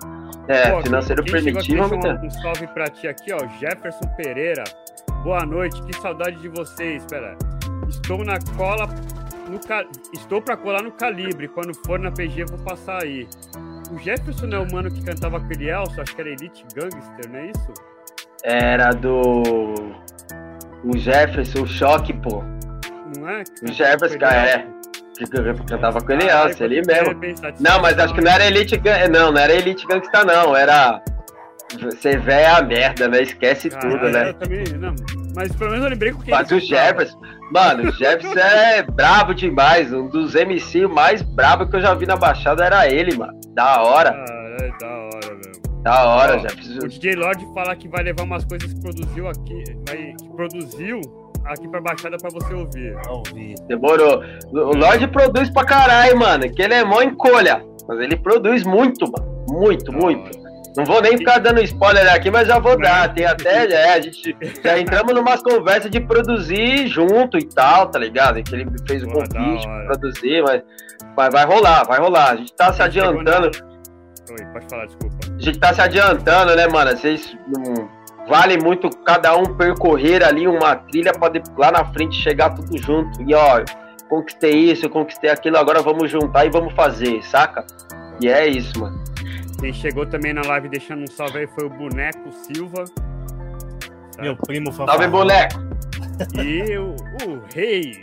É, Pô, financeiro permitir, vamos ter. um, um salve pra ti aqui, ó. Jefferson Pereira. Boa noite, que saudade de vocês. Espera. Estou na cola. No ca... Estou pra colar no calibre. Quando for na PG, eu vou passar aí. O Jefferson não é o mano que cantava aquele Elson, acho que era Elite Gangster, não é isso? Era do. O Jefferson, o choque, pô. Não é? O Jefferson, cara, é. Cantava com ele, Elcio, ali mesmo. Não, mas acho que não era Elite Gang. Não, não era Elite Gangsta, não. Era. Você vê a merda, né? Esquece tudo, né? Eu também, não, mas pelo menos eu lembrei com quem Mas o Jefferson, mano, o Jefferson é brabo demais. Um dos MC mais brabo que eu já vi na Baixada era ele, mano. Da hora, Ah, é da hora, mesmo. da hora, Ó, Jefferson. O DJ Lord fala que vai levar umas coisas que produziu aqui, vai, que produziu aqui pra Baixada pra você ouvir. Ver. Demorou. O Lorde produz pra caralho, mano. Que ele é mó encolha. Mas ele produz muito, mano. Muito, muito. Não vou nem ficar dando spoiler aqui, mas já vou dar. Tem até, é, a gente já entramos numas conversas de produzir junto e tal, tá ligado? Que ele fez o convite pra produzir, mas, mas vai rolar, vai rolar. A gente tá se adiantando. Oi, pode falar, desculpa. A gente tá se adiantando, né, mano? Vocês não vale muito cada um percorrer ali uma trilha pra de- lá na frente chegar tudo junto. E ó, conquistei isso, eu conquistei aquilo, agora vamos juntar e vamos fazer, saca? E é isso, mano. Quem chegou também na live deixando um salve aí foi o Boneco Silva. Meu primo Salve, fanfarrão. boneco! E o, o rei,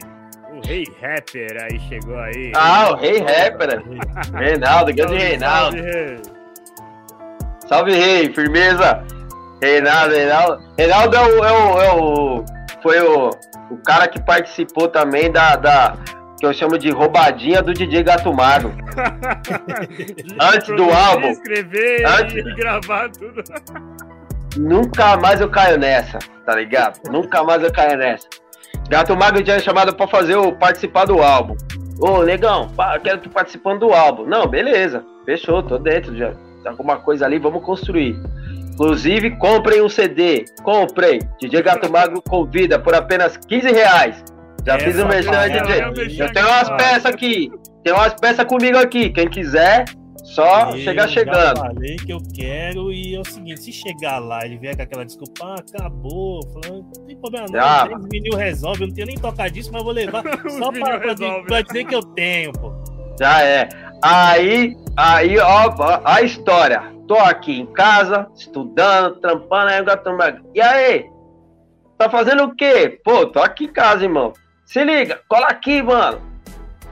o rei rapper aí chegou aí. Ah, o rei rapper, Reinaldo, grande Salve, Reinaldo. salve, rei. Salve, rei, firmeza. Reinaldo, Reinaldo. Reinaldo é o. É o, é o- foi o, o cara que participou também da, da. que eu chamo de roubadinha do DJ Gato Mago. Antes do álbum. Escrever Antes- e gravar tudo. Nunca mais eu caio nessa, tá ligado? Nunca mais eu caio nessa. Gato Mago tinha chamado pra fazer o participar do álbum. Ô, pá, eu quero tu participando do álbum. Não, beleza, fechou, tô dentro já. Tem alguma coisa ali, vamos construir. Inclusive, comprem um CD. Comprem. DJ Gato Mago convida por apenas 15 reais. Já Essa fiz o merchan, parada DJ. Eu tenho umas peças aqui. Tem umas peças comigo aqui. Quem quiser, só Eu chegar chegando. falei que eu quero e é o seguinte, se chegar lá ele vier com aquela desculpa, ah, acabou, falando, não tem problema não, Ah. três vinil resolve, eu não tenho nem tocar disso, mas eu vou levar Os só pra, pra, pra dizer que eu tenho, pô. Já é. Aí, aí, ó, ó, a história. Tô aqui em casa, estudando, trampando, aí gato Mago. E aí? Tá fazendo o quê? Pô, tô aqui em casa, irmão. Se liga, cola aqui, mano.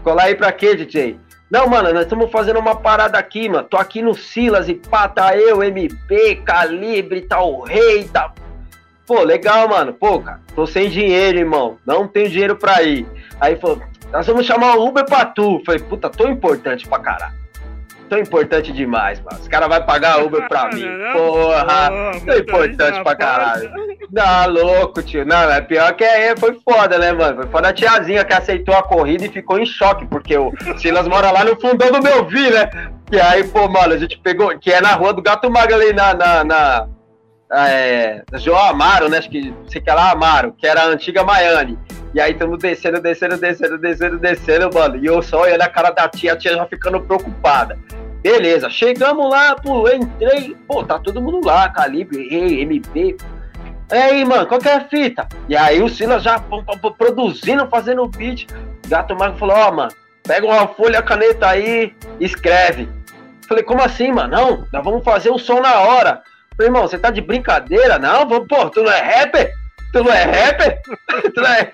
Colar aí pra quê, DJ? Não, mano, nós estamos fazendo uma parada aqui, mano. Tô aqui no Silas e pá, tá eu, MP, Calibre, tá o Rei, tá. Pô, legal, mano. Pô, cara, tô sem dinheiro, irmão. Não tenho dinheiro pra ir. Aí falou, nós vamos chamar o Uber pra tu. Falei, puta, tô importante pra caralho. Tô importante demais, mano. Os caras vão pagar Uber pra mim. Porra, tô importante pra caralho. Não, louco, tio. Não, é pior que é, foi foda, né, mano? Foi foda a tiazinha que aceitou a corrida e ficou em choque, porque o Silas mora lá no fundão do meu vi, né? E aí, pô, mano, a gente pegou, que é na rua do Gato Mago ali na. na, na é, João Amaro, né? Acho que sei que é lá Amaro, que era a antiga Miami. E aí estamos descendo, descendo, descendo, descendo, descendo, mano. E eu só olhando a cara da tia, a tia já ficando preocupada. Beleza, chegamos lá, pô, entrei, pô, tá todo mundo lá, Calibre, Rei, MP. Aí, mano, qual que é a fita? E aí o Silas já produzindo, fazendo o beat. Gato Mago falou, ó, mano, pega uma folha, caneta aí, escreve. Falei, como assim, mano? Não, nós vamos fazer o som na hora. Falei, irmão, você tá de brincadeira? Não, vamos, pô, tu não é rapper? Tu não é rapper? tu não é...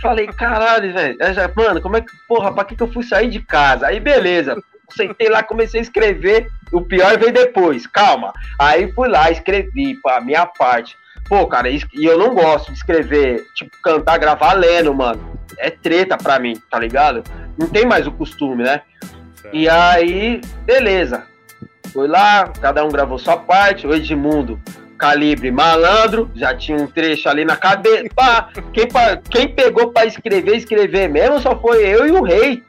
Falei, caralho, velho. Mano, como é que, porra, pra que, que eu fui sair de casa? Aí, beleza. Sentei lá, comecei a escrever. O pior veio depois, calma. Aí fui lá, escrevi, a minha parte. Pô, cara, e eu não gosto de escrever, tipo, cantar, gravar lendo, mano. É treta pra mim, tá ligado? Não tem mais o costume, né? E aí, beleza. Fui lá, cada um gravou sua parte. O Edmundo, calibre malandro, já tinha um trecho ali na cabeça. Pá, quem, quem pegou pra escrever, escrever mesmo só foi eu e o rei.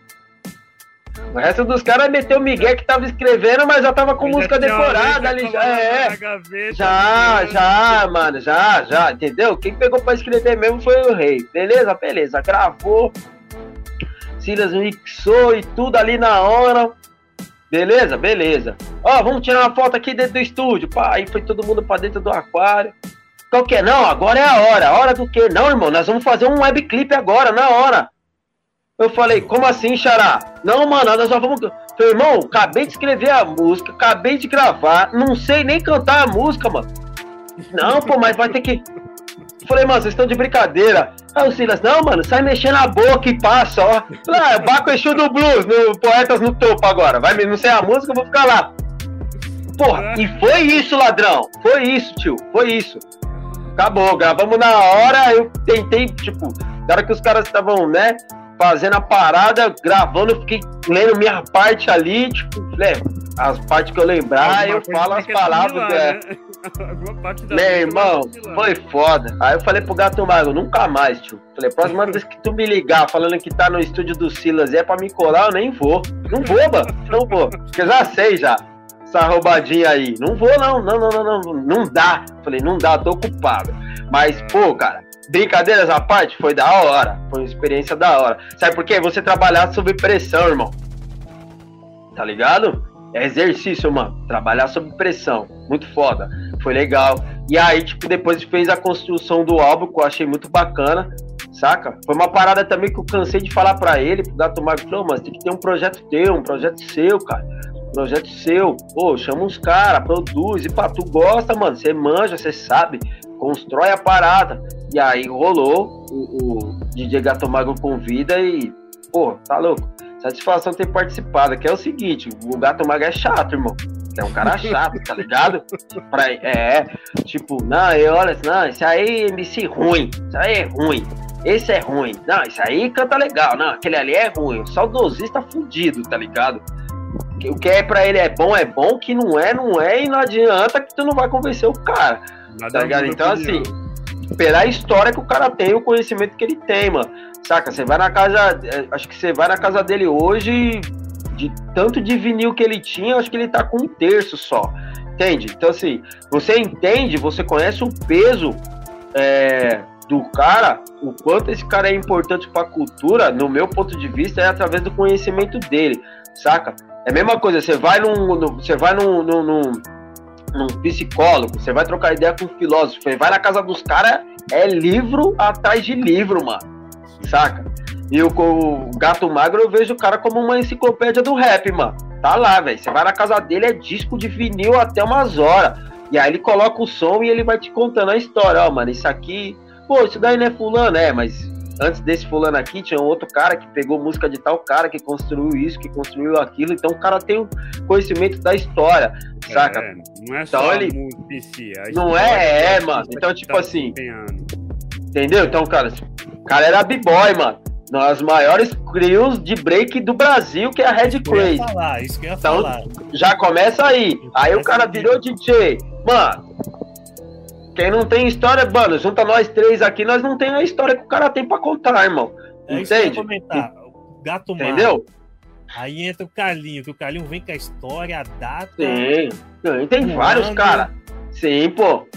O resto dos caras meteu o Miguel que tava escrevendo, mas já tava com Eu música decorada ali. Já, é, gaveta, já, né? já, mano, já, já, entendeu? Quem pegou pra escrever mesmo foi o rei. Beleza, beleza. Gravou. Silas mixou e tudo ali na hora. Beleza, beleza. Ó, vamos tirar uma foto aqui dentro do estúdio. Pá, aí foi todo mundo pra dentro do aquário. Qual que é? Não, agora é a hora. Hora do quê? Não, irmão, nós vamos fazer um webclip agora, na hora. Eu falei, como assim, Xará? Não, mano, nós só vamos. Falei, irmão, acabei de escrever a música, acabei de gravar, não sei nem cantar a música, mano. Não, pô, mas vai ter que. Falei, mano, vocês estão de brincadeira. Aí o Silas, não, mano, sai mexendo a boca e passa, ó. É Baco Exu do Blues, no Poetas no Topo agora. Vai, não sei a música, eu vou ficar lá. Porra, e foi isso, ladrão. Foi isso, tio, foi isso. Acabou, gravamos na hora, eu tentei, tipo, na hora que os caras estavam, né, fazendo a parada, gravando, eu fiquei lendo minha parte ali, tipo, né, as partes que eu lembrar, eu falo as palavras. é. né? Da Meu irmão, foi foda. Aí eu falei pro gato mago, nunca mais, tio. Falei, próxima vez que tu me ligar falando que tá no estúdio do Silas e é pra me colar, eu nem vou. Não vou, mano. Não vou. Porque eu já sei já. Essa roubadinha aí. Não vou, não. Não, não, não, não. Não dá. Falei, não dá, tô ocupado. Mas, pô, cara, brincadeiras à parte, foi da hora. Foi uma experiência da hora. Sabe por quê? Você trabalhar sob pressão, irmão. Tá ligado? É exercício, mano. Trabalhar sob pressão. Muito foda. Foi legal. E aí, tipo, depois fez a construção do álbum, que eu achei muito bacana, saca? Foi uma parada também que eu cansei de falar pra ele, pro Gato Mago, falou, mas tem que ter um projeto teu, um projeto seu, cara. Projeto seu. Pô, chama uns caras, produz. E pá, tu gosta, mano. Você manja, você sabe. Constrói a parada. E aí rolou, o, o DJ Gato Mago convida e, pô, tá louco. Satisfação ter participado, que é o seguinte, o Gato Mago é chato, irmão. É um cara chato, tá ligado? Pra, é, tipo, não, eu, olha, não, esse aí é MC ruim, isso aí é ruim, esse é ruim, não, isso aí canta legal, não, aquele ali é ruim, o saudosista fudido, tá ligado? O que é pra ele é bom, é bom, o que não é, não é, e não adianta que tu não vai convencer o cara, Nada tá ligado? Então, a assim, pela história que o cara tem, o conhecimento que ele tem, mano. Saca? Você vai na casa. é, Acho que você vai na casa dele hoje, de tanto de vinil que ele tinha, acho que ele tá com um terço só. Entende? Então, assim, você entende, você conhece o peso é, do cara, o quanto esse cara é importante pra cultura, no meu ponto de vista, é através do conhecimento dele, saca? É a mesma coisa, você vai num. você vai num- num- num num psicólogo, você vai trocar ideia com um filósofo, você vai na casa dos caras, é livro atrás de livro, mano. Saca? E o, o Gato Magro eu vejo o cara como uma enciclopédia do rap, mano. Tá lá, velho. Você vai na casa dele, é disco de vinil até umas horas. E aí ele coloca o som e ele vai te contando a história. Ó, mano, isso aqui. Pô, isso daí não é fulano, é, mas antes desse fulano aqui tinha um outro cara que pegou música de tal cara que construiu isso, que construiu aquilo. Então o cara tem o conhecimento da história, saca? É, não é só Então a ele- música Não é, é, artista mano. Então, tipo tá assim. Entendeu? Então, cara, o cara era b-boy, mano. Nas maiores crios de break do Brasil, que é a Red Isso que eu ia Crazy. falar, isso que eu ia Então, falar. Já começa aí. Aí o cara virou DJ. Mano, quem não tem história, mano, junta nós três aqui, nós não tem a história que o cara tem pra contar, irmão. É Entende? comentar. O Gato. Entendeu? Aí entra o Carlinho, que o Carlinho vem com a história, a data. Tem. Tem, tem vários, ano. cara. Sim, pô.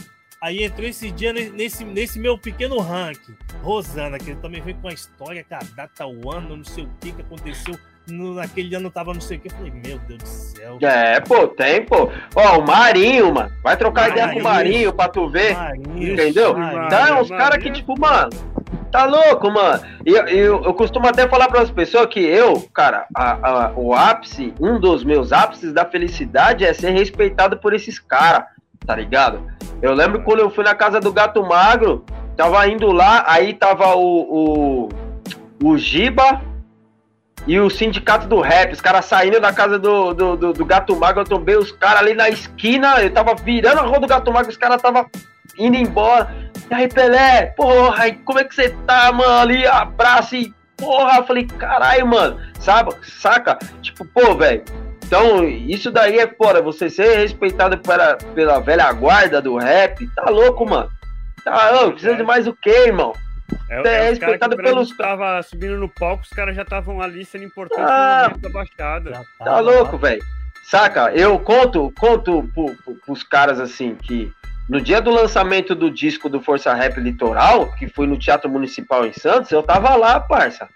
Aí entrou esse dia ne- nesse, nesse meu pequeno ranking. Rosana, que ele também veio com a história, com a data, o ano, não sei o que que aconteceu. No, naquele ano tava não sei o que. Eu falei, meu Deus do céu. É, pô, tem, pô. Ó, o Marinho, mano. Vai trocar ideia com o Marinho. Marinho pra tu ver. Marinho, Entendeu? Marinho. Então é uns caras que, tipo, mano, tá louco, mano. E eu, eu, eu costumo até falar para as pessoas que eu, cara, a- a- o ápice, um dos meus ápices da felicidade é ser respeitado por esses caras, tá ligado? Eu lembro quando eu fui na casa do Gato Magro, tava indo lá, aí tava o, o, o Giba e o sindicato do rap, os caras saindo da casa do, do, do, do Gato Magro, eu tombei os caras ali na esquina, eu tava virando a rua do Gato Magro, os caras tava indo embora. E aí, Pelé, porra, como é que você tá, mano? Ali, abraço e porra, eu falei, caralho, mano, sabe, saca? Tipo, pô, velho. Então, isso daí é fora, você ser respeitado pela, pela velha guarda do rap, tá louco, mano. Tá, ô, precisa de mais o quê, irmão? É, É os caras respeitado que o pelos- tava subindo no palco, os caras já estavam ali sendo importantes Ah. no baixada. Tá tava louco, velho. Saca? Eu conto, conto pro, pro, pros caras assim que no dia do lançamento do disco do Força Rap Litoral, que foi no Teatro Municipal em Santos, eu tava lá, parça.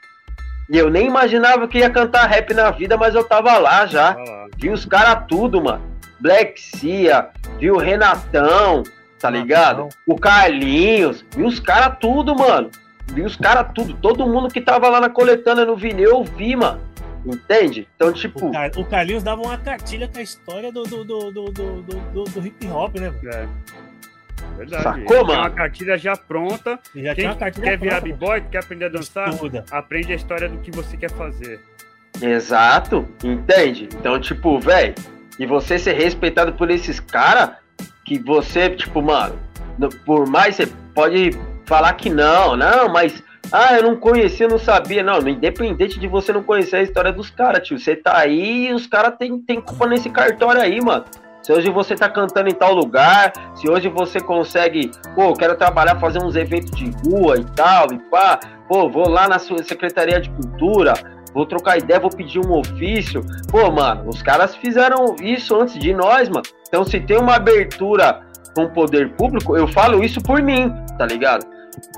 E eu nem imaginava que ia cantar rap na vida, mas eu tava lá já. Lá. Vi os caras tudo, mano. Black Cia, vi o Renatão, tá ligado? O Carlinhos, vi os caras tudo, mano. Vi os caras tudo. Todo mundo que tava lá na coletânea no vinil, eu vi, mano. Entende? Então, tipo, O, Car- o Carlinhos dava uma cartilha com a história do, do, do, do, do, do- do- do hip hop, né? mano? É. Verdade. Sacou, mano? uma cartilha já pronta. E já Quem quer virar b-boy, quer aprender a dançar, Estuda. aprende a história do que você quer fazer. Exato, entende? Então, tipo, velho, e você ser respeitado por esses caras, que você, tipo, mano, no- por mais você pode falar que não, não, mas, ah, eu não conhecia, não sabia, não, independente de você não conhecer a história dos caras, tio, você tá aí e os caras tem, tem culpa nesse cartório aí, mano. Se hoje você tá cantando em tal lugar, se hoje você consegue, pô, quero trabalhar, fazer uns eventos de rua e tal, e pá, pô, vou lá na sua Secretaria de Cultura, vou trocar ideia, vou pedir um ofício. Pô, mano, os caras fizeram isso antes de nós, mano. Então, se tem uma abertura com o poder público, eu falo isso por mim, tá ligado?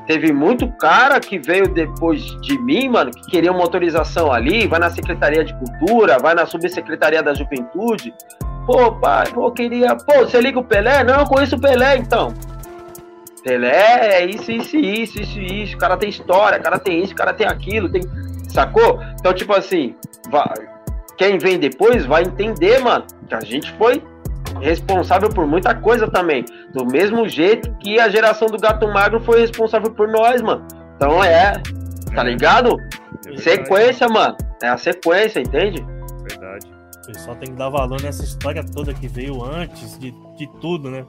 Teve muito cara que veio depois de mim, mano, que queria uma autorização ali, vai na Secretaria de Cultura, vai na Subsecretaria da Juventude. Pô, pai, pô, queria. Pô, você liga o Pelé? Não, conheço o Pelé, então. Pelé é isso, isso, isso, isso, isso. O cara tem história, o cara tem isso, o cara tem aquilo, tem. Sacou? Então, tipo assim, vai- quem vem depois vai entender, mano, que a gente foi responsável por muita coisa também. Do mesmo jeito que a geração do gato magro foi responsável por nós, mano. Então é, tá ligado? Sequência, mano. É a sequência, entende? Verdade. O pessoal tem que dar valor nessa história toda que veio antes de, de tudo, né?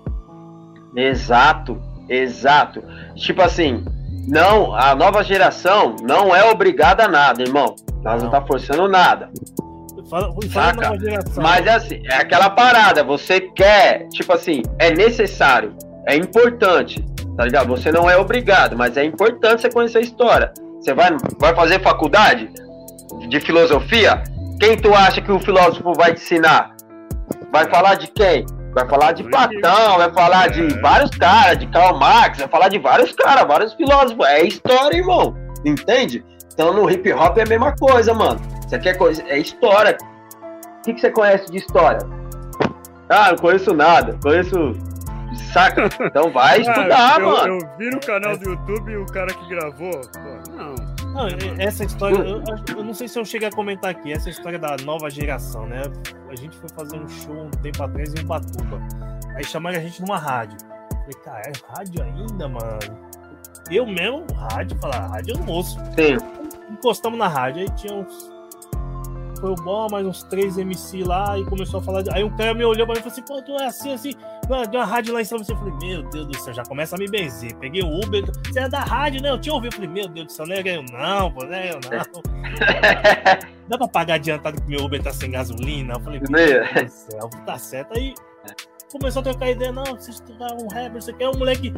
Exato, exato. Tipo assim, não, a nova geração não é obrigada a nada, irmão. Nós não, Não. tá forçando nada. Fala, nova geração. Mas é assim, é aquela parada, você quer, tipo assim, é necessário, é importante, tá ligado? Você não é obrigado, mas é importante você conhecer a história. Você vai, vai fazer faculdade de filosofia? Quem tu acha que o filósofo vai te ensinar? Vai falar de quem? Vai falar de Platão, vai falar de É. vários caras, de Karl Marx, vai falar de vários caras, vários filósofos. É história, irmão. Entende? Então no hip hop é a mesma coisa, mano. Você quer coisa? É história. O que, que você conhece de história? Ah, não conheço nada. Conheço. Saca? Então vai estudar, Ah, eu, mano. Eu vi no canal do YouTube o cara que gravou. Pô, não. Não, essa história, eu, eu não sei se eu cheguei a comentar aqui, essa história da nova geração, né? A gente foi fazer um show um tempo atrás em Ubatuba. Aí chamaram a gente numa rádio. Falei, cara, é rádio ainda, mano? Eu mesmo, rádio, falar, rádio eu não ouço. Sim. Encostamos na rádio, aí tinha uns. Foi o bom, mais uns três MC lá e começou a falar. de- Aí um cara me olhou pra mim e falou assim: pô, tu é assim, assim. Mano, Tem uma rádio lá em cima. Eu falei: meu Deus do céu, já começa a me benzer. Peguei o Uber, você é da rádio, né? Eu tinha ouvido. Eu falei: meu Deus do céu, não é eu não, pô, não é eu não. Dá pra pagar adiantado que meu Uber tá sem gasolina? Eu falei: meu Meu. Deus do céu, tá certo. Aí começou a trocar ideia: não, você estudar um rapper, você quer um moleque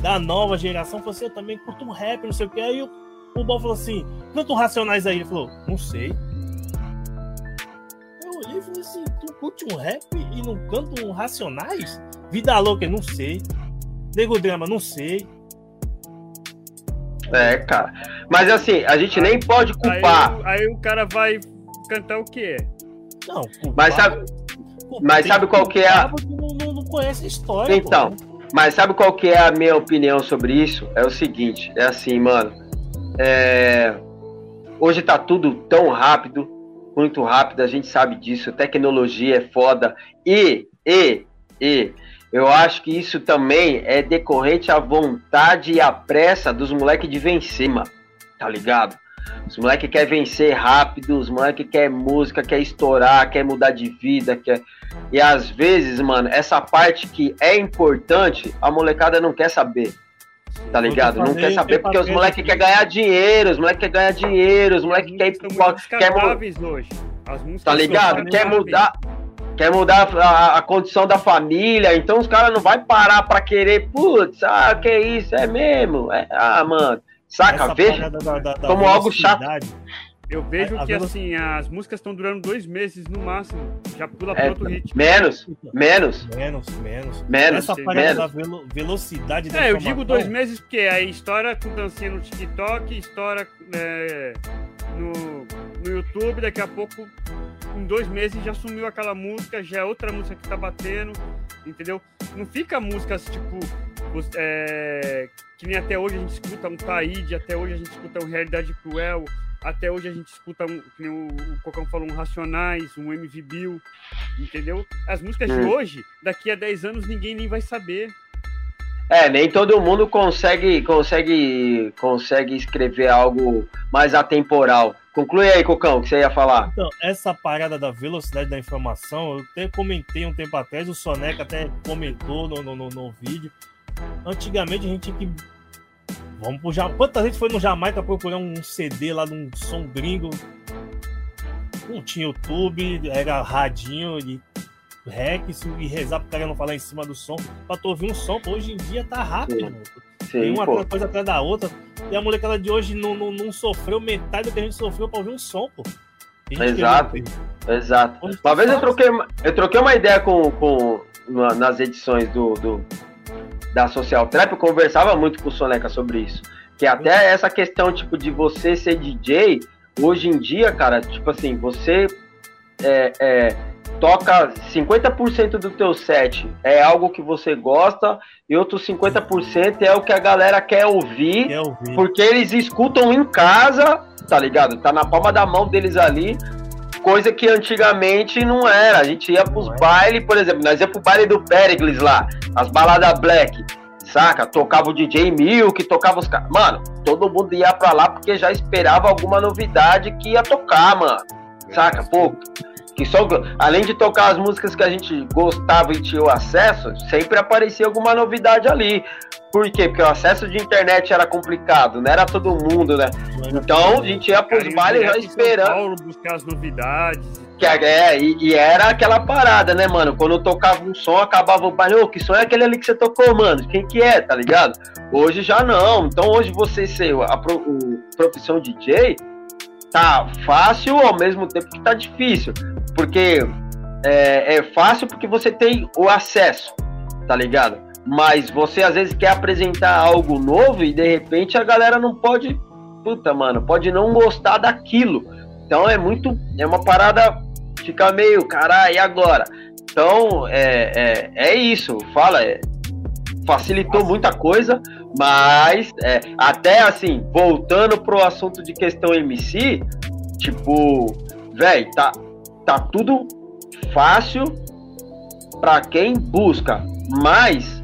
da nova geração. Falou assim: eu também curto um rap, não sei o que. Aí o, o Bal falou assim: um Racionais aí. Ele falou: não sei. E falei assim: tu curte um rap e não canta um Racionais? Vida louca, não sei. Nego Drama, não sei. É, cara. Mas assim, a gente nem pode Aí, culpar. o- aí o cara vai cantar o quê? Não, culpar- Mas sabe, culpar- mas sabe qual que é a- não, não conhece a história. Então, pô. Mas sabe qual que é a minha opinião sobre isso? É o seguinte, é assim, mano. é, Hoje tá tudo tão rápido, muito rápido, a gente sabe disso. Tecnologia é foda. E, e, e, eu acho que isso também é decorrente à vontade e à pressa dos moleques de vencer, mano. Tá ligado? Os moleques querem vencer rápido, os moleques querem música, quer estourar, quer mudar de vida, quer. E às vezes, mano, essa parte que é importante, a molecada não quer saber. Tá ligado? Não quer saber porque os moleques querem ganhar dinheiro, os moleques querem ganhar dinheiro, os moleques querem ir pro. Quer, hoje. Tá ligado? Quer mudar. Quer mudar a, a condição da família, então os caras não vai parar pra querer, putz, ah, que isso, é mesmo? É, ah, mano. Saca? Essa Veja da- da- da como algo chato. Eu vejo A- a que assim, as músicas estão durando dois meses no máximo. Já pula É, para outro ritmo. menos, menos, Menos, menos. menos, Essa parada menos. da velo- velocidade da É, eu digo dois meses porque aí estoura com dancinha no TikTok, estoura é, no, no YouTube, daqui a pouco, em dois meses já sumiu aquela música, já é outra música que tá batendo, entendeu? Não fica músicas tipo. é, que nem até hoje a gente escuta um Taíde, até hoje a gente escuta um Realidade Cruel, até hoje a gente escuta um, que nem o, o Cocão falou, um Racionais, um MV Bill, entendeu? As músicas de Hum. hoje, daqui a 10 anos ninguém nem vai saber. É, nem todo mundo consegue, consegue, consegue escrever algo mais atemporal. Conclui aí, Cocão, o que você ia falar. Então, essa parada da velocidade da informação, eu até comentei um tempo atrás, o Soneca até comentou no, no, no- no vídeo. Antigamente a gente tinha que. Vamos pro Jamaica. Quantas vezes foi no Jamaica procurar um CD lá de um som gringo? Não tinha YouTube, era radinho e rec e rezar pro cara não falar em cima do som. Pra tu ouvir um som, hoje em dia tá rápido, mano. Tem uma pô. coisa atrás da outra. E a molecada de hoje não, não, não sofreu metade do que a gente sofreu pra ouvir um som, pô. Exato. queria- Exato. Hoje Uma tá vez eu troquei, eu troquei uma ideia com, com na- nas edições do, do- da Social Trap, eu conversava muito com o Soneca sobre isso. Que até essa questão, tipo, de você ser DJ, hoje em dia, cara, tipo assim, você é, é, toca 50% do teu set é algo que você gosta e outros 50% é o que a galera quer ouvir Quer ouvir. porque eles escutam em casa, tá ligado? Tá na palma da mão deles ali, coisa que antigamente não era. A gente ia pros é. bailes, por exemplo, nós ia pro baile do Pericles lá, as baladas black, saca? Tocava o DJ Milk, tocava os caras. Mano, todo mundo ia pra lá porque já esperava alguma novidade que ia tocar, mano. Saca? Pô, que só, além de tocar as músicas que a gente gostava e tinha o acesso, sempre aparecia alguma novidade ali. Por quê? Porque o acesso de internet era complicado, não era todo mundo, né? Então a gente ia pros bailes já esperando. Paulo buscar as novidades. Que, é, e, e era aquela parada, né, mano? Quando tocava um som, acabava o baile. Ô, que som é aquele ali que você tocou, mano? Quem que é, tá ligado? Hoje já não. Então hoje você ser a pro- o profissão DJ tá fácil ao mesmo tempo que tá difícil. Porque é, é fácil porque você tem o acesso, tá ligado? Mas você às vezes quer apresentar algo novo e de repente a galera não pode. Puta, mano, pode não gostar daquilo. Então é muito. É uma parada. Fica meio, caralho, e agora? Então é, é, é isso. Fala, é, facilitou muita coisa, mas é, até assim, voltando pro assunto de questão MC, tipo, velho, tá, tá tudo fácil pra quem busca, mas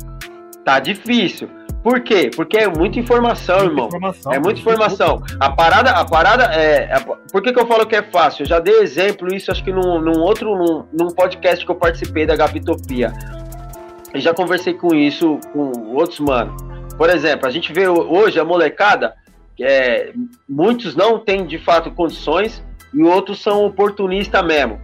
tá difícil. Por quê? Porque é muita informação, irmão. Informação, É muita informação. A parada, a parada é. é- por que, que eu falo que é fácil? Eu já dei exemplo isso, acho que num, num outro, num, num podcast que eu participei da Gabitopia. E já conversei com isso com outros mano. Por exemplo, a gente vê ho- hoje a molecada, é, muitos não têm de fato condições e outros são oportunistas mesmo.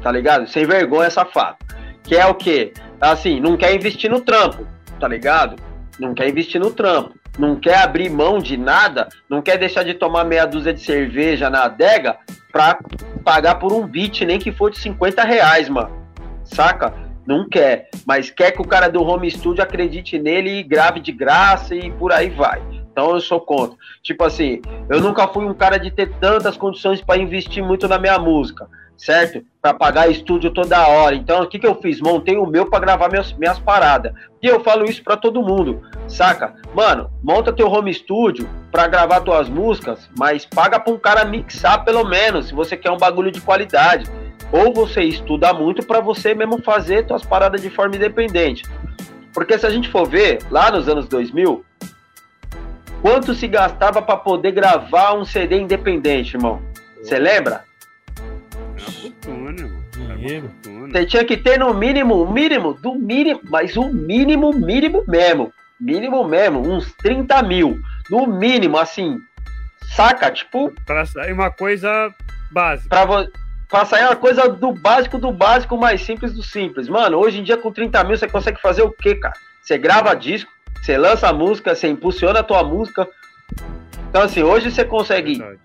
Tá ligado? Sem vergonha, safado. Que é o quê? Assim, não quer investir no trampo, tá ligado? Não quer investir no trampo não quer abrir mão de nada, não quer deixar de tomar meia dúzia de cerveja na adega pra pagar por um beat, nem que for de 50 reais, mano. Saca? Não quer. Mas quer que o cara do home studio acredite nele e grave de graça e por aí vai. Então eu sou contra. Tipo assim, eu nunca fui um cara de ter tantas condições para investir muito na minha música, certo? Para pagar estúdio toda hora. Então o que, que eu fiz? Montei o meu para gravar minhas, minhas paradas. E eu falo isso para todo mundo, saca? Mano, monta teu home studio para gravar tuas músicas, mas paga pra um cara mixar pelo menos, se você quer um bagulho de qualidade. Ou você estuda muito para você mesmo fazer tuas paradas de forma independente. Porque se a gente for ver, lá nos anos 2000, quanto se gastava para poder gravar um CD independente, irmão? Você lembra? É. É. Você tinha que ter no mínimo, o mínimo, do mínimo, mas o mínimo, mínimo mesmo. Mínimo mesmo, uns 30 mil. No mínimo, assim. Saca? Tipo, Pra sair uma coisa básica. pra, vo- pra sair uma coisa do básico do básico, mais simples do simples. Mano, hoje em dia com 30 mil você consegue fazer o quê, cara? Você grava disco, você lança música, você impulsiona a tua música. Então, assim, hoje você consegue. Verdade.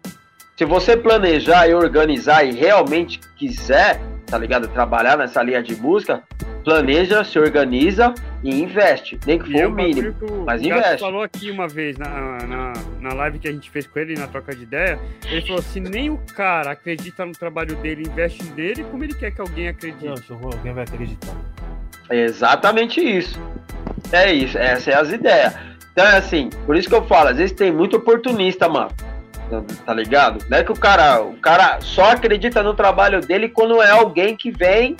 Se você planejar e organizar e realmente quiser, tá ligado? Trabalhar nessa linha de música, planeja, se organiza e investe. Nem que for é o mínimo. o mas Gato investe. falou aqui uma vez na, na, na live que a gente fez com ele, na troca de ideia. Ele falou: se nem o cara acredita no trabalho dele, investe nele, como ele quer que alguém acredite? Não, alguém vai acreditar. É exatamente isso. É isso, essas são as ideias. Então é assim, por isso que eu falo, às vezes tem muito oportunista, mano. Tá ligado? Não é que o cara, o cara só acredita no trabalho dele quando é alguém que vem.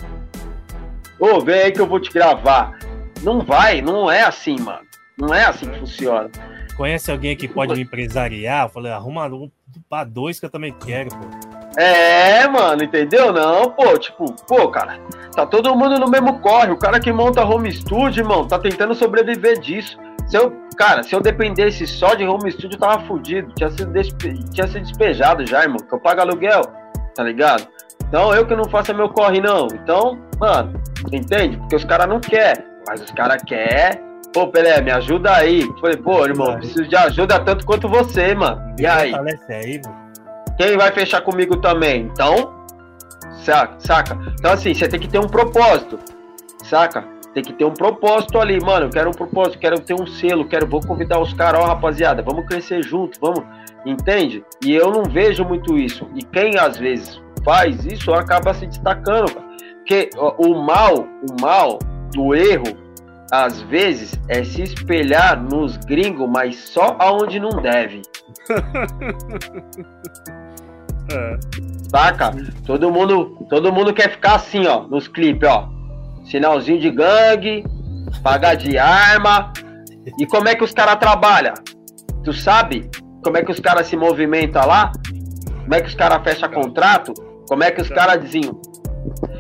Ô, vem aí que eu vou te gravar. Não vai, não é assim, mano. Não é assim que funciona. Conhece alguém que pode me empresariar? Eu falei, arruma um pra dois que eu também quero, pô. É, mano, entendeu? Não, pô, tipo, pô, cara, tá todo mundo no mesmo corre. O cara que monta home studio, irmão, tá tentando sobreviver disso. Se eu, cara, se eu dependesse só de home studio, eu tava fudido. Tinha sido, despe... tinha sido despejado já, irmão, que eu pago aluguel, tá ligado? Então eu que não faço meu corre, não. Então, mano, entende? Porque os caras não querem, mas os caras querem. Pô, Pelé, me ajuda aí. Falei, pô, irmão, preciso de ajuda tanto quanto você, mano. E aí? Quem vai fechar comigo também? Então, saca? saca? Então, assim, você tem que ter um propósito, saca? Tem que ter um propósito ali, mano. Eu quero um propósito, quero ter um selo, quero, vou convidar os caras, ó, rapaziada, vamos crescer junto, vamos, entende? E eu não vejo muito isso. E quem às vezes faz isso acaba se destacando, cara. Porque o mal, o mal do erro, às vezes, é se espelhar nos gringos, mas só aonde não deve. É. Saca? Todo mundo, todo mundo quer ficar assim, ó, nos clipes, ó. Sinalzinho de gangue, pagar de arma. E como é que os caras trabalham? Tu sabe como é que os caras se movimentam lá? Como é que os caras fecham contrato? Como é que os caras diziam?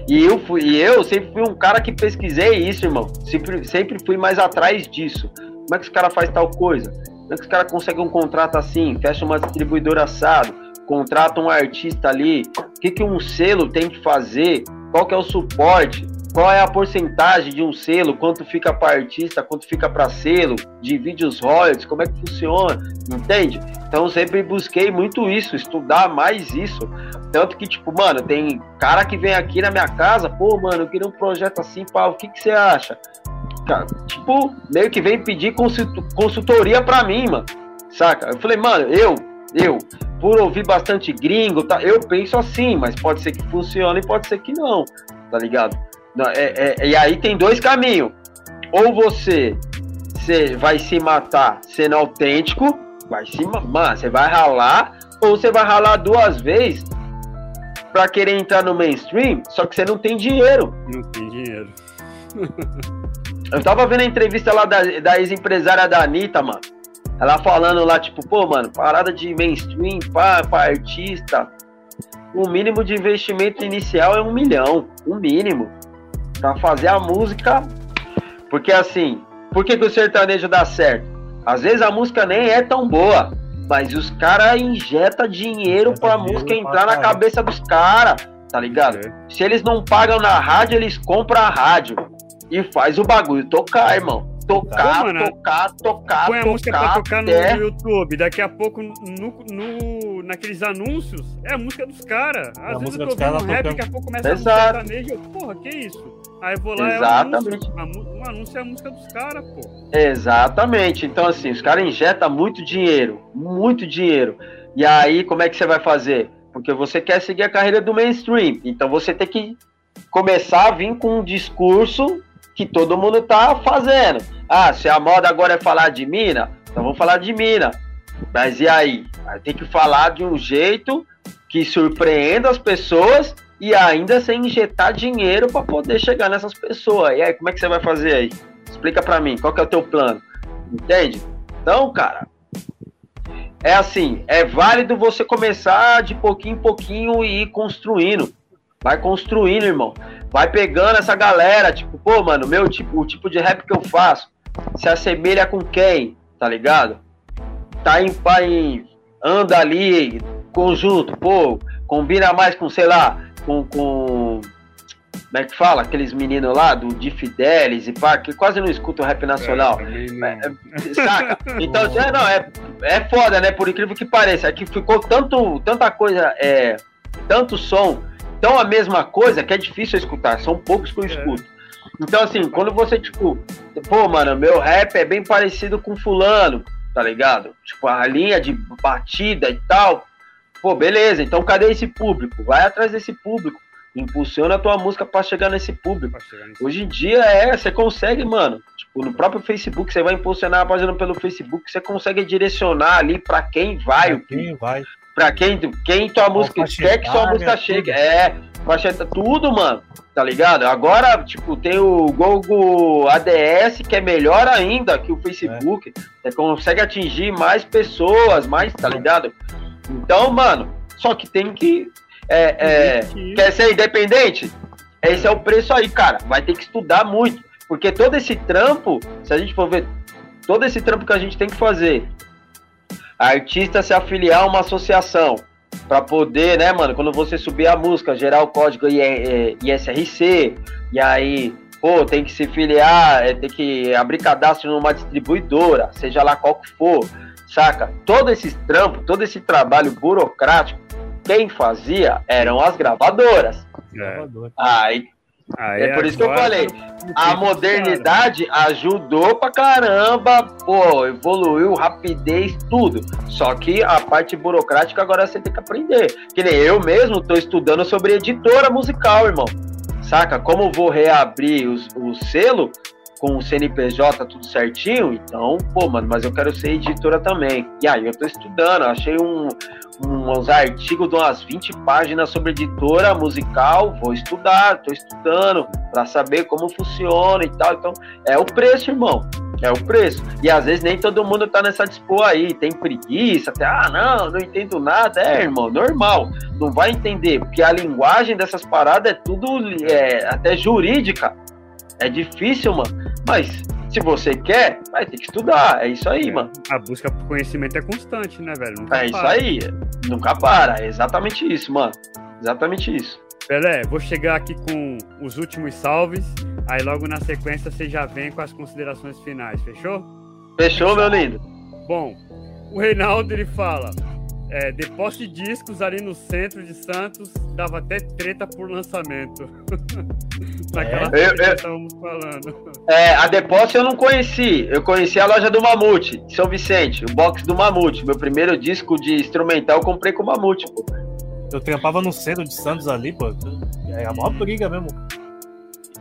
E eu, fui, e eu sempre fui um cara que pesquisei isso, irmão. Sempre, sempre fui mais atrás disso. Como é que os caras fazem tal coisa? Como é que os caras conseguem um contrato assim? Fecha uma distribuidora assado, contrata um artista ali. O que, que um selo tem que fazer? Qual que é o suporte? Qual é a porcentagem de um selo? Quanto fica para artista? Quanto fica para selo? Divide os royalties? Como é que funciona? Entende? Então sempre busquei muito isso, estudar mais isso. Tanto que, tipo, mano, tem cara que vem aqui na minha casa, pô, mano, eu queria um projeto assim, pá, o que, que você acha? Tipo, meio que vem pedir consulto- consultoria pra mim, mano. Saca? Eu falei, mano, eu, eu, por ouvir bastante gringo, tá, eu penso assim, mas pode ser que funcione e pode ser que não, tá ligado? É- é- e aí tem dois caminhos. Ou você, você vai se matar sendo autêntico, vai se ma- mano, você vai ralar, ou você vai ralar duas vezes pra querer entrar no mainstream, só que você não tem dinheiro. Não tem dinheiro. Eu tava vendo a entrevista lá da, da ex-empresária da Anitta, mano. Ela falando lá, tipo, pô, mano, parada de mainstream, pá, pra artista. O mínimo de investimento inicial é um milhão. Um mínimo. Pra fazer a música. Porque assim, por que, que o sertanejo dá certo? Às vezes a música nem é tão boa. Mas os caras injetam dinheiro Injeta pra dinheiro música pra entrar na cabeça dos caras, tá ligado? É. Se eles não pagam na rádio, eles compram a rádio e faz o bagulho tocar, irmão. Tocar, Pô, mano, tocar, tocar, Põe a tocar. música pra tocar no até- YouTube, daqui a pouco no, no- naqueles anúncios, é a música dos caras. Às a vezes eu tô ouvindo um rap, tocando. daqui a pouco começa a Exato. música sertaneja, eu, porra, que isso? Aí vou lá, é um Exatamente. anúncio. Um anúncio é a música dos caras, pô. Exatamente. Então, assim, os caras injetam muito dinheiro, muito dinheiro. E aí, como é que você vai fazer? Porque você quer seguir a carreira do mainstream. Então, você tem que começar a vir com um discurso que todo mundo tá fazendo. Ah, se a moda agora é falar de mina, então vamos falar de mina. Mas e? Aí tem que falar de um jeito que surpreenda as pessoas e ainda sem injetar dinheiro para poder chegar nessas pessoas. E aí, como é que você vai fazer aí? Explica pra mim, qual que é o teu plano? Entende? Então, cara, é assim, é válido você começar de pouquinho em pouquinho e ir construindo. Vai construindo, irmão. Vai pegando essa galera, tipo, pô, mano, meu tipo, o tipo de rap que eu faço se assemelha com quem, tá ligado? Tá em, tá em anda ali, conjunto, pô, combina mais com, sei lá, com, com como é que fala? Aqueles meninos lá do Di Fidelis e pá, que quase não escutam rap nacional. É, não- É, Saca? Então, é, não, é é foda, né? Por incrível que pareça. É que ficou tanto, tanta coisa, é, tanto som, tão a mesma coisa que é difícil escutar. São poucos que eu É. escuto. Então, assim, quando você, tipo, pô, mano, meu rap é bem parecido com fulano, tá ligado? Tipo, a linha de batida e tal. Pô, beleza, então cadê esse público? Vai atrás desse público. Impulsiona a tua música pra chegar nesse público. Pra chegar nesse- Hoje em dia é, você consegue, mano. Tipo, no próprio Facebook, você vai impulsionar a página pelo Facebook, você consegue direcionar ali pra quem vai, o Quem vai? pra quem, quem tua música faixa quer que sua música chegue. É, faixa etária, tudo, mano. Tá ligado? Agora, tipo, tem o Google ADS, que é melhor ainda que o Facebook. Você consegue atingir mais pessoas, mais, tá ligado? Então, mano, só que tem que. É, é, Que- Quer ser independente? Esse é o preço aí, cara. Vai ter que estudar muito. Porque todo esse trampo, se a gente for ver, todo esse trampo que a gente tem que fazer, artista se afiliar a uma associação, para poder, né, mano, quando você subir a música, gerar o código I- é, ISRC, e aí, pô, tem que se filiar, é, tem que abrir cadastro numa distribuidora, seja lá qual que for, saca? Todo esse trampo, todo esse trabalho burocrático, quem fazia eram as gravadoras. É. Aí, Aí é por isso que eu falei, a modernidade ajudou pra caramba, pô, evoluiu, rapidez, tudo. Só que a parte burocrática agora você tem que aprender. Que nem eu mesmo tô estudando sobre editora musical, irmão. Saca? Como vou reabrir os- o selo com o CNPJ tudo certinho, então, pô, mano, mas eu quero ser editora também. E aí eu tô estudando, achei um, uns artigos de umas 20 páginas sobre editora musical, vou estudar, tô estudando para saber como funciona e tal. Então, é o preço, irmão. É o preço. E às vezes nem todo mundo tá nessa dispo aí, tem preguiça, até, ah, não, não entendo nada. É, irmão, normal. Não vai entender, porque a linguagem dessas paradas é tudo é, até jurídica. É difícil, mano. Mas se você quer, vai ter que estudar. É isso aí, É, mano. A busca por conhecimento é constante, né, velho? Nunca É isso para. aí. Nunca para. É exatamente isso, mano. Exatamente isso. Pelé, vou chegar aqui com os últimos salves. Aí logo na sequência você já vem com as considerações finais, fechou? Fechou, meu lindo? Bom, o Reinaldo ele fala: é, depósito de discos ali no centro de Santos dava até treta por lançamento. Naquela É? Eu- que eu- estávamos falando. É, a Depósito eu não conheci. Eu conheci a loja do Mamute, de São Vicente, o box do Mamute. Meu primeiro disco de instrumental eu comprei com o Mamute, pô. Eu trampava no centro de Santos ali, pô. É a maior briga mesmo.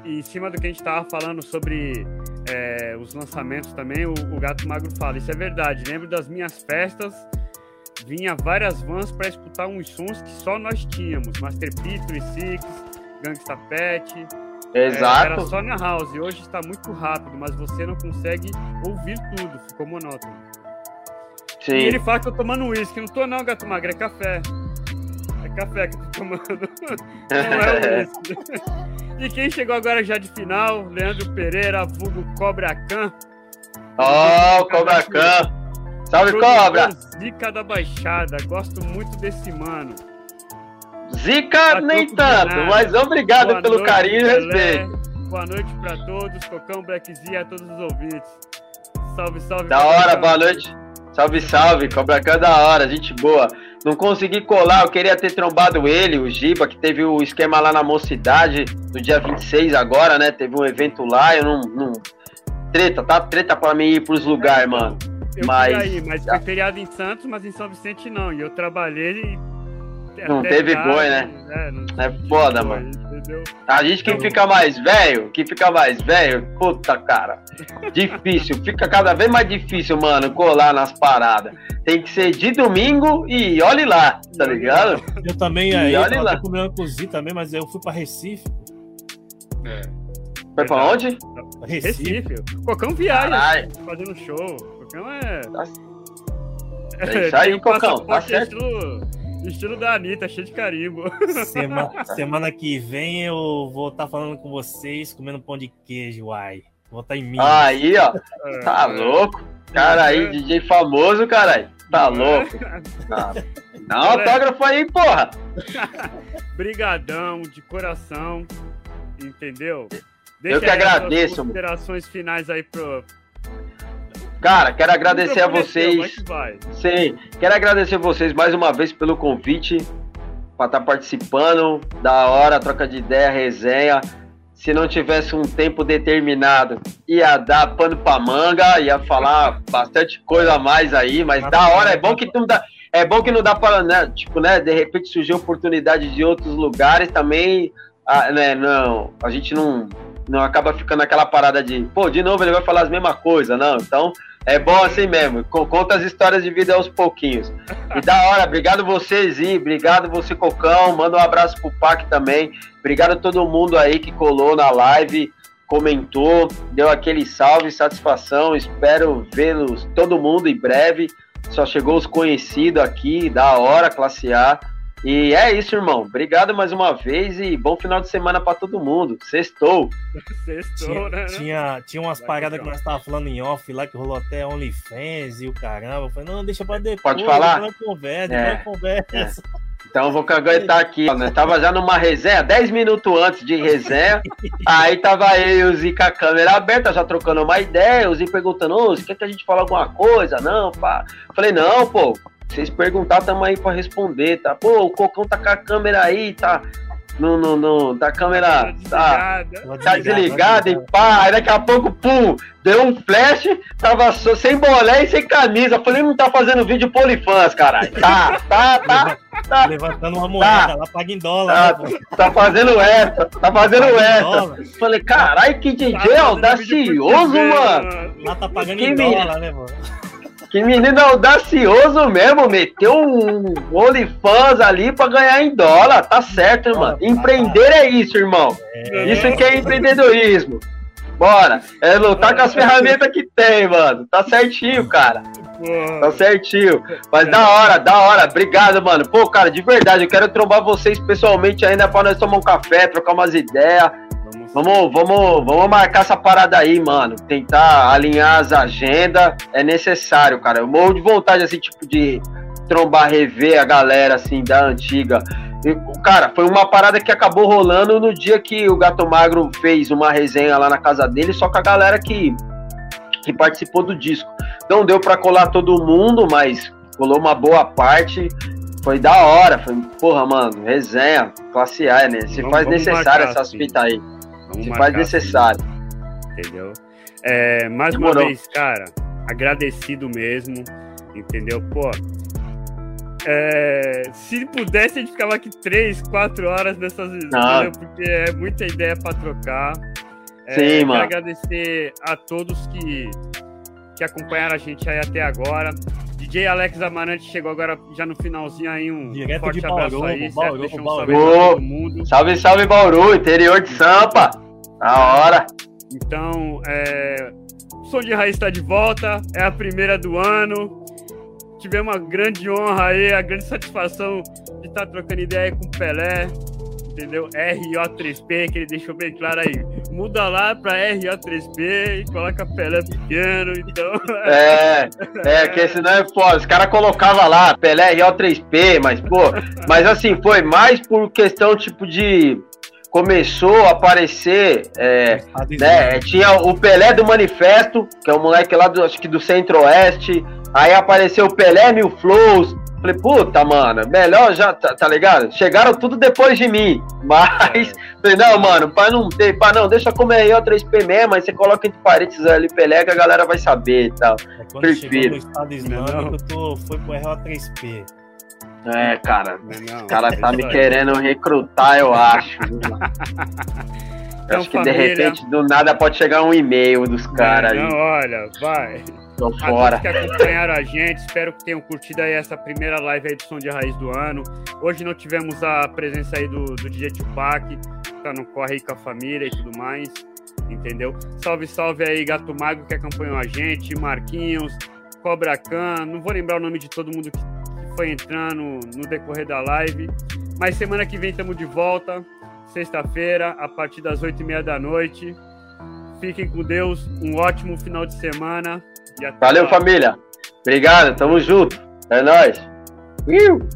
E em cima do que a gente tava falando sobre é, os lançamentos também, o, o Gato Magro fala, isso é verdade. Lembro das minhas festas, vinha várias vans para escutar uns sons que só nós tínhamos. Master P, 36, Gangsta Pet. é, era Exato. só na house. Hoje está muito rápido, mas você não consegue ouvir tudo, ficou monótono. E Sim. ele fala que eu tô tomando uísque. Não tô não, Gato Magro, é café. É café que eu tô tomando. Não é uísque. E quem chegou agora já de final, Leandro Pereira, vulgo Cobra Khan. Ó, Cobra Khan. Salve, Cobra. Zica da Baixada. Gosto muito desse mano. Zica Tá nem tanto, mas obrigado Boa pelo noite, carinho e respeito. Boa noite pra todos. Cocão Black Z e a todos os ouvintes. Salve, salve. Da hora, boa noite. Salve, salve. Cobra Khan da hora, gente boa. Não consegui colar, eu queria ter trombado ele, o Giba, que teve o esquema lá na mocidade, no dia 26 agora, né? Teve um evento lá, eu não. não... Treta, tá? Treta pra mim ir pros lugares, mano. Eu mas- aí, mas foi feriado em Santos, mas em São Vicente não. E eu trabalhei e. Não até teve tarde, boi, né? É, não É foda, boi, mano. Entendeu? A gente que fica mais velho, que fica mais velho, puta cara, difícil, fica cada vez mais difícil, mano, colar nas paradas. Tem que ser de domingo e olhe lá, tá ligado? Eu também E aí, olha eu lá. com Z também, mas eu fui pra Recife. Foi pra onde? Recife. Recife. Cocão viaja Caralho. fazendo show. Cocão é. É isso aí, um Cocão, tá certo. Estilo, estilo da Anitta, cheio de carimbo. Sema- semana que vem eu vou estar falando com vocês, comendo pão de queijo, uai. Vou estar em Minas. Aí, ó, É, tá é. louco? Cara aí, DJ famoso, caralho. Tá louco. Tá. Dá um autógrafo aí, porra. Brigadão, de coração. Entendeu? Eu que agradeço, mano. considerações finais aí pro. Cara, quero agradecer a vai vocês. que vai. Sim, quero agradecer vocês mais uma vez pelo convite para estar participando. Da hora, troca de ideia, resenha. Se não tivesse um tempo determinado, ia dar pano pra manga, ia falar bastante coisa a mais aí, mas da hora, é bom que não dá, é bom que não dá para, né, tipo, né, de repente surgiu oportunidade de outros lugares também, ah, né, não, a gente não não acaba ficando aquela parada de, pô, de novo ele vai falar as mesmas coisas, não. Então, é bom assim mesmo. co- Conta as histórias de vida aos pouquinhos. E da hora, obrigado vocês, e obrigado você, Cocão. Manda um abraço pro Pac também. Obrigado a todo mundo aí que colou na live, comentou, deu aquele salve, satisfação. Espero vê-los todo mundo em breve. Só chegou os conhecidos aqui, da hora, classe A. E é isso, irmão. Obrigado mais uma vez e bom final de semana pra todo mundo. Sextou. Sextou, Tinha, né? tinha, tinha umas Vai, paradas que nós tava falando em off lá, que rolou até OnlyFans e o caramba. Eu falei, não, deixa pra depois. Pode falar? Depois conversa, É. depois conversa. Então eu vou caguetar aqui. ó. Nós tava já numa resenha, 10 minutos antes de resenha. aí tava eu e o Zi com a câmera aberta, já trocando uma ideia. O Zi perguntando: Ô, você quer que a gente fale alguma coisa? Não, pá. Falei: Não, pô. Vocês perguntar, tamo aí pra responder, tá? Pô, o Cocão tá com a câmera aí, tá? No, no, no, da câmera. Tá, Desligada. tá desligado e pá. Aí daqui a pouco, pum, deu um flash, tava só- sem boné e sem camisa. Falei: Não tá fazendo vídeo polifãs, caralho. Tá, tá, tá. tá. Levantando uma moeda lá, paga em dólar. Tá, né, tá fazendo essa, tá fazendo essa. Falei, caralho, que DJ Tá audacioso, mano. Lá tá pagando Que em dólar, né, mano? Que menino audacioso mesmo, meteu um OnlyFans ali pra ganhar em dólar. Tá certo, irmão. Empreender é isso, irmão. É, Isso que é empreendedorismo. Bora. É lutar com as ferramentas que tem, mano. Tá certinho, cara. Tá certinho. Mas da hora, da hora. Obrigado, mano. Pô, cara, de verdade, eu quero trombar vocês pessoalmente ainda pra nós tomar um café, trocar umas ideias. Vamos- Vamos, vamos, marcar essa parada aí, mano. Tentar alinhar as agendas é necessário, cara. Eu morro de vontade, assim, tipo, de trombar, rever a galera, assim, da antiga. E, cara, foi uma parada que acabou rolando no dia que o Gato Magro fez uma resenha lá na casa dele, só com a galera que, que participou do disco. Não deu pra colar todo mundo, mas colou uma boa parte. Foi da hora, foi, porra, mano, resenha, classe A, né? Se faz necessário marcar, essas fitas aí. Vamos Se faz necessário. entendeu? É, mais Demorou. uma vez, cara, agradecido mesmo, entendeu? Pô, é, se pudesse, a gente ficava aqui três, quatro horas nessas Ah. porque é muita ideia pra trocar. É, Sim, quero mano. agradecer a todos que, que acompanharam a gente aí até agora. DJ Alex Amarante chegou agora já no finalzinho aí, um Direto forte de abraço Bauru, aí, certo? Bauru, Deixa um Bauru. salve todo mundo. Salve, salve, Bauru, interior de Sampa. Da hora. Então, é, o Som de Raiz está de volta, é a primeira do ano. Tivemos uma grande honra aí, a grande satisfação de estar trocando ideia com o Pelé, entendeu? RO3P, que ele deixou bem claro aí. Muda lá para RO3P e coloca Pelé pequeno, então. É, é, que senão é foda. Os caras colocavam lá Pelé RO3P, mas, pô, mas assim, foi mais por questão, tipo, de. Começou a aparecer, é, né? Tinha o Pelé do Manifesto, que é um moleque lá do, acho que do Centro-Oeste. Aí apareceu o Pelé Mil Flows. Falei, puta, mano, melhor já, tá, tá ligado? Chegaram tudo depois de mim. Mas, falei, não, mano, pra não ter, pra não, deixa como é RO3P mesmo, aí você coloca entre parênteses ali Pelé que a galera vai saber e tal. É quando chegou prefiro. no Estado Islâmico, tu foi pro RO3P. É, cara, Não, o cara tá é me querendo recrutar, eu acho. Então, acho que de família. repente, do nada, pode chegar um e-mail dos caras aí. Não, olha, vai. Tô A fora. todos que acompanharam a gente, espero que tenham curtido aí essa primeira live aí do Som de Raiz do ano. Hoje não tivemos a presença aí do, do DJ Tupac, tá no corre aí com a família e tudo mais, entendeu? Salve, salve aí, Gato Mago que acompanhou a gente, Marquinhos, Cobra Khan, não vou lembrar o nome de todo mundo que, que foi entrando no decorrer da live, mas semana que vem estamos de volta, sexta-feira, a partir das oito e meia da noite. Fiquem com Deus, um ótimo final de semana. E Valeu, lá. família. Obrigado, tamo junto. É nóis. Iu.